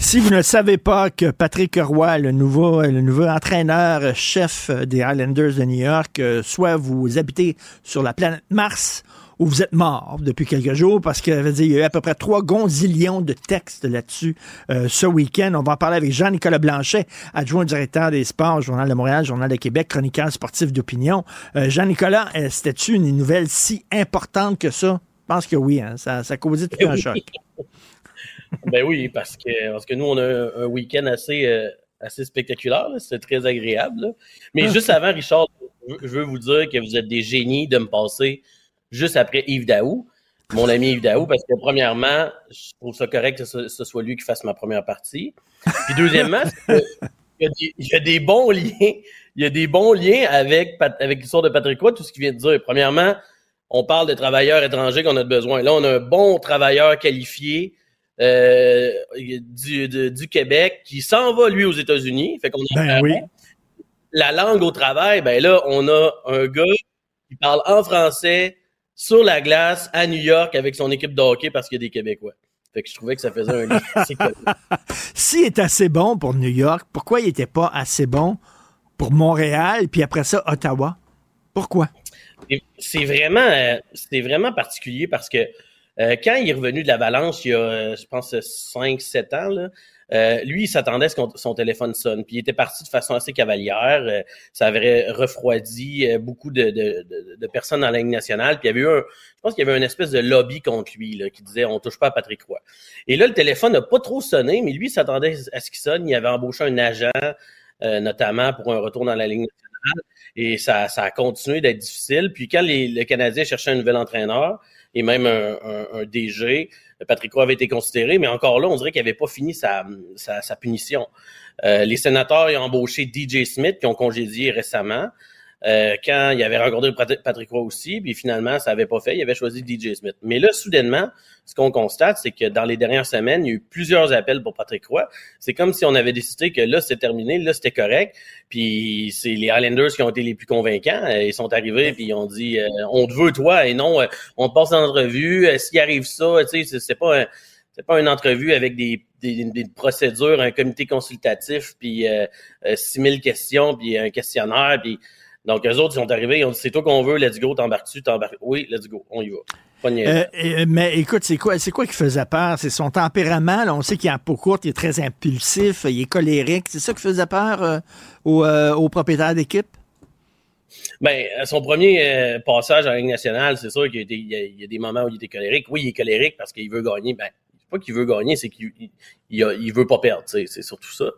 Si vous ne savez pas que Patrick Roy, le nouveau, le nouveau entraîneur chef des Highlanders de New York, euh, soit vous habitez sur la planète Mars ou vous êtes mort depuis quelques jours parce que, je veux dire, il y a eu à peu près 3 gonzillions de textes là-dessus euh, ce week-end. On va en parler avec Jean-Nicolas Blanchet, adjoint directeur des sports, Journal de Montréal, Journal de Québec, chroniqueur sportif d'opinion. Euh, Jean-Nicolas, c'était-tu une nouvelle si importante que ça? Je pense que oui, hein, ça, ça a causé tout un choc. Ben oui, parce que, parce que nous, on a un, un week-end assez, euh, assez spectaculaire. C'était très agréable. là. Mais juste avant, Richard, je veux- vous dire que vous êtes des génies de me passer juste après Yves Daou, mon ami Yves Daou, parce que premièrement, je trouve ça correct que ce, ce soit lui qui fasse ma première partie. Puis deuxièmement, c'est que il y, a des, il y a des bons liens. Il y a des bons liens avec, avec l'histoire de Patrick Roy, tout ce qu'il vient de dire. Premièrement, on parle de travailleurs étrangers qu'on a besoin. Là, on a un bon travailleur qualifié euh, du, de- du Québec qui s'en va, lui, aux États-Unis. Fait qu'on a Ben oui. la langue au travail, ben là, on a un gars qui parle en français sur la glace à New York avec son équipe de hockey parce qu'il y a des Québécois. Fait que je trouvais que ça faisait un. S'il est assez bon pour New York, pourquoi il n'était pas assez bon pour Montréal, puis après ça, Ottawa? Pourquoi? C'est vraiment, euh, c'est vraiment particulier parce que euh, quand il est revenu de l'Avalanche, il y a, euh, je pense, 5-7 ans, là, euh, lui, il s'attendait à ce que son téléphone sonne. Puis il était parti de façon assez cavalière. euh, ça avait refroidi euh, beaucoup de, de- de- de personnes dans la Ligue nationale. Puis il y avait eu un, je pense qu'il y avait une espèce de lobby contre lui là, qui disait on touche pas à Patrick Roy. Et là, le téléphone n'a pas trop sonné, mais lui, il s'attendait à ce qu'il sonne. Il avait embauché un agent, euh, notamment pour un retour dans la Ligue nationale. Et ça, ça a continué d'être difficile. Puis quand les, le Canadien cherchait un nouvel entraîneur et même un, DG, Patrick Roy avait été considéré, mais encore là, on dirait qu'il n'avait pas fini sa, punition. Euh, les sénateurs ont embauché DJ Smith, qui ont congédié récemment. Euh, quand il avait rencontré Pat- Patrick Roy aussi, puis finalement, ça n'avait pas fait, il avait choisi DJ Smith. Mais là, soudainement, ce qu'on constate, c'est que dans les dernières semaines, il y a eu plusieurs appels pour Patrick Roy. C'est comme si on avait décidé que là, c'était terminé, là, c'était correct. Puis c'est les Highlanders qui ont été les plus convaincants. Euh, Ils sont arrivés, puis ils ont dit euh, On te veut, toi, et non, euh, on te passe en entrevue. S'il arrive ça, tu sais, c'est- pas un- c'est pas une entrevue avec des, des, des procédures, un comité consultatif, puis euh, 6000 questions, puis un questionnaire, puis donc eux autres ils sont arrivés, ils ont dit c'est toi qu'on veut, let's go, t'embarques-tu, t'embarques. Oui, let's go, on y va. Euh, euh, mais écoute, c'est quoi, c'est quoi qui faisait peur? C'est son tempérament. là. on sait qu'il est en peau courte, il est très impulsif, il est colérique. C'est ça qui faisait peur euh, aux, aux propriétaires d'équipe? Ben, à son premier passage la Ligue nationale, c'est sûr qu'il y, a des- y a- moments où il était colérique. Oui, il est colérique parce qu'il veut gagner. Ben, c'est pas qu'il veut gagner, c'est qu'il il, il a- il veut pas perdre. C'est surtout ça.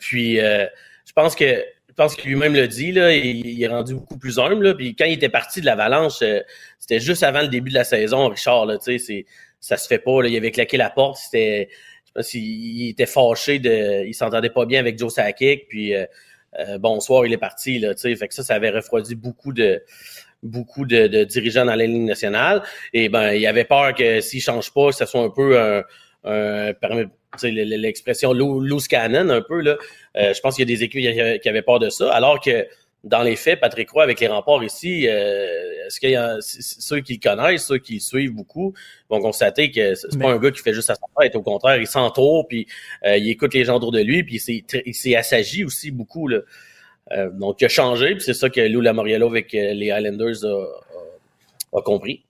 Puis, je pense que pense qu'il lui-même le dit, là, il, il est rendu beaucoup plus humble. Là, puis quand il était parti de l'Avalanche, euh, c'était juste avant le début de la saison, Richard. Là, c'est, ça se fait pas. Là, il avait claqué la porte. C'était, je pense qu'il il était fâché de, il s'entendait pas bien avec Joe Sakic. Puis euh, euh, bonsoir, il est parti. Là, fait que ça, ça avait refroidi beaucoup de beaucoup de, de dirigeants dans la ligne nationale. Et ben, il avait peur que s'il change pas, que ce soit un peu un, un l'expression loo- loose cannon un peu là. Euh, je pense qu'il y a des équipes qui avaient- peur de ça, alors que dans les faits, Patrick Roy avec les remparts ici, euh, est-ce qu'il y a ceux qui le connaissent, ceux qui le suivent beaucoup, vont constater que c'est pas un gars qui fait juste à sa tête. Au contraire, il s'entoure, puis euh, il écoute les gens autour de lui, puis il s'est assagi aussi beaucoup là. Euh, donc il a changé, puis c'est ça que Lou Lamoriello avec euh, les Highlanders a, a- a compris.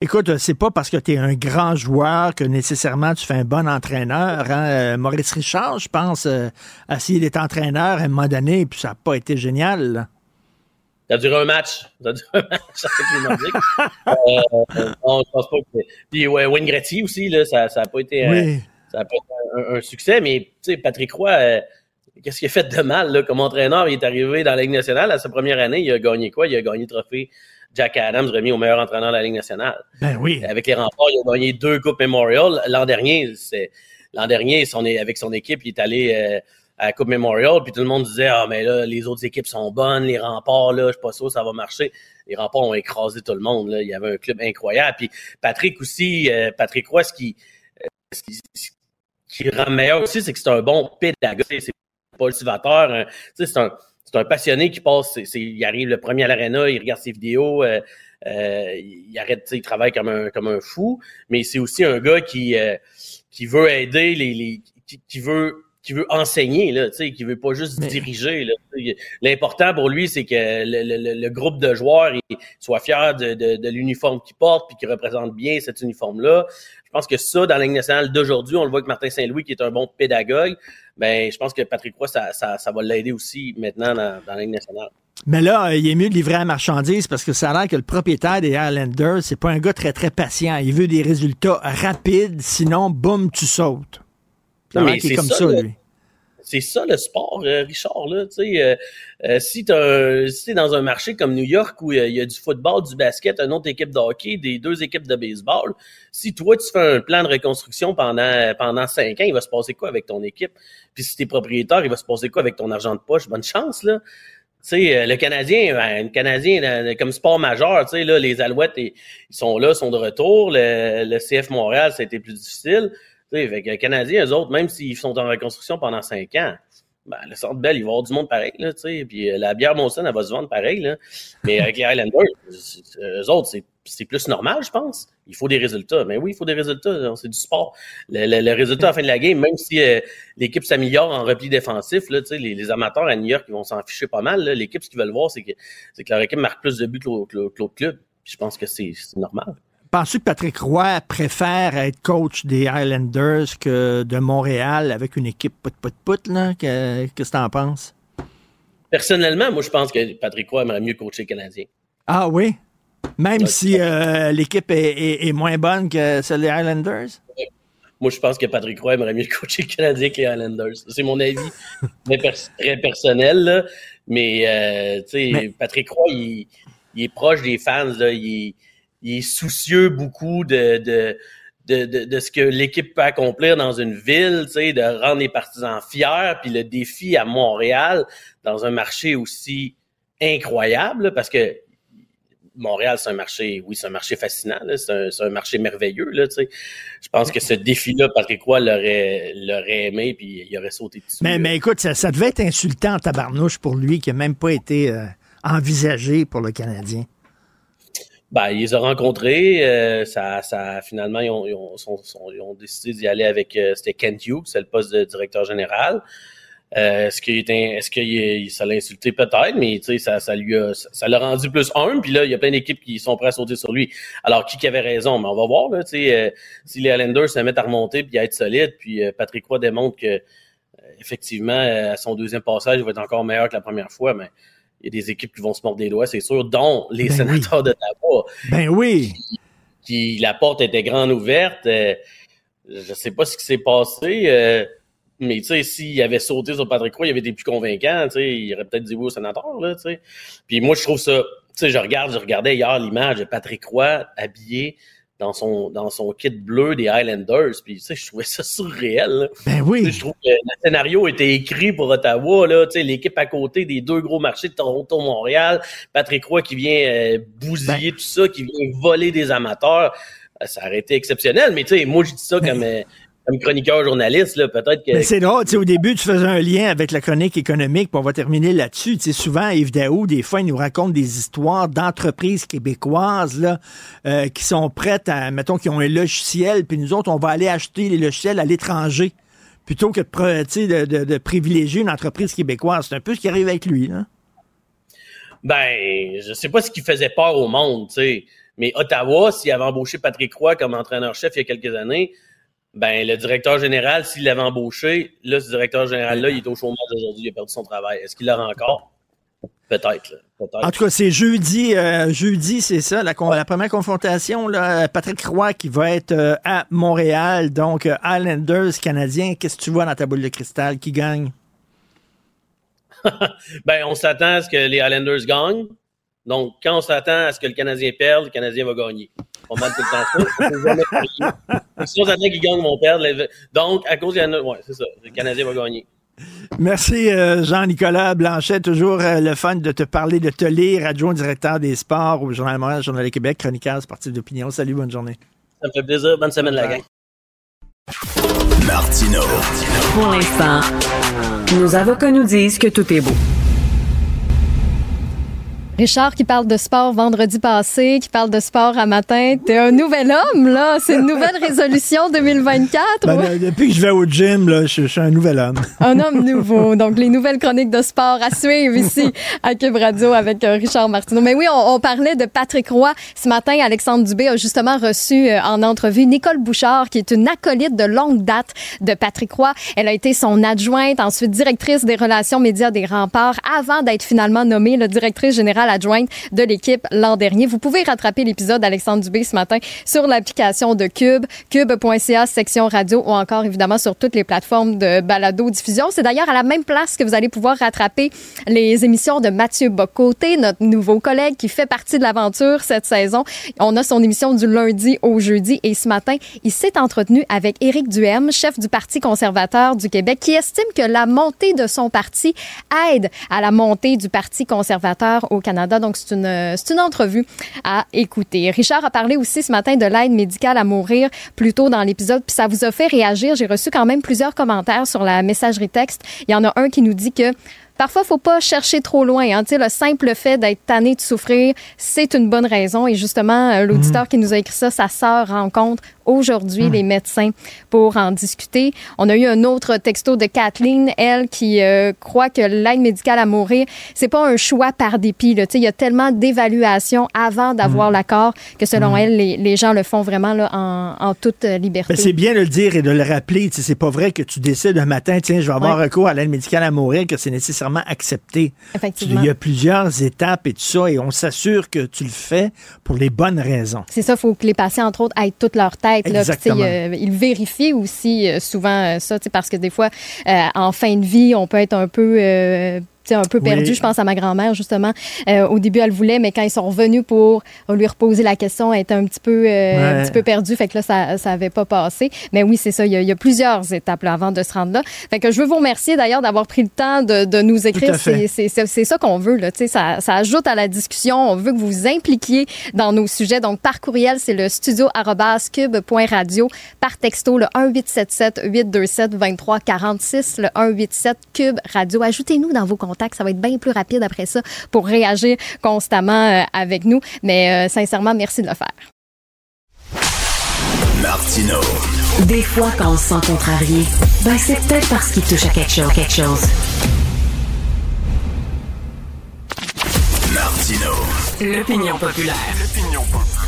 Écoute, euh, c'est pas parce que tu es un grand joueur que nécessairement tu fais un bon entraîneur. hein. Euh, Maurice Richard, je pense, euh, a essayé d'être entraîneur à un moment donné, puis ça n'a pas été génial. là. Ça a duré un match. Ça a duré un match avec les Nordiques. euh, non, je pense pas que. Puis ouais, Wayne Gretzky aussi, là, ça n'a pas été, euh, Oui. ça a pas été un, un succès, mais tu sais, Patrick Roy, euh, qu'est-ce qu'il a fait de mal là, comme entraîneur? Il est arrivé dans la Ligue nationale à sa première année, il a gagné quoi? Il a gagné le trophée Jack Adams remis au meilleur entraîneur de la Ligue nationale. Ben oui. Avec les remparts, il a gagné deux Coupes Memorial. L'an dernier, c'est l'an dernier, son, avec son équipe, il est allé euh, à la Coupe Memorial, puis tout le monde disait Ah, mais là, les autres équipes sont bonnes, les remparts, là, je suis pas sûr ça va marcher. Les remparts ont écrasé tout le monde. Là. Il y avait un club incroyable. Puis Patrick aussi, euh, Patrick Roy, ce qui, euh, ce qui, ce qui rend meilleur aussi, c'est que c'est un bon pédagogue. C'est pas le cultivateur. hein. Tu sais, c'est un, c'est un passionné qui passe, il arrive le premier à l'aréna, il regarde ses vidéos, euh, euh, il arrête, il travaille comme un, comme un fou, mais c'est aussi un gars qui, euh, qui veut aider les, les qui, qui veut qui veut enseigner là, tu sais, qui veut pas juste diriger L'important pour lui, c'est que le, le- le- groupe de joueurs il soit fier de, de, de l'uniforme qu'il porte puis qu'il représente bien cet uniforme-là. Je pense que ça, dans la Ligue nationale d'aujourd'hui, on le voit avec Martin Saint-Louis, qui est un bon pédagogue. Ben, je pense que Patrick Roy, ça, ça, ça va l'aider aussi maintenant dans, dans la Ligue nationale. Mais là, euh, il est mieux de livrer la marchandise parce que ça a l'air que le propriétaire des Highlanders, c'est pas un gars très, très patient. Il veut des résultats rapides, sinon, boum, tu sautes. Ça a Non, l'air mais qu'il est c'est comme ça, lui. C'est ça le sport, euh, Richard. Là, euh, euh, si tu es dans un marché comme New York où il y a du football, du basket, une autre équipe de hockey, des deux équipes de baseball, si toi tu fais un plan de reconstruction pendant pendant cinq ans, il va se passer quoi avec ton équipe? Puis si tu es propriétaire, il va se passer quoi avec ton argent de poche? Bonne chance là. le Canadien, ben, le Canadien comme sport majeur, là, les Alouettes, ils sont là, sont de retour. Le, le CF Montréal, ça a été plus difficile. Fait que les Canadiens, eux autres, même s'ils sont en reconstruction pendant cinq ans, ben, le centre belle, il va y avoir du monde pareil, là. Puis euh, la bière Monson, elle va se vendre pareil, là. Mais avec les Highlanders, eux autres, c'est plus normal, je pense. Il faut des résultats. Mais oui, il faut des résultats. C'est du sport. Le, résultat à la fin de la game, même si euh, l'équipe s'améliore en repli défensif, là, les, les amateurs à New York, ils vont s'en ficher pas mal. L'équipe, ce qu'ils veulent voir, c'est que, que leur équipe marque plus de buts que l'autre club. je pense que c'est normal. Penses-tu que Patrick Roy préfère être coach des Highlanders que de Montréal avec une équipe put-put-put? Qu'est-ce que tu en penses? Personnellement, moi, je pense que Patrick Roy aimerait mieux coacher le Canadien. Ah oui? Même si euh, l'équipe est, moins bonne que celle des Highlanders? Moi, je pense que Patrick Roy aimerait mieux coacher le Canadien que les Highlanders. C'est mon avis très, personnel. Mais, euh, tu sais, Patrick Roy, il, est proche des fans. Là, il, il est soucieux beaucoup de, de, de, de, ce que l'équipe peut accomplir dans une ville, tu sais, de rendre les partisans fiers. Puis le défi à Montréal, dans un marché aussi incroyable, parce que Montréal, c'est un marché, oui, c'est un marché fascinant, c'est un, un, marché merveilleux. Là, tu sais. Je pense que ce défi-là, Patrick Roy l'aurait, l'aurait aimé, puis il aurait sauté dessus. Mais, mais écoute, ça, ça, devait être insultant tabarnouche pour lui, qui n'a même pas été euh, envisagé pour le Canadien. Ben, ils les ont rencontrés. Euh, ça, ça, finalement, ils ont, ils ont, ils ont décidé d'y aller avec. Euh, c'était Kent Hughes, c'est le poste de directeur général. Euh, est-ce qu'il est-ce que ça l'a insulté peut-être, mais ça, ça lui a, ça l'a rendu plus un. Puis là, il y a plein d'équipes qui sont prêtes à sauter sur lui. Alors qui, qui avait raison, mais on va voir là. Sais, si les Islanders se mettent à remonter puis à être solides, puis Patrick Roy démontre que effectivement à son deuxième passage, il va être encore meilleur que la première fois, mais il y a des équipes qui vont se mordre des doigts, c'est sûr, dont les ben sénateurs de d'Ottawa. Ben oui. Qui, la porte était grande ouverte. Euh, je sais pas ce qui s'est passé. Euh, mais tu sais, s'il avait sauté sur Patrick Roy, il avait été plus convaincant, tu sais, il aurait peut-être dit oui au sénateur, là, tu sais. Puis moi, je trouve ça, tu sais, je regarde, je regardais hier l'image de Patrick Roy habillé dans son, dans son kit bleu des Highlanders. Puis, tu sais, je trouvais ça surréel. Ben oui. je trouve que le scénario était écrit pour Ottawa. Là, tu sais, l'équipe à côté des deux gros marchés de Toronto-Montréal. Patrick Roy qui vient euh, bousiller ben tout ça, qui vient voler des amateurs. Euh, ça aurait été exceptionnel. Mais, tu sais, moi, je dis ça comme... Euh, comme chroniqueur journaliste, là, peut-être que. Mais c'est drôle, tu sais, au début, tu faisais un lien avec la chronique économique, puis on va terminer là-dessus. Tu sais, souvent, Yves Daou, des fois, il nous raconte des histoires d'entreprises québécoises, là, euh, qui sont prêtes à, mettons, qui ont un logiciel, puis nous autres, on va aller acheter les logiciels à l'étranger, plutôt que de, de, de, privilégier une entreprise québécoise. C'est un peu ce qui arrive avec lui, là. Ben, je sais pas ce qui faisait peur au monde, tu sais. Mais Ottawa, s'il avait embauché Patrick Roy comme entraîneur-chef il y a quelques années, ben le directeur général, s'il l'avait embauché, là, ce directeur général-là, il est au chômage aujourd'hui, il a perdu son travail. Est-ce qu'il l'aura encore? Peut-être. en tout cas, c'est jeudi, euh, jeudi, c'est ça, la, la, première confrontation. Là, Patrick Roy qui va être euh, à Montréal, donc euh, Islanders canadiens. Qu'est-ce que tu vois dans ta boule de cristal? Qui gagne? ben, on s'attend à ce que les Islanders gagnent. Donc, quand on s'attend à ce que le Canadien perde, le Canadien va gagner. On mal tout le temps ça. qu'ils gagnent, ils vont perdre. Donc, à cause de ouais, c'est ça. Le Canadien va gagner. Merci euh, Jean-Nicolas Blanchet, toujours euh, le fun de te parler, de te lire, adjoint directeur des sports au Journal Montréal, Journal du Québec, chroniqueur sportif d'opinion. Salut, bonne journée. Ça me fait plaisir. Bonne semaine, la gang. Martino. Pour l'instant, nos avocats nous disent que tout est beau. Richard qui parle de sport vendredi passé, qui parle de sport à matin. T'es un nouvel homme, là. C'est une nouvelle résolution 2024. Ben, depuis que je vais au gym, là, je, suis un nouvel homme. Un homme nouveau. Donc, les nouvelles chroniques de sport à suivre ici à Cube Radio avec euh, Richard Martineau. Mais oui, on, parlait de Patrick Roy. Ce matin, Alexandre Dubé a justement reçu euh, en entrevue Nicole Bouchard, qui est une acolyte de longue date de Patrick Roy. Elle a été son adjointe, ensuite directrice des relations médias des remparts, avant d'être finalement nommée le directrice générale adjointe de l'équipe l'an dernier. Vous pouvez rattraper l'épisode d'Alexandre Dubé ce matin sur l'application de Cube, cube.ca, section radio ou encore évidemment sur toutes les plateformes de balado-diffusion. C'est d'ailleurs à la même place que vous allez pouvoir rattraper les émissions de Mathieu Bocoté, notre nouveau collègue qui fait partie de l'aventure cette saison. On a son émission du lundi au jeudi et ce matin, il s'est entretenu avec Éric Duhem, chef du Parti conservateur du Québec, qui estime que la montée de son parti aide à la montée du Parti conservateur au Canada. Donc, c'est une, c'est une entrevue à écouter. Richard a parlé aussi ce matin de l'aide médicale à mourir plus tôt dans l'épisode, puis ça vous a fait réagir. J'ai reçu quand même plusieurs commentaires sur la messagerie texte. Il y en a un qui nous dit que Parfois, faut pas chercher trop loin. Hein. Le simple fait d'être tanné de souffrir, c'est une bonne raison. Et justement, euh, l'auditeur qui nous a écrit ça, sa sœur rencontre aujourd'hui les médecins pour en discuter. On a eu un autre texto de Kathleen, elle, qui euh, croit que l'aide médicale à mourir, c'est pas un choix par dépit. Là. Il y a tellement d'évaluations avant d'avoir l'accord que selon elle, les, les, gens le font vraiment là, en, en toute liberté. c'est bien de le dire et de le rappeler. C'est pas vrai que tu décides un matin, tiens, je vais avoir recours à l'aide médicale à mourir, que c'est nécessairement accepté. Effectivement. Il y a plusieurs étapes et tout ça, et on s'assure que tu le fais pour les bonnes raisons. C'est ça, il faut que les patients, entre autres, aient toute leur tête. Là, euh, ils vérifient aussi euh, souvent euh, ça, parce que des fois, en fin de vie, on peut être un peu un peu perdu. Je pense à ma grand-mère, justement. Euh, au début, elle voulait, mais quand ils sont revenus pour lui reposer la question, elle était un petit peu, euh, un petit peu perdue. Fait que là, ça n'avait pas passé. Mais oui, c'est ça. Il y, a, plusieurs étapes là, avant de se rendre là. Fait que je veux vous remercier d'ailleurs d'avoir pris le temps de, de nous écrire. C'est ça qu'on veut. Là. Ça, ça ajoute à la discussion. On veut que vous vous impliquiez dans nos sujets. Donc, par courriel, c'est le studio cube.radio. Par texto, le 1877 827 2346, le 187 cube radio. Ajoutez-nous dans vos contacts ça va être bien plus rapide après ça pour réagir constamment euh, avec nous. Mais euh, sincèrement, merci de le faire. Martino. Des fois, quand on se sent contrarié, ben c'est peut-être parce qu'il touche à quelque chose. Quelque chose. Martino. L'opinion populaire. L'opinion populaire.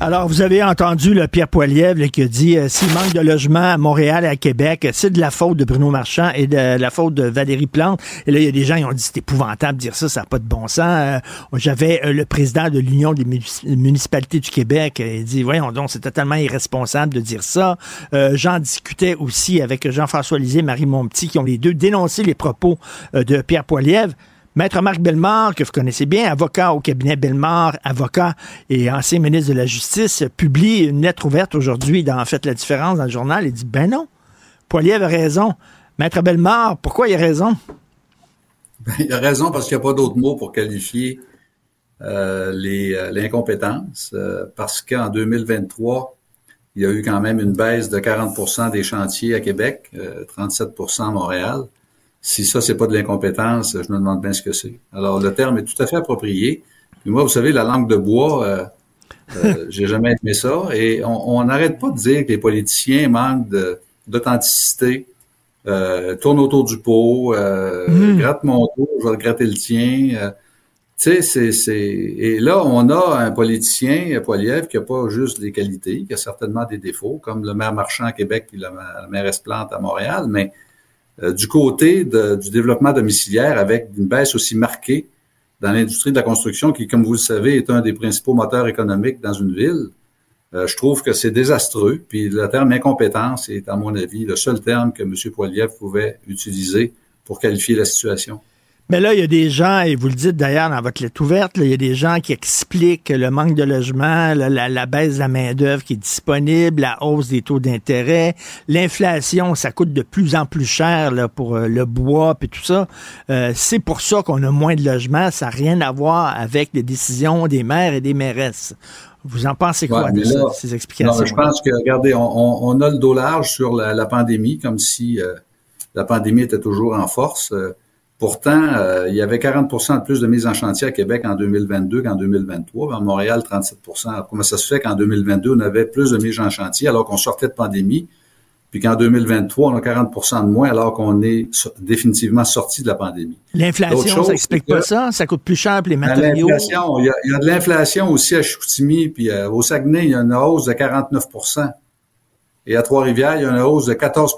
Alors, vous avez entendu le Pierre Poilievre qui a dit euh, s'il manque de logements à Montréal et à Québec, c'est de la faute de Bruno Marchand et de la faute de Valérie Plante. Et là, il y a des gens qui ont dit c'est épouvantable de dire ça, ça n'a pas de bon sens. Euh, J'avais euh, le président de l'Union des municipalités du Québec, il dit voyons donc, c'est totalement irresponsable de dire ça. J'en discutais aussi avec Jean-François Lisée, Marie Montpetit, qui ont les deux dénoncé les propos de Pierre Poilievre. Maître Marc Bellemare, que vous connaissez bien, avocat au cabinet Bellemare, avocat et ancien ministre de la Justice, publie une lettre ouverte aujourd'hui dans En fait la différence dans le journal et dit Ben non, Poilier avait raison. Maître Bellemare, pourquoi il a raison? Ben, il a raison parce qu'il n'y a pas d'autre mot pour qualifier euh, euh, l'incompétence, euh, parce qu'en 2023, il y a eu quand même une baisse de 40% des chantiers à Québec, 37% à Montréal. Si ça, c'est pas de l'incompétence, je me demande bien ce que c'est. Alors, le terme est tout à fait approprié. Puis moi, vous savez, la langue de bois, euh, euh j'ai jamais aimé ça. Et on n'arrête pas de dire que les politiciens manquent d'authenticité, euh, tournent autour du pot, euh, hmm. gratte mon tour, je vais gratter le tien. Euh, tu sais, c'est, Et là, on a un politicien, Poiliev, qui a pas juste des qualités, qui a certainement des défauts, comme le maire Marchand à Québec puis la, la maire Esplante à Montréal, mais du côté du développement domiciliaire avec une baisse aussi marquée dans l'industrie de la construction qui, comme vous le savez, est un des principaux moteurs économiques dans une ville. Euh, je trouve que c'est désastreux. Puis le terme incompétence est, à mon avis, le seul terme que M. Poiliev pouvait utiliser pour qualifier la situation. Mais là, il y a des gens, et vous le dites d'ailleurs dans votre lettre ouverte, il y a des gens qui expliquent le manque de logement, la, baisse de la main-d'œuvre qui est disponible, la hausse des taux d'intérêt, l'inflation, ça coûte de plus en plus cher là, pour euh, le bois et tout ça. Euh, c'est pour ça qu'on a moins de logements. Ça n'a rien à voir avec les décisions des maires et des mairesses. Vous en pensez quoi de ces explications? Non, je pense que, regardez, on, a le dos large sur la, pandémie, comme si euh, la pandémie était toujours en force. Pourtant, euh, il y avait 40% de plus de mises en chantier à Québec en 2022 qu'en 2023. À Montréal, 37% Comment ça se fait qu'en 2022, on avait plus de mises en chantier alors qu'on sortait de pandémie, puis qu'en 2023, on a 40% de moins alors qu'on est définitivement sorti de la pandémie? L'inflation, ça explique pas ça? Ça coûte plus cher pour les ben, matériaux? Il y, a, il y a de l'inflation aussi à Chicoutimi, puis euh, au Saguenay, il y a une hausse de 49% Et à Trois-Rivières, il y a une hausse de 14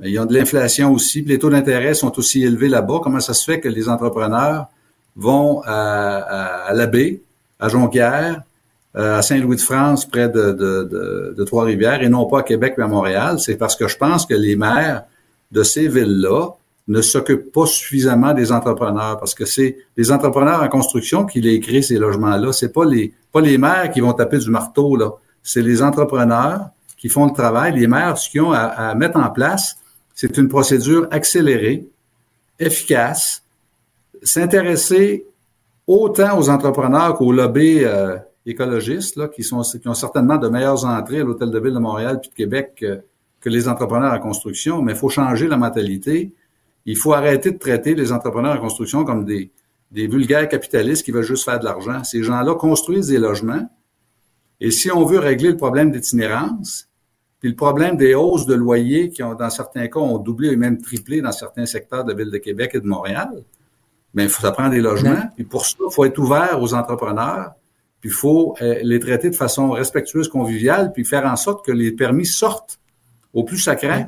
Mais ils ont de l'inflation aussi, puis les taux d'intérêt sont aussi élevés là-bas. Comment ça se fait que les entrepreneurs vont à, à, à à Jonquière, euh, à Saint-Louis-de-France, près de, de, de, de Trois-Rivières, et non pas à Québec ou à Montréal? C'est parce que je pense que les maires de ces villes-là ne s'occupent pas suffisamment des entrepreneurs, parce que c'est les entrepreneurs en construction qui les créent ces logements-là. C'est pas les pas les maires qui vont taper du marteau là. C'est les entrepreneurs qui font le travail. Les maires, ce qu'ils ont à, à mettre en place, c'est une procédure accélérée, efficace, s'intéresser autant aux entrepreneurs qu'aux lobbies euh, écologistes, là, qui, sont, qui ont certainement de meilleures entrées à l'Hôtel de Ville de Montréal puis de Québec que, que les entrepreneurs en construction, mais il faut changer la mentalité. Il faut arrêter de traiter les entrepreneurs en construction comme des, des vulgaires capitalistes qui veulent juste faire de l'argent. Ces gens-là construisent des logements. Et si on veut régler le problème d'itinérance, puis le problème des hausses de loyers qui ont, dans certains cas, ont doublé et même triplé dans certains secteurs de la ville de Québec et de Montréal, mais ça prend des logements. Puis pour ça, il faut être ouvert aux entrepreneurs. Puis il faut euh, les traiter de façon respectueuse, conviviale, puis faire en sorte que les permis sortent au plus sacré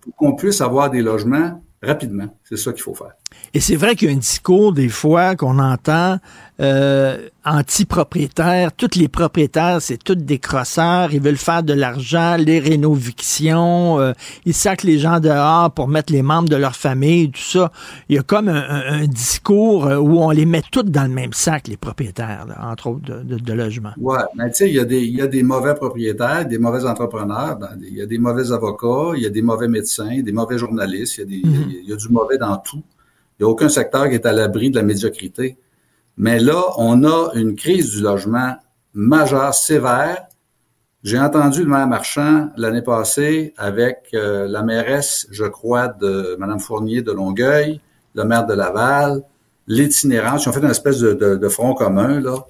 pour qu'on puisse avoir des logements rapidement. C'est ça qu'il faut faire. Et c'est vrai qu'il y a un discours des fois qu'on entend euh, anti-propriétaires. Tous les propriétaires, c'est tous des crosseurs. Ils veulent faire de l'argent, les rénovictions. Euh, ils sacent les gens dehors pour mettre les membres de leur famille, tout ça. Il y a comme un, un, un discours euh, où on les met tous dans le même sac, les propriétaires, là, entre autres, de, de, de logements. Ouais, mais tu sais, il y, a des, il y a des mauvais propriétaires, des mauvais entrepreneurs, il y a des mauvais avocats, il y a des mauvais médecins, des mauvais journalistes, il y a, des, mm -hmm. il y a du mauvais dans tout. Il n'y a aucun secteur qui est à l'abri de la médiocrité. Mais là, on a une crise du logement majeure, sévère. J'ai entendu le maire Marchand l'année passée avec euh, la mairesse, je crois, de Mme Fournier de Longueuil, le maire de Laval, l'itinérance. Ils ont fait une espèce de, de, de front commun, là.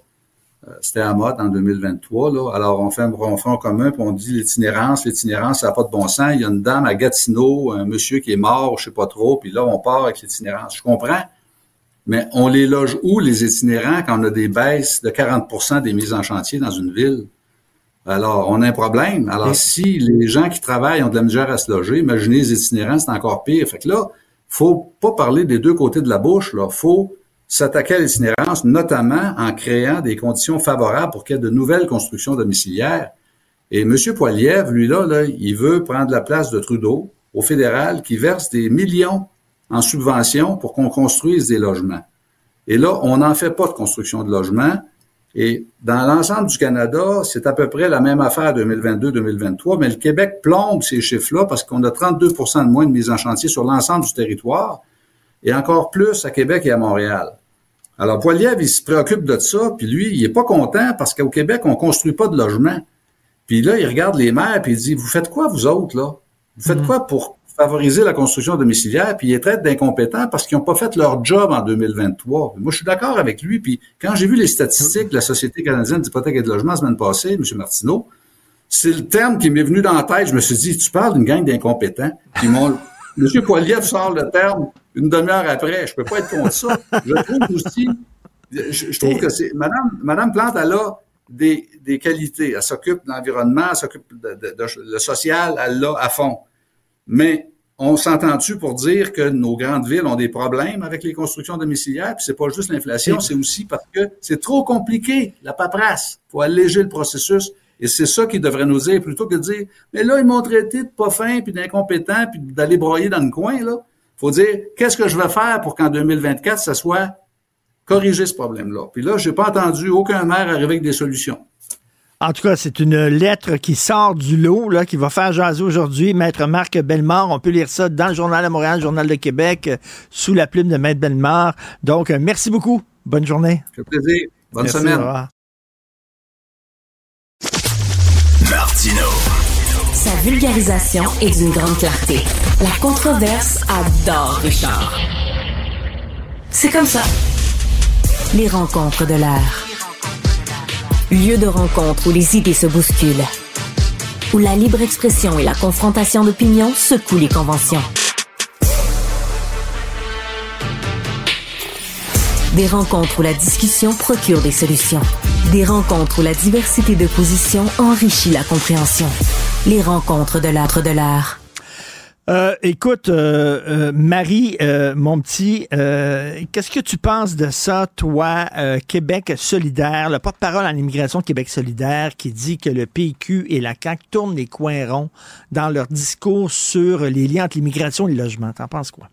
Euh, C'était à mode en 2023, là. Alors, on fait un front commun, puis on dit l'itinérance, l'itinérance, ça n'a pas de bon sens. Il y a une dame à Gatineau, un monsieur qui est mort, je sais pas trop, puis là, on part avec l'itinérance. Je comprends. Mais on les loge où, les itinérants, quand on a des baisses de 40% des mises en chantier dans une ville? Alors, on a un problème. Alors, si les gens qui travaillent ont de la misère à se loger, imaginez les itinérants, c'est encore pire. Fait que là, faut pas parler des deux côtés de la bouche, là. Faut s'attaquer à l'itinérance, notamment en créant des conditions favorables pour qu'il y ait de nouvelles constructions domiciliaires. Et M. Poiliev, lui, là, il veut prendre la place de Trudeau au fédéral qui verse des millions en subvention pour qu'on construise des logements. Et là, on n'en fait pas de construction de logements. Et dans l'ensemble du Canada, c'est à peu près la même affaire 2022-2023, mais le Québec plombe ces chiffres-là parce qu'on a 32 de moins de mise en chantier sur l'ensemble du territoire et encore plus à Québec et à Montréal. Alors, Poiliev, il se préoccupe de ça, puis lui, il est pas content parce qu'au Québec, on construit pas de logements. Puis là, il regarde les maires, puis il dit, vous faites quoi, vous autres, là? Vous faites mmh. quoi pour favoriser la construction domiciliaire, puis il est traite d'incompétents parce qu'ils n'ont pas fait leur job en 2023. Moi, je suis d'accord avec lui, puis quand j'ai vu les statistiques de la Société canadienne d'hypothèque et de logement la semaine passée, M. Martineau, c'est le terme qui m'est venu dans la tête. Je me suis dit, tu parles d'une gang d'incompétents. Puis mon, M. Poiliev sort le terme une demi-heure après. Je peux pas être contre ça. Je trouve aussi, je, je trouve que c'est, Madame, Madame Plante, elle a des, des qualités. Elle s'occupe de l'environnement, elle s'occupe de, de, de, le social, elle l'a à fond. Mais on s'entend-tu pour dire que nos grandes villes ont des problèmes avec les constructions domiciliaires? Puis c'est pas juste l'inflation, c'est aussi parce que c'est trop compliqué, la paperasse. faut alléger le processus. Et c'est ça qui devrait nous dire, plutôt que de dire, mais là, ils m'ont traité de pas fin, puis d'incompétent, puis d'aller broyer dans le coin, là. Faut dire, qu'est-ce que je vais faire pour qu'en 2024, ça soit corrigé, ce problème-là? Puis là, j'ai pas entendu aucun maire arriver avec des solutions. En tout cas, c'est une lettre qui sort du lot, là, qui va faire jaser aujourd'hui. Maître Marc Bellemare, on peut lire ça dans le Journal de Montréal, le Journal de Québec, sous la plume de Maître Bellemare. Donc, merci beaucoup. Bonne journée. Ça fait plaisir. Bonne merci, semaine. Sa vulgarisation est d'une grande clarté. La controverse adore Richard. C'est comme ça. Les rencontres de l'air. Lieu de rencontre où les idées se bousculent. Où la libre expression et la confrontation d'opinions secouent les conventions. Des rencontres où la discussion procure des solutions. Des rencontres où la diversité de positions enrichit la compréhension. Les rencontres de l'âtre de l'art. Euh, écoute, euh, euh, Marie, mon petit, qu'est-ce que tu penses de ça, toi, Québec solidaire, le porte-parole en immigration Québec solidaire, qui dit que le PQ et la CAQ tournent les coins ronds dans leur discours sur les liens entre l'immigration et le logement. T'en penses quoi?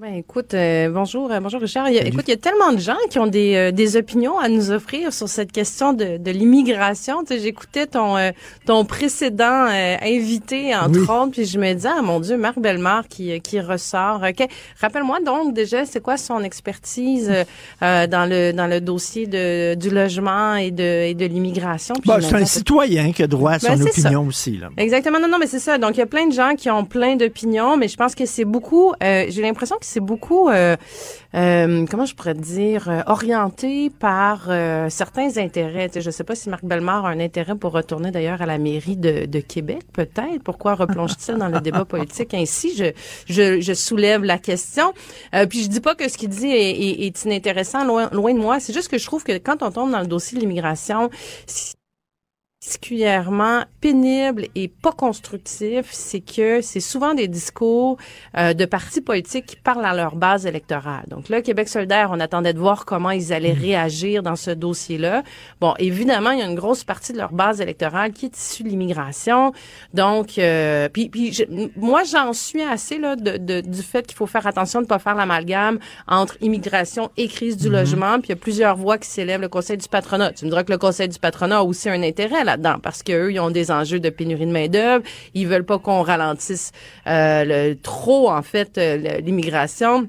Ben, écoute, euh, bonjour, euh, bonjour Richard. écoute, il y a tellement de gens qui ont des, euh, des opinions à nous offrir sur cette question de, de l'immigration. Tu sais, j'écoutais ton ton précédent invité entre autres, puis je me disais, ah mon Dieu, Marc Bellemare qui qui ressort. Rappelle-moi donc déjà, c'est quoi son expertise dans le dans le dossier de du logement et de et de l'immigration? Bah, c'est un citoyen qui a droit à son ben, opinion aussi là. Exactement. Non, non, mais c'est ça. Donc il y a plein de gens qui ont plein d'opinions, mais je pense que c'est beaucoup. J'ai l'impression que c'est beaucoup, euh, euh, comment je pourrais dire, euh, orienté par certains intérêts. je ne sais pas si Marc Bellemare a un intérêt pour retourner d'ailleurs à la mairie de, Québec, peut-être. Pourquoi replonge-t-il dans le débat politique ainsi? Je, je, soulève la question. puis je dis pas que ce qu'il dit est, est, inintéressant, loin, loin de moi. C'est juste que je trouve que quand on tombe dans le dossier de l'immigration, particulièrement pénible et pas constructif, c'est que c'est souvent des discours euh, de partis politiques qui parlent à leur base électorale. Donc là, Québec solidaire, on attendait de voir comment ils allaient mmh. réagir dans ce dossier-là. Bon, évidemment, il y a une grosse partie de leur base électorale qui est issue de l'immigration. Donc, euh, puis, puis moi, j'en suis assez là de, de du fait qu'il faut faire attention de ne pas faire l'amalgame entre immigration et crise du mmh. logement. Puis il y a plusieurs voix qui s'élèvent le Conseil du patronat. Tu me diras que le Conseil du patronat a aussi un intérêt parce qu'eux, ils ont des enjeux de pénurie de main-d'œuvre. Ils veulent pas qu'on ralentisse euh, trop, en fait, euh, l'immigration.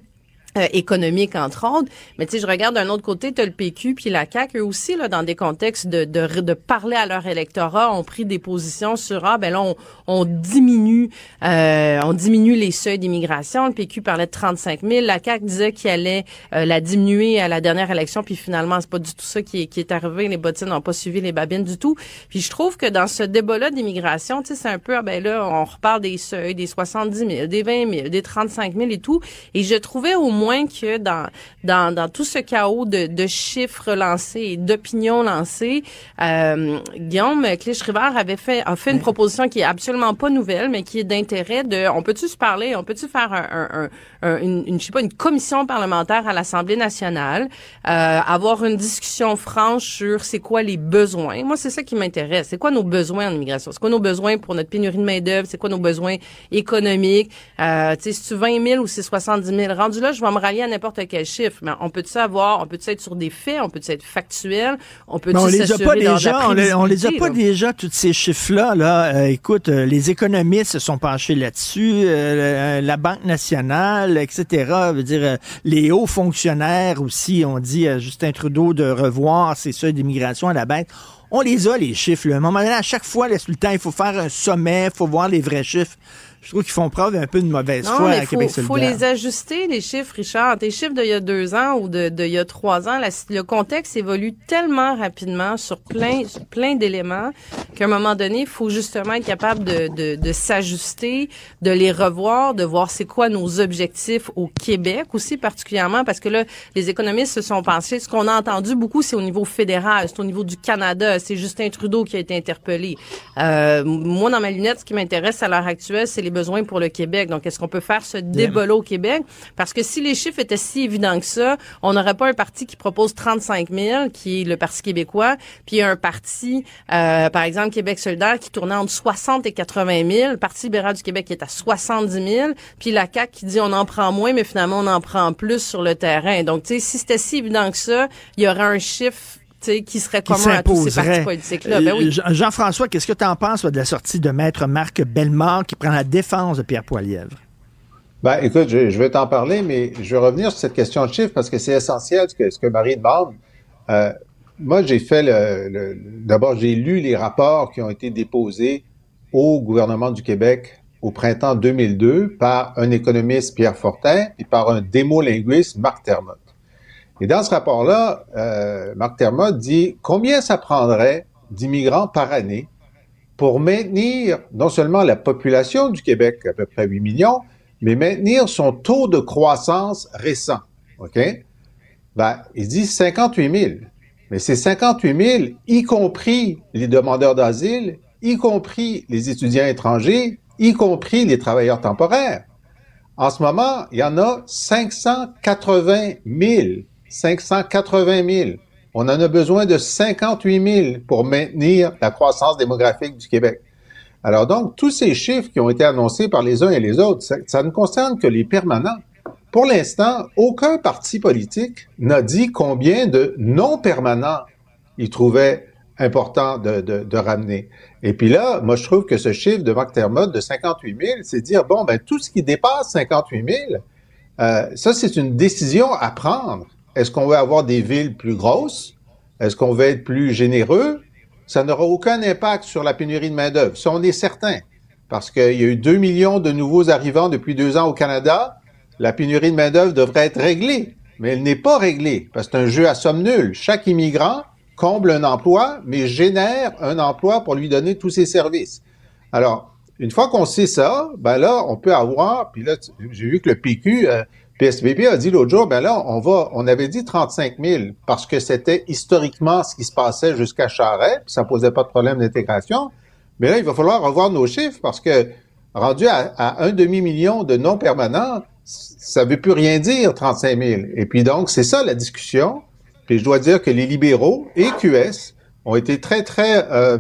Euh, économique entre autres. Mais tu sais je regarde d'un autre côté tu as le PQ puis la CAQ eux aussi là dans des contextes de, de, de parler à leur électorat ont pris des positions sur ah ben là on, on diminue euh, on diminue les seuils d'immigration. Le PQ parlait de 35 000 la CAQ disait qu'il allait euh, la diminuer à la dernière élection puis finalement c'est pas du tout ça qui est, qui est arrivé. Les bottines n'ont pas suivi les babines du tout. Puis je trouve que dans ce débat là d'immigration tu sais c'est un peu ah ben là on reparle des seuils des 70 000 des 20 000 des 35 000 et tout. Et je trouvais au moins que dans, dans, dans tout ce chaos de, de chiffres lancés et d'opinions lancées, euh, Guillaume Clich-Rivard avait fait, a fait une proposition qui est absolument pas nouvelle, mais qui est d'intérêt de, on peut-tu se parler, on peut-tu faire un, un, une, une, je sais pas, une commission parlementaire à l'Assemblée nationale, euh, avoir une discussion franche sur c'est quoi les besoins. Moi, c'est ça qui m'intéresse. C'est quoi nos besoins en immigration? C'est quoi nos besoins pour notre pénurie de main-d'œuvre? C'est quoi nos besoins économiques? Euh, tu sais, si tu 20 000 ou c'est 70 000? Rendu là, je vais me rallier à n'importe quel chiffre. Mais on peut savoir, on peut être sur des faits, on peut être factuel, on peut on les a pas déjà, on les, on les a pas déjà tous ces chiffres-là. Là, euh, écoute, euh, les économistes se sont penchés là-dessus, euh, la Banque nationale, etc. Veut dire, les hauts fonctionnaires aussi ont dit à Justin Trudeau de revoir ses seuils d'immigration à la banque. On les a les chiffres. Là. À un moment donné, à chaque fois, temps, il faut faire un sommet, il faut voir les vrais chiffres je trouve qu'ils font preuve un peu de mauvaise foi à Québec solidaire. Il faut les ajuster, les chiffres, Richard. Tes chiffres d'il y a deux ans ou de, de il y a trois ans, le contexte évolue tellement rapidement sur plein, plein d'éléments qu'à un moment donné, il faut justement être capable de, de, de s'ajuster, de les revoir, de voir c'est quoi nos objectifs au Québec aussi particulièrement parce que là, les économistes se sont pensés. Ce qu'on a entendu beaucoup, c'est au niveau fédéral, c'est au niveau du Canada. C'est Justin Trudeau qui a été interpellé. Euh, moi, dans ma lunette, ce qui m'intéresse à l'heure actuelle, c'est les besoins pour le Québec. Donc, est-ce qu'on peut faire ce débat au Québec? Parce que si les chiffres étaient si évidents que ça, on n'aurait pas un parti qui propose 35 000, qui est le Parti québécois, puis un parti, euh, par exemple, Québec solidaire, qui tournait entre 60 et 80 000, le Parti libéral du Québec qui est à 70 000, puis la CAQ qui dit on en prend moins, mais finalement, on en prend plus sur le terrain. Donc, tu sais, si c'était si évident que ça, il y aurait un chiffre qui serait commun à tous ces partis politiques-là. Ben oui. Euh, Jean-François, qu'est-ce que tu en penses de la sortie de Maître Marc Bellemare qui prend la défense de Pierre Poilievre? Ben, écoute, je, vais t'en parler, mais je vais revenir sur cette question de chiffres parce que c'est essentiel ce que, ce que Marie demande. Euh, moi, j'ai fait le, d'abord, j'ai lu les rapports qui ont été déposés au gouvernement du Québec au printemps 2002 par un économiste Pierre Fortin et par un démolinguiste Marc Termotte. Et dans ce rapport-là, euh, Marc Termotte dit combien ça prendrait d'immigrants par année pour maintenir non seulement la population du Québec, à peu près 8 millions, mais maintenir son taux de croissance récent. OK? Ben, il dit 58 000. Mais c'est 58 000, y compris les demandeurs d'asile, y compris les étudiants étrangers, y compris les travailleurs temporaires. En ce moment, il y en a 580 000. 580 000. On en a besoin de 58 000 pour maintenir la croissance démographique du Québec. Alors donc, tous ces chiffres qui ont été annoncés par les uns et les autres, ça, ne concerne que les permanents. Pour l'instant, aucun parti politique n'a dit combien de non-permanents il trouvait important de, ramener. Et puis là, moi, je trouve que ce chiffre de McDermott de 58 000, c'est dire, bon, ben, tout ce qui dépasse 58 000, euh, ça, c'est une décision à prendre. Est-ce qu'on veut avoir des villes plus grosses? Est-ce qu'on veut être plus généreux? Ça n'aura aucun impact sur la pénurie de main-d'œuvre. Ça, on est certain. Parce qu'il y a eu 2 millions de nouveaux arrivants depuis deux ans au Canada. La pénurie de main-d'œuvre devrait être réglée. Mais elle n'est pas réglée. Parce que c'est un jeu à somme nulle. Chaque immigrant comble un emploi, mais génère un emploi pour lui donner tous ses services. Alors, une fois qu'on sait ça, ben là, on peut avoir, puis là, j'ai vu que le PQ, euh, PSPP a dit l'autre jour, ben là, on va, on avait dit 35 000 parce que c'était historiquement ce qui se passait jusqu'à Charest, puis ça posait pas de problème d'intégration. Mais là, il va falloir revoir nos chiffres parce que rendu à, un demi-million de non-permanents, ça veut plus rien dire, 35 000. Et puis donc, c'est ça la discussion. Et je dois dire que les libéraux et QS ont été très, très euh,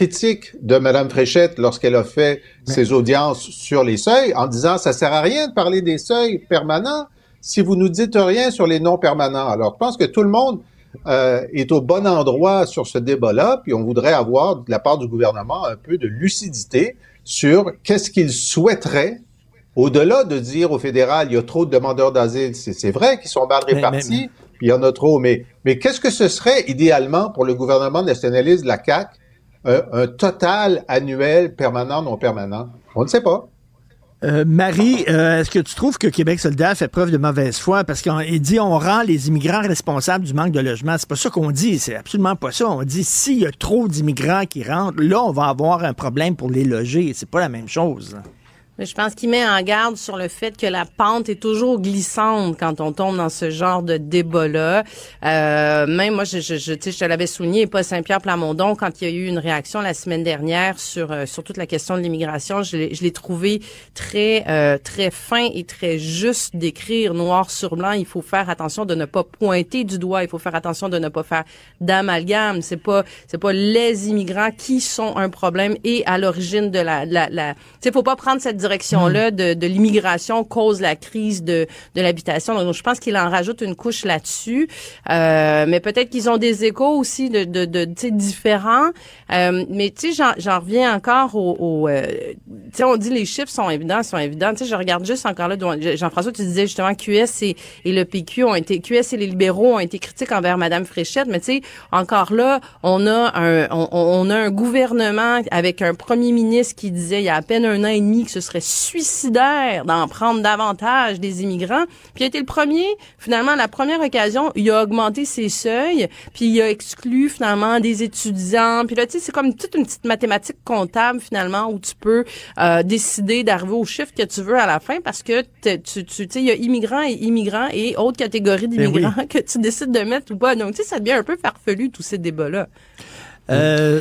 critiques de Mme Fréchette lorsqu'elle a fait ses audiences sur les seuils en disant ça sert à rien de parler des seuils permanents si vous nous dites rien sur les non permanents. Alors, je pense que tout le monde euh, est au bon endroit sur ce débat-là, puis on voudrait avoir de la part du gouvernement un peu de lucidité sur qu'est-ce qu'il souhaiterait au-delà de dire au fédéral, il y a trop de demandeurs d'asile, c'est vrai qu'ils sont mal répartis, mais, mais, puis il y en a trop, mais, mais qu'est-ce que ce serait idéalement pour le gouvernement nationaliste de la CAQ, un, total annuel permanent, non permanent? On ne sait pas. Euh, Marie, euh, est-ce que tu trouves que Québec solidaire fait preuve de mauvaise foi? Parce qu'il dit on rend les immigrants responsables du manque de logement? C'est pas ça qu'on dit, c'est absolument pas ça. On dit s'il y a trop d'immigrants qui rentrent, là on va avoir un problème pour les loger. C'est pas la même chose. Je pense qu'il met en garde sur le fait que la pente est toujours glissante quand on tombe dans ce genre de débat-là. Euh, même moi, je, je, je, je te l'avais souligné, pas Saint-Pierre Plamondon, quand il y a eu une réaction la semaine dernière sur euh, sur toute la question de l'immigration, je l'ai trouvé très euh, très fin et très juste d'écrire noir sur blanc. Il faut faire attention de ne pas pointer du doigt. Il faut faire attention de ne pas faire d'amalgame. C'est pas c'est pas les immigrants qui sont un problème et à l'origine de la la, la tu sais, faut pas prendre cette direction-là de, de l'immigration cause la crise de, de l'habitation. Donc, je pense qu'il en rajoute une couche là-dessus. Euh, mais peut-être qu'ils ont des échos aussi de, de, de différents. Euh, mais tu sais, j'en reviens encore au... au euh, tu sais, on dit les chiffres sont évidents, sont évidents. Tu sais, je regarde juste encore là, Jean-François, tu disais justement QS et, et le PQ ont été... QS et les libéraux ont été critiques envers Madame Fréchette. Mais tu sais, encore là, on a un on, on a un gouvernement avec un premier ministre qui disait il y a à peine un an et demi que ce serait suicidaire d'en prendre davantage des immigrants. Puis il a été le premier, finalement, la première occasion, il a augmenté ses seuils, puis il a exclu finalement des étudiants. Puis là, tu sais, c'est comme toute une petite mathématique comptable finalement où tu peux euh, décider d'arriver au chiffre que tu veux à la fin parce que tu tu sais, il y a immigrants et immigrants et autres catégories d'immigrants oui. que tu décides de mettre ou pas. Donc, tu sais, ça devient un peu farfelu tous ces débats-là. Euh...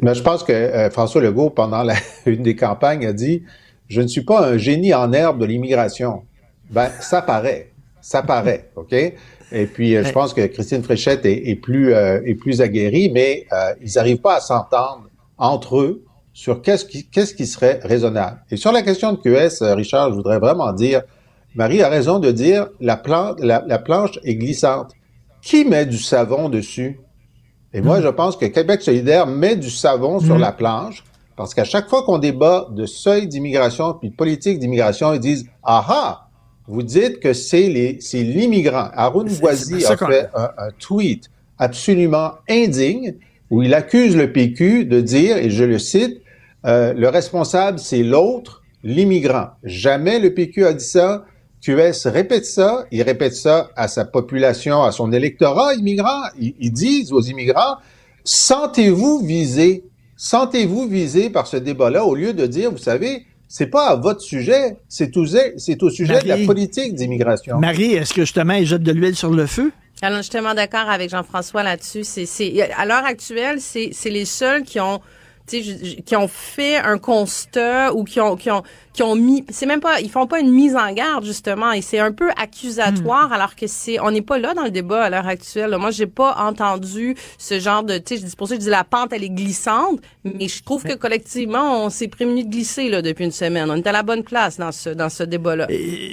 Mais je pense que euh, François Legault, pendant la, une des campagnes, a dit Je ne suis pas un génie en herbe de l'immigration. Ben, ça paraît. Ça paraît, OK? Et puis, euh, je pense que Christine Fréchette est, est plus, euh, est plus aguerrie, mais euh, ils n'arrivent pas à s'entendre entre eux sur qu'est-ce qui, qu'est-ce qui serait raisonnable. Et sur la question de QS, Richard, je voudrais vraiment dire, Marie a raison de dire la, plan la, la planche est glissante. Qui met du savon dessus? Et moi, je pense que Québec solidaire met du savon sur la planche parce qu'à chaque fois qu'on débat de seuil d'immigration puis de politique d'immigration, ils disent ah ah, vous dites que c'est les c'est l'immigrant. Arun Boisy a fait un, un, tweet absolument indigne où il accuse le PQ de dire et je le cite euh, le responsable c'est l'autre, l'immigrant. Jamais le PQ a dit ça. QS répète ça, il répète ça à sa population, à son électorat immigrant. Ils, ils disent aux immigrants, sentez-vous visé, sentez-vous visé par ce débat-là au lieu de dire, vous savez, c'est pas à votre sujet, c'est au, c'est au sujet Marie, de la politique d'immigration. Marie, est-ce que justement, ils jettent de l'huile sur le feu? Alors, je suis tellement d'accord avec Jean-François là-dessus. C'est, c'est, à l'heure actuelle, c'est, c'est les seuls qui ont qui ont fait un constat ou qui ont qui ont qui ont mis, c'est même pas, ils font pas une mise en garde justement, et c'est un peu accusatoire, Hmm. alors que c'est, on n'est pas là dans le débat à l'heure actuelle. Moi, j'ai pas entendu ce genre de, tu sais, je dis pour ça, que je dis la pente elle est glissante, mais je trouve que collectivement, on s'est prévenu de glisser là depuis une semaine. On est à la bonne place dans ce dans ce débat-là.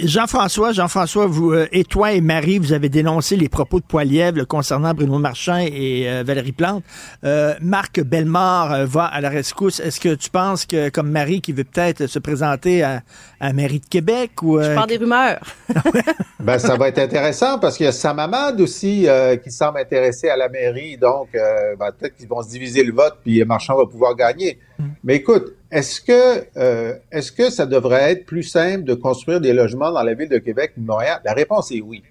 Jean-François, Jean-François, vous euh, et toi et Marie, vous avez dénoncé les propos de Poilievre là, concernant Bruno Marchand et euh, Valérie Plante. Euh, Marc Bellemare euh, va à la rescousse. Est-ce que tu penses que, comme Marie, qui veut peut-être se présenter à, à la mairie de Québec ou Je euh, parle des rumeurs. Ben, ça va être intéressant parce qu'il y a Samamad aussi euh, qui semble intéressé à la mairie. Donc, euh, ben, peut-être qu'ils vont se diviser le vote puis Marchand va pouvoir gagner. Mais écoute, est-ce que, euh, est-ce que ça devrait être plus simple de construire des logements dans la ville de Québec ou de Montréal? La réponse est oui.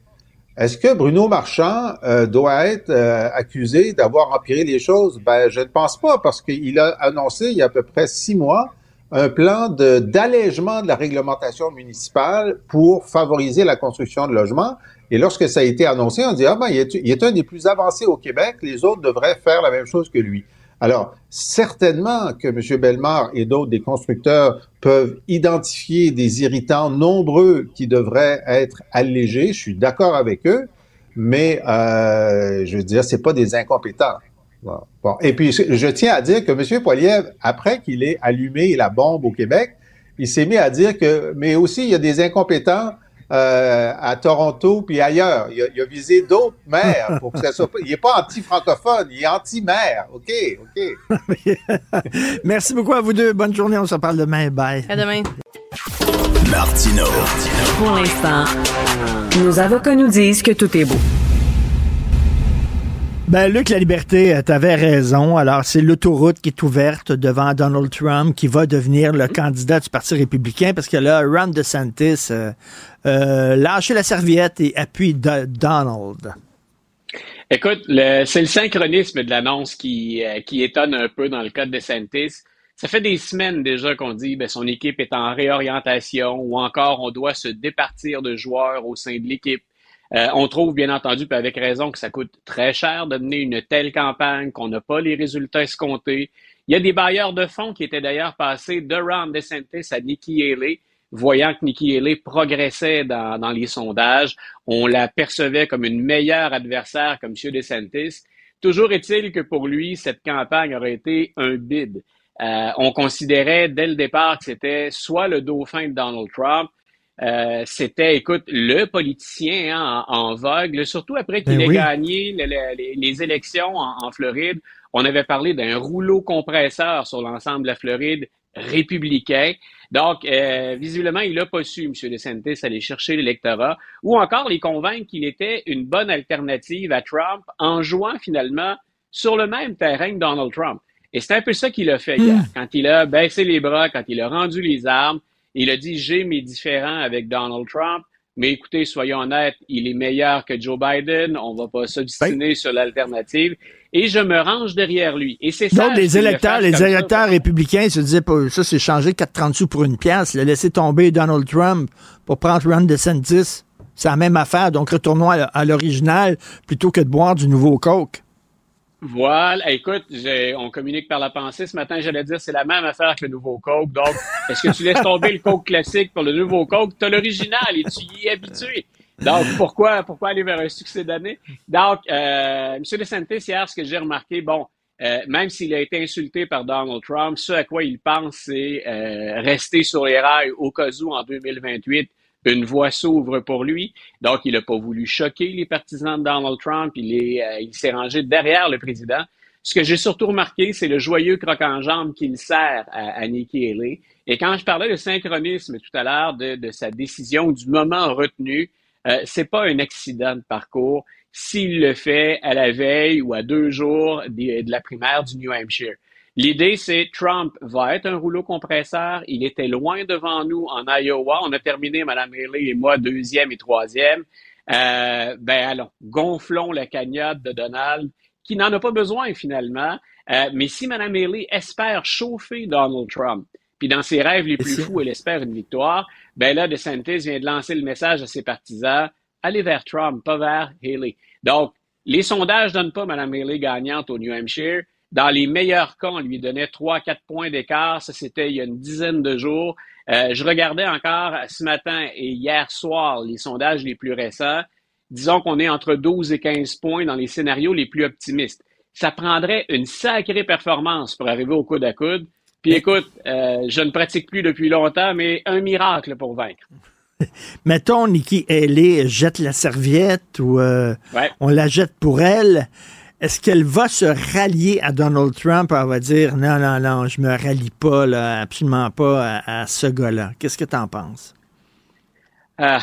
Est-ce que Bruno Marchand euh, doit être euh, accusé d'avoir empiré les choses? Ben, je ne pense pas parce qu'il a annoncé il y a à peu près six mois un plan de- d'allègement de la réglementation municipale pour favoriser la construction de logements. Et lorsque ça a été annoncé, on dit, ah ben, il est, il est un des plus avancés au Québec, les autres devraient faire la même chose que lui. Alors, certainement que M. Bellemare et d'autres des constructeurs peuvent identifier des irritants nombreux qui devraient être allégés. Je suis d'accord avec eux, mais euh, je veux dire, c'est pas des incompétents. Bon. Bon. Et puis, je tiens à dire que M. Poilievre, après qu'il ait allumé la bombe au Québec, il s'est mis à dire que, mais aussi, il y a des incompétents euh, à Toronto puis ailleurs. Il a, il a visé d'autres maires pour que ça soit pas. Il n'est pas anti-francophone, il est anti-maire. OK, OK. Merci beaucoup à vous deux. Bonne journée. On se parle demain. Bye. À demain. Martino. Pour l'instant, nos avocats nous disent que tout est beau. Ben, Luc, la liberté, tu avais raison. Alors, c'est l'autoroute qui est ouverte devant Donald Trump qui va devenir le candidat du Parti républicain parce que là, Ron DeSantis euh, euh, lâche la serviette et appuie Do- Donald. Écoute, c'est le synchronisme de l'annonce qui, euh, qui étonne un peu dans le cas de DeSantis. Ça fait des semaines déjà qu'on dit ben, son équipe est en réorientation ou encore on doit se départir de joueurs au sein de l'équipe. Euh, on trouve bien entendu, avec raison, que ça coûte très cher de mener une telle campagne, qu'on n'a pas les résultats escomptés. Il y a des bailleurs de fonds qui étaient d'ailleurs passés de Ron DeSantis à Nikki Haley, voyant que Nikki Haley progressait dans, dans les sondages. On la percevait comme une meilleure adversaire comme M. DeSantis. Toujours est-il que pour lui, cette campagne aurait été un bid. Euh, on considérait dès le départ que c'était soit le dauphin de Donald Trump, euh, c'était, écoute, le politicien hein, en, en vogue, là, surtout après qu'il Ben ait oui. gagné le- le- les, les élections en, en Floride. On avait parlé d'un rouleau compresseur sur l'ensemble de la Floride républicain. Donc, euh, visiblement, il n'a pas su, M. DeSantis, aller chercher l'électorat ou encore les convaincre qu'il était une bonne alternative à Trump en jouant finalement sur le même terrain que Donald Trump. Et c'est un peu ça qu'il a fait hier. Quand il a baissé les bras, quand il a rendu les armes, il a dit j'ai mes différends avec Donald Trump, mais écoutez, soyons honnêtes, il est meilleur que Joe Biden. On va pas s'obstiner sur l'alternative. Et je me range derrière lui. Et c'est ça. Donc, les électeurs, les électeurs républicains se disaient, ça, c'est changé 4,30 sous pour une pièce. Il a laissé tomber Donald Trump pour prendre Ron DeSantis. C'est la même affaire. Donc, retournons à, à l'original plutôt que de boire du nouveau Coke. Voilà, écoute, on communique par la pensée. Ce matin, j'allais dire c'est la même affaire que le nouveau Coke. Donc, est-ce que tu laisses tomber le Coke classique pour le nouveau Coke? Tu as l'original et tu y es habitué. Donc, pourquoi, pourquoi aller vers un succès d'année? Donc, euh, M. DeSantis, hier, ce que j'ai remarqué, bon, euh, même s'il a été insulté par Donald Trump, ce à quoi il pense, c'est euh, rester sur les rails au cas où, en 2028, une voie s'ouvre pour lui. Donc, il n'a pas voulu choquer les partisans de Donald Trump. Il euh, s'est rangé derrière le président. Ce que j'ai surtout remarqué, c'est le joyeux croc en jambe qu'il sert à, à Nikki Haley. Et quand je parlais de synchronisme tout à l'heure de, de sa décision, du moment retenu, euh, c'est pas un accident de parcours s'il le fait à la veille ou à deux jours des- de la primaire du New Hampshire. L'idée, c'est Trump va être un rouleau compresseur. Il était loin devant nous en Iowa. On a terminé, Mme Haley et moi, deuxième et troisième. Euh, ben allons, gonflons la cagnotte de Donald, qui n'en a pas besoin finalement. Euh, mais si Mme Haley espère chauffer Donald Trump, puis dans ses rêves les plus fous, elle espère une victoire, ben là, DeSantis vient de lancer le message à ses partisans, allez vers Trump, pas vers Haley. Donc, les sondages donnent pas Mme Haley gagnante au New Hampshire. Dans les meilleurs cas, on lui donnait 3-4 points d'écart. Ça, c'était il y a une dizaine de jours. Euh, je regardais encore ce matin et hier soir les sondages les plus récents. Disons qu'on est entre 12 et 15 points dans les scénarios les plus optimistes. Ça prendrait une sacrée performance pour arriver au coude à coude. Puis écoute, euh, je ne pratique plus depuis longtemps, mais un miracle pour vaincre. Mettons, Nikki Haley jette la serviette ou euh, on la jette pour elle. Est-ce qu'elle va se rallier à Donald Trump? Elle va dire non, non, non, je me rallie pas, là, absolument pas à, ce gars-là. Qu'est-ce que tu en penses? Euh,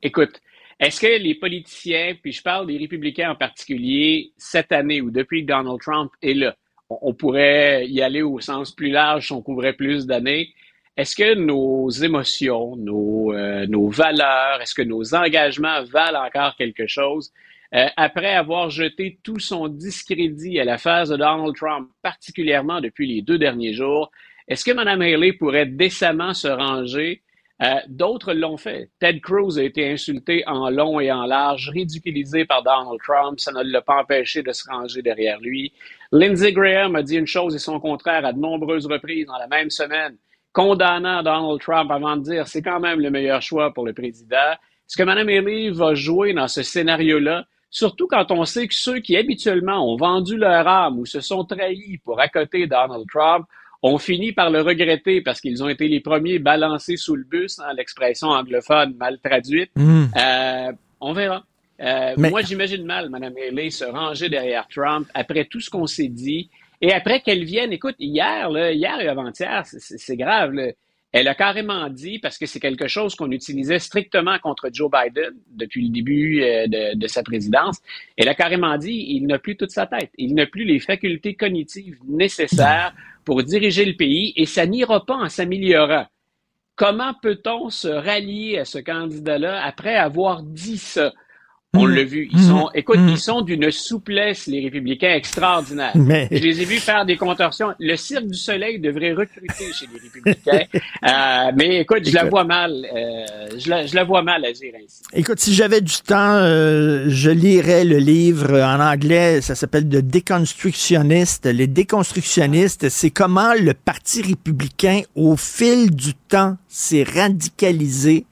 écoute, est-ce que les politiciens, puis je parle des républicains en particulier, cette année ou depuis que Donald Trump est là, on pourrait y aller au sens plus large si on couvrait plus d'années. Est-ce que nos émotions, nos, euh, nos valeurs, est-ce que nos engagements valent encore quelque chose? Euh, après avoir jeté tout son discrédit à la phase de Donald Trump, particulièrement depuis les deux derniers jours, est-ce que Mme Haley pourrait décemment se ranger? Euh, d'autres l'ont fait. Ted Cruz a été insulté en long et en large, ridiculisé par Donald Trump. Ça ne l'a pas empêché de se ranger derrière lui. Lindsey Graham a dit une chose et son contraire à de nombreuses reprises dans la même semaine, condamnant Donald Trump avant de dire c'est quand même le meilleur choix pour le président. Est-ce que Mme Haley va jouer dans ce scénario-là? Surtout quand on sait que ceux qui habituellement ont vendu leur âme ou se sont trahis pour accoter Donald Trump ont fini par le regretter parce qu'ils ont été les premiers balancés sous le bus, hein, l'expression anglophone mal traduite. Hmm. Euh, on verra. Euh, moi, j'imagine mal Mme Haley se ranger derrière Trump après tout ce qu'on s'est dit et après qu'elle vienne. Écoute, hier, là, hier et avant-hier, c'est grave. Elle a carrément dit, parce que c'est quelque chose qu'on utilisait strictement contre Joe Biden depuis le début euh, de, de, sa présidence, elle a carrément dit, il n'a plus toute sa tête. Il n'a plus les facultés cognitives nécessaires pour diriger le pays et ça n'ira pas en s'améliorant. Comment peut-on se rallier à ce candidat-là après avoir dit ça? On l'a vu. Ils sont, écoute, ils sont d'une souplesse, les républicains, extraordinaire. Mais... Je les ai vus faire des contorsions. Le Cirque du Soleil devrait recruter chez les républicains. euh, mais écoute, je la vois mal. Euh, je, la, je, la, vois mal agir ainsi. Écoute, si j'avais du temps, euh, je lirais le livre en anglais. Ça s'appelle The Deconstructionist. Les déconstructionnistes, c'est comment le Parti républicain, au fil du temps, s'est radicalisé.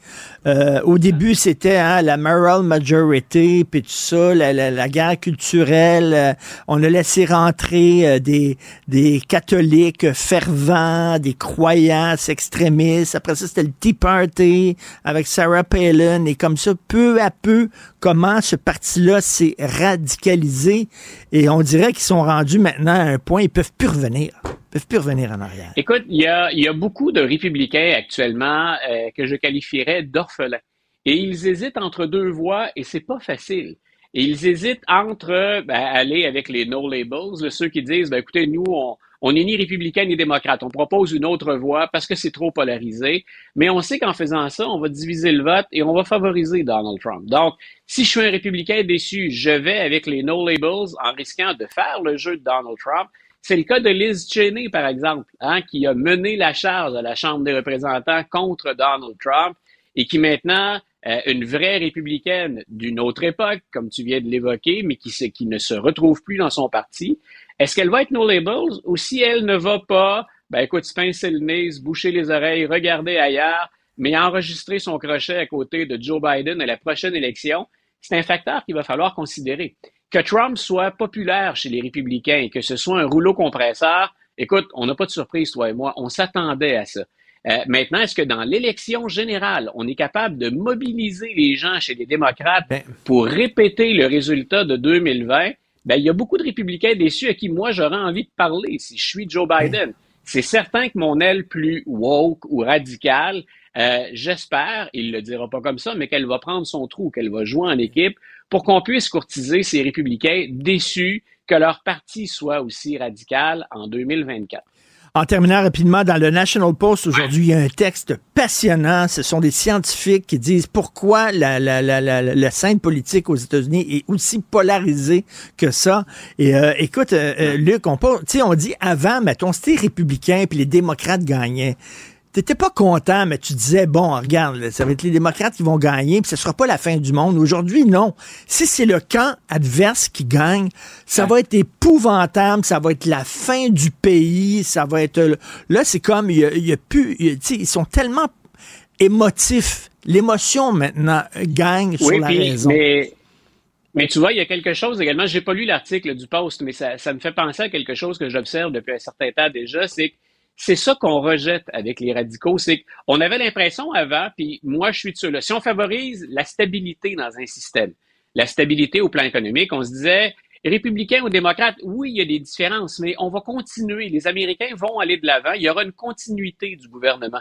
Euh, au début, c'était hein, la moral majority, puis tout ça, la, la, la guerre culturelle. Euh, on a laissé rentrer euh, des, des catholiques fervents, des croyants extrémistes. Après ça, c'était le Tea Party avec Sarah Palin. Et comme ça, peu à peu, comment ce parti-là s'est radicalisé. Et on dirait qu'ils sont rendus maintenant à un point, ils peuvent plus revenir peuvent plus revenir en arrière. Écoute, il y a, beaucoup de républicains actuellement euh, que je qualifierais d'orphelins. Et ils hésitent entre deux voies et c'est pas facile. Et ils hésitent entre ben, aller avec les no labels, ceux qui disent ben, écoutez, nous, on, on n'est ni républicain ni démocrate. On propose une autre voie parce que c'est trop polarisé. Mais on sait qu'en faisant ça, on va diviser le vote et on va favoriser Donald Trump. Donc, si je suis un républicain déçu, je vais avec les no labels en risquant de faire le jeu de Donald Trump. C'est le cas de Liz Cheney, par exemple, hein, qui a mené la charge à la Chambre des représentants contre Donald Trump et qui maintenant, euh, une vraie républicaine d'une autre époque, comme tu viens de l'évoquer, mais qui, qui ne se retrouve plus dans son parti, est-ce qu'elle va être no labels ou si elle ne va pas, ben écoute, se pincer le nez, boucher les oreilles, regarder ailleurs, mais enregistrer son crochet à côté de Joe Biden à la prochaine élection, c'est un facteur qu'il va falloir considérer que Trump soit populaire chez les républicains et que ce soit un rouleau compresseur, écoute, on n'a pas de surprise, toi et moi, on s'attendait à ça. Euh, maintenant, est-ce que dans l'élection générale, on est capable de mobiliser les gens chez les démocrates ben. pour répéter le résultat de 2020? Ben, il y a beaucoup de républicains déçus à qui moi j'aurais envie de parler si je suis Joe ben. Biden. C'est certain que mon aile plus woke ou radicale, euh, j'espère, il le dira pas comme ça, mais qu'elle va prendre son trou, qu'elle va jouer en équipe pour qu'on puisse courtiser ces républicains déçus que leur parti soit aussi radical en 2024. En terminant rapidement, dans le National Post aujourd'hui, il y a un texte passionnant. Ce sont des scientifiques qui disent pourquoi la, scène politique aux États-Unis est aussi polarisée que ça. Et euh, écoute, euh, euh, Luc, on, on dit avant, mettons, c'était républicain puis les démocrates gagnaient t'étais pas content, mais tu disais, bon, regarde, ça va être les démocrates qui vont gagner, puis ce sera pas la fin du monde. Aujourd'hui, non. Si c'est le camp adverse qui gagne, ça va être épouvantable, ça va être la fin du pays, ça va être... Là, c'est comme, il y a, plus... ils sont tellement émotifs. L'émotion, maintenant, gagne sur la raison. Mais... Mais tu vois, il y a quelque chose également, j'ai pas lu l'article du Post, mais ça, ça me fait penser à quelque chose que j'observe depuis un certain temps déjà, c'est que c'est ça qu'on rejette avec les radicaux. C'est qu'on avait l'impression avant, puis moi je suis de ceux-là, si on favorise la stabilité dans un système, la stabilité au plan économique, on se disait, républicains ou démocrates, oui, il y a des différences, mais on va continuer. Les Américains vont aller de l'avant. Il y aura une continuité du gouvernement.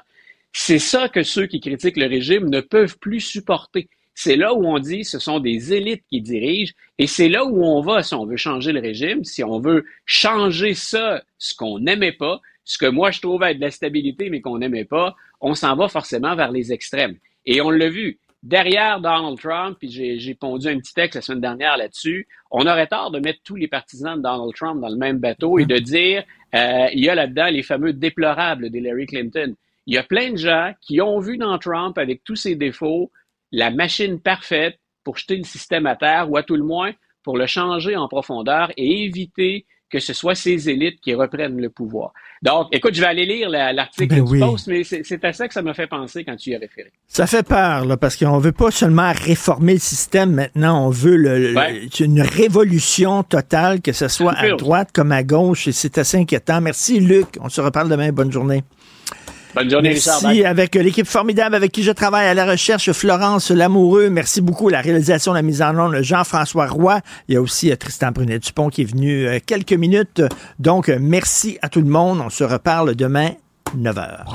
C'est ça que ceux qui critiquent le régime ne peuvent plus supporter. C'est là où on dit ce sont des élites qui dirigent et c'est là où on va si on veut changer le régime, si on veut changer ça, ce qu'on n'aimait pas, ce que moi je trouve être de la stabilité, mais qu'on n'aimait pas, on s'en va forcément vers les extrêmes. Et on l'a vu. Derrière Donald Trump, puis j'ai pondu un petit texte la semaine dernière là-dessus, on aurait tort de mettre tous les partisans de Donald Trump dans le même bateau et de dire euh, il y a là-dedans les fameux déplorables d'Hillary Clinton. Il y a plein de gens qui ont vu dans Trump, avec tous ses défauts, la machine parfaite pour jeter le système à terre, ou à tout le moins pour le changer en profondeur et éviter que ce soit ces élites qui reprennent le pouvoir. Donc, écoute, je vais aller lire l'article ben du Post, mais c'est à ça que ça m'a fait penser quand tu y as référé. Ça fait peur, là, parce qu'on veut pas seulement réformer le système maintenant, on veut le, une révolution totale, que ce soit à droite comme à gauche, et c'est assez inquiétant. Merci, Luc. On se reparle demain. Bonne journée. Bonne journée, Merci avec l'équipe formidable avec qui je travaille à la recherche, Florence Lamoureux. Merci beaucoup. La réalisation, la mise en onde, Jean-François Roy. Il y a aussi euh, Tristan Brunet-Dupont qui est venu euh, quelques minutes. Donc, euh, merci à tout le monde. On se reparle demain, 9h.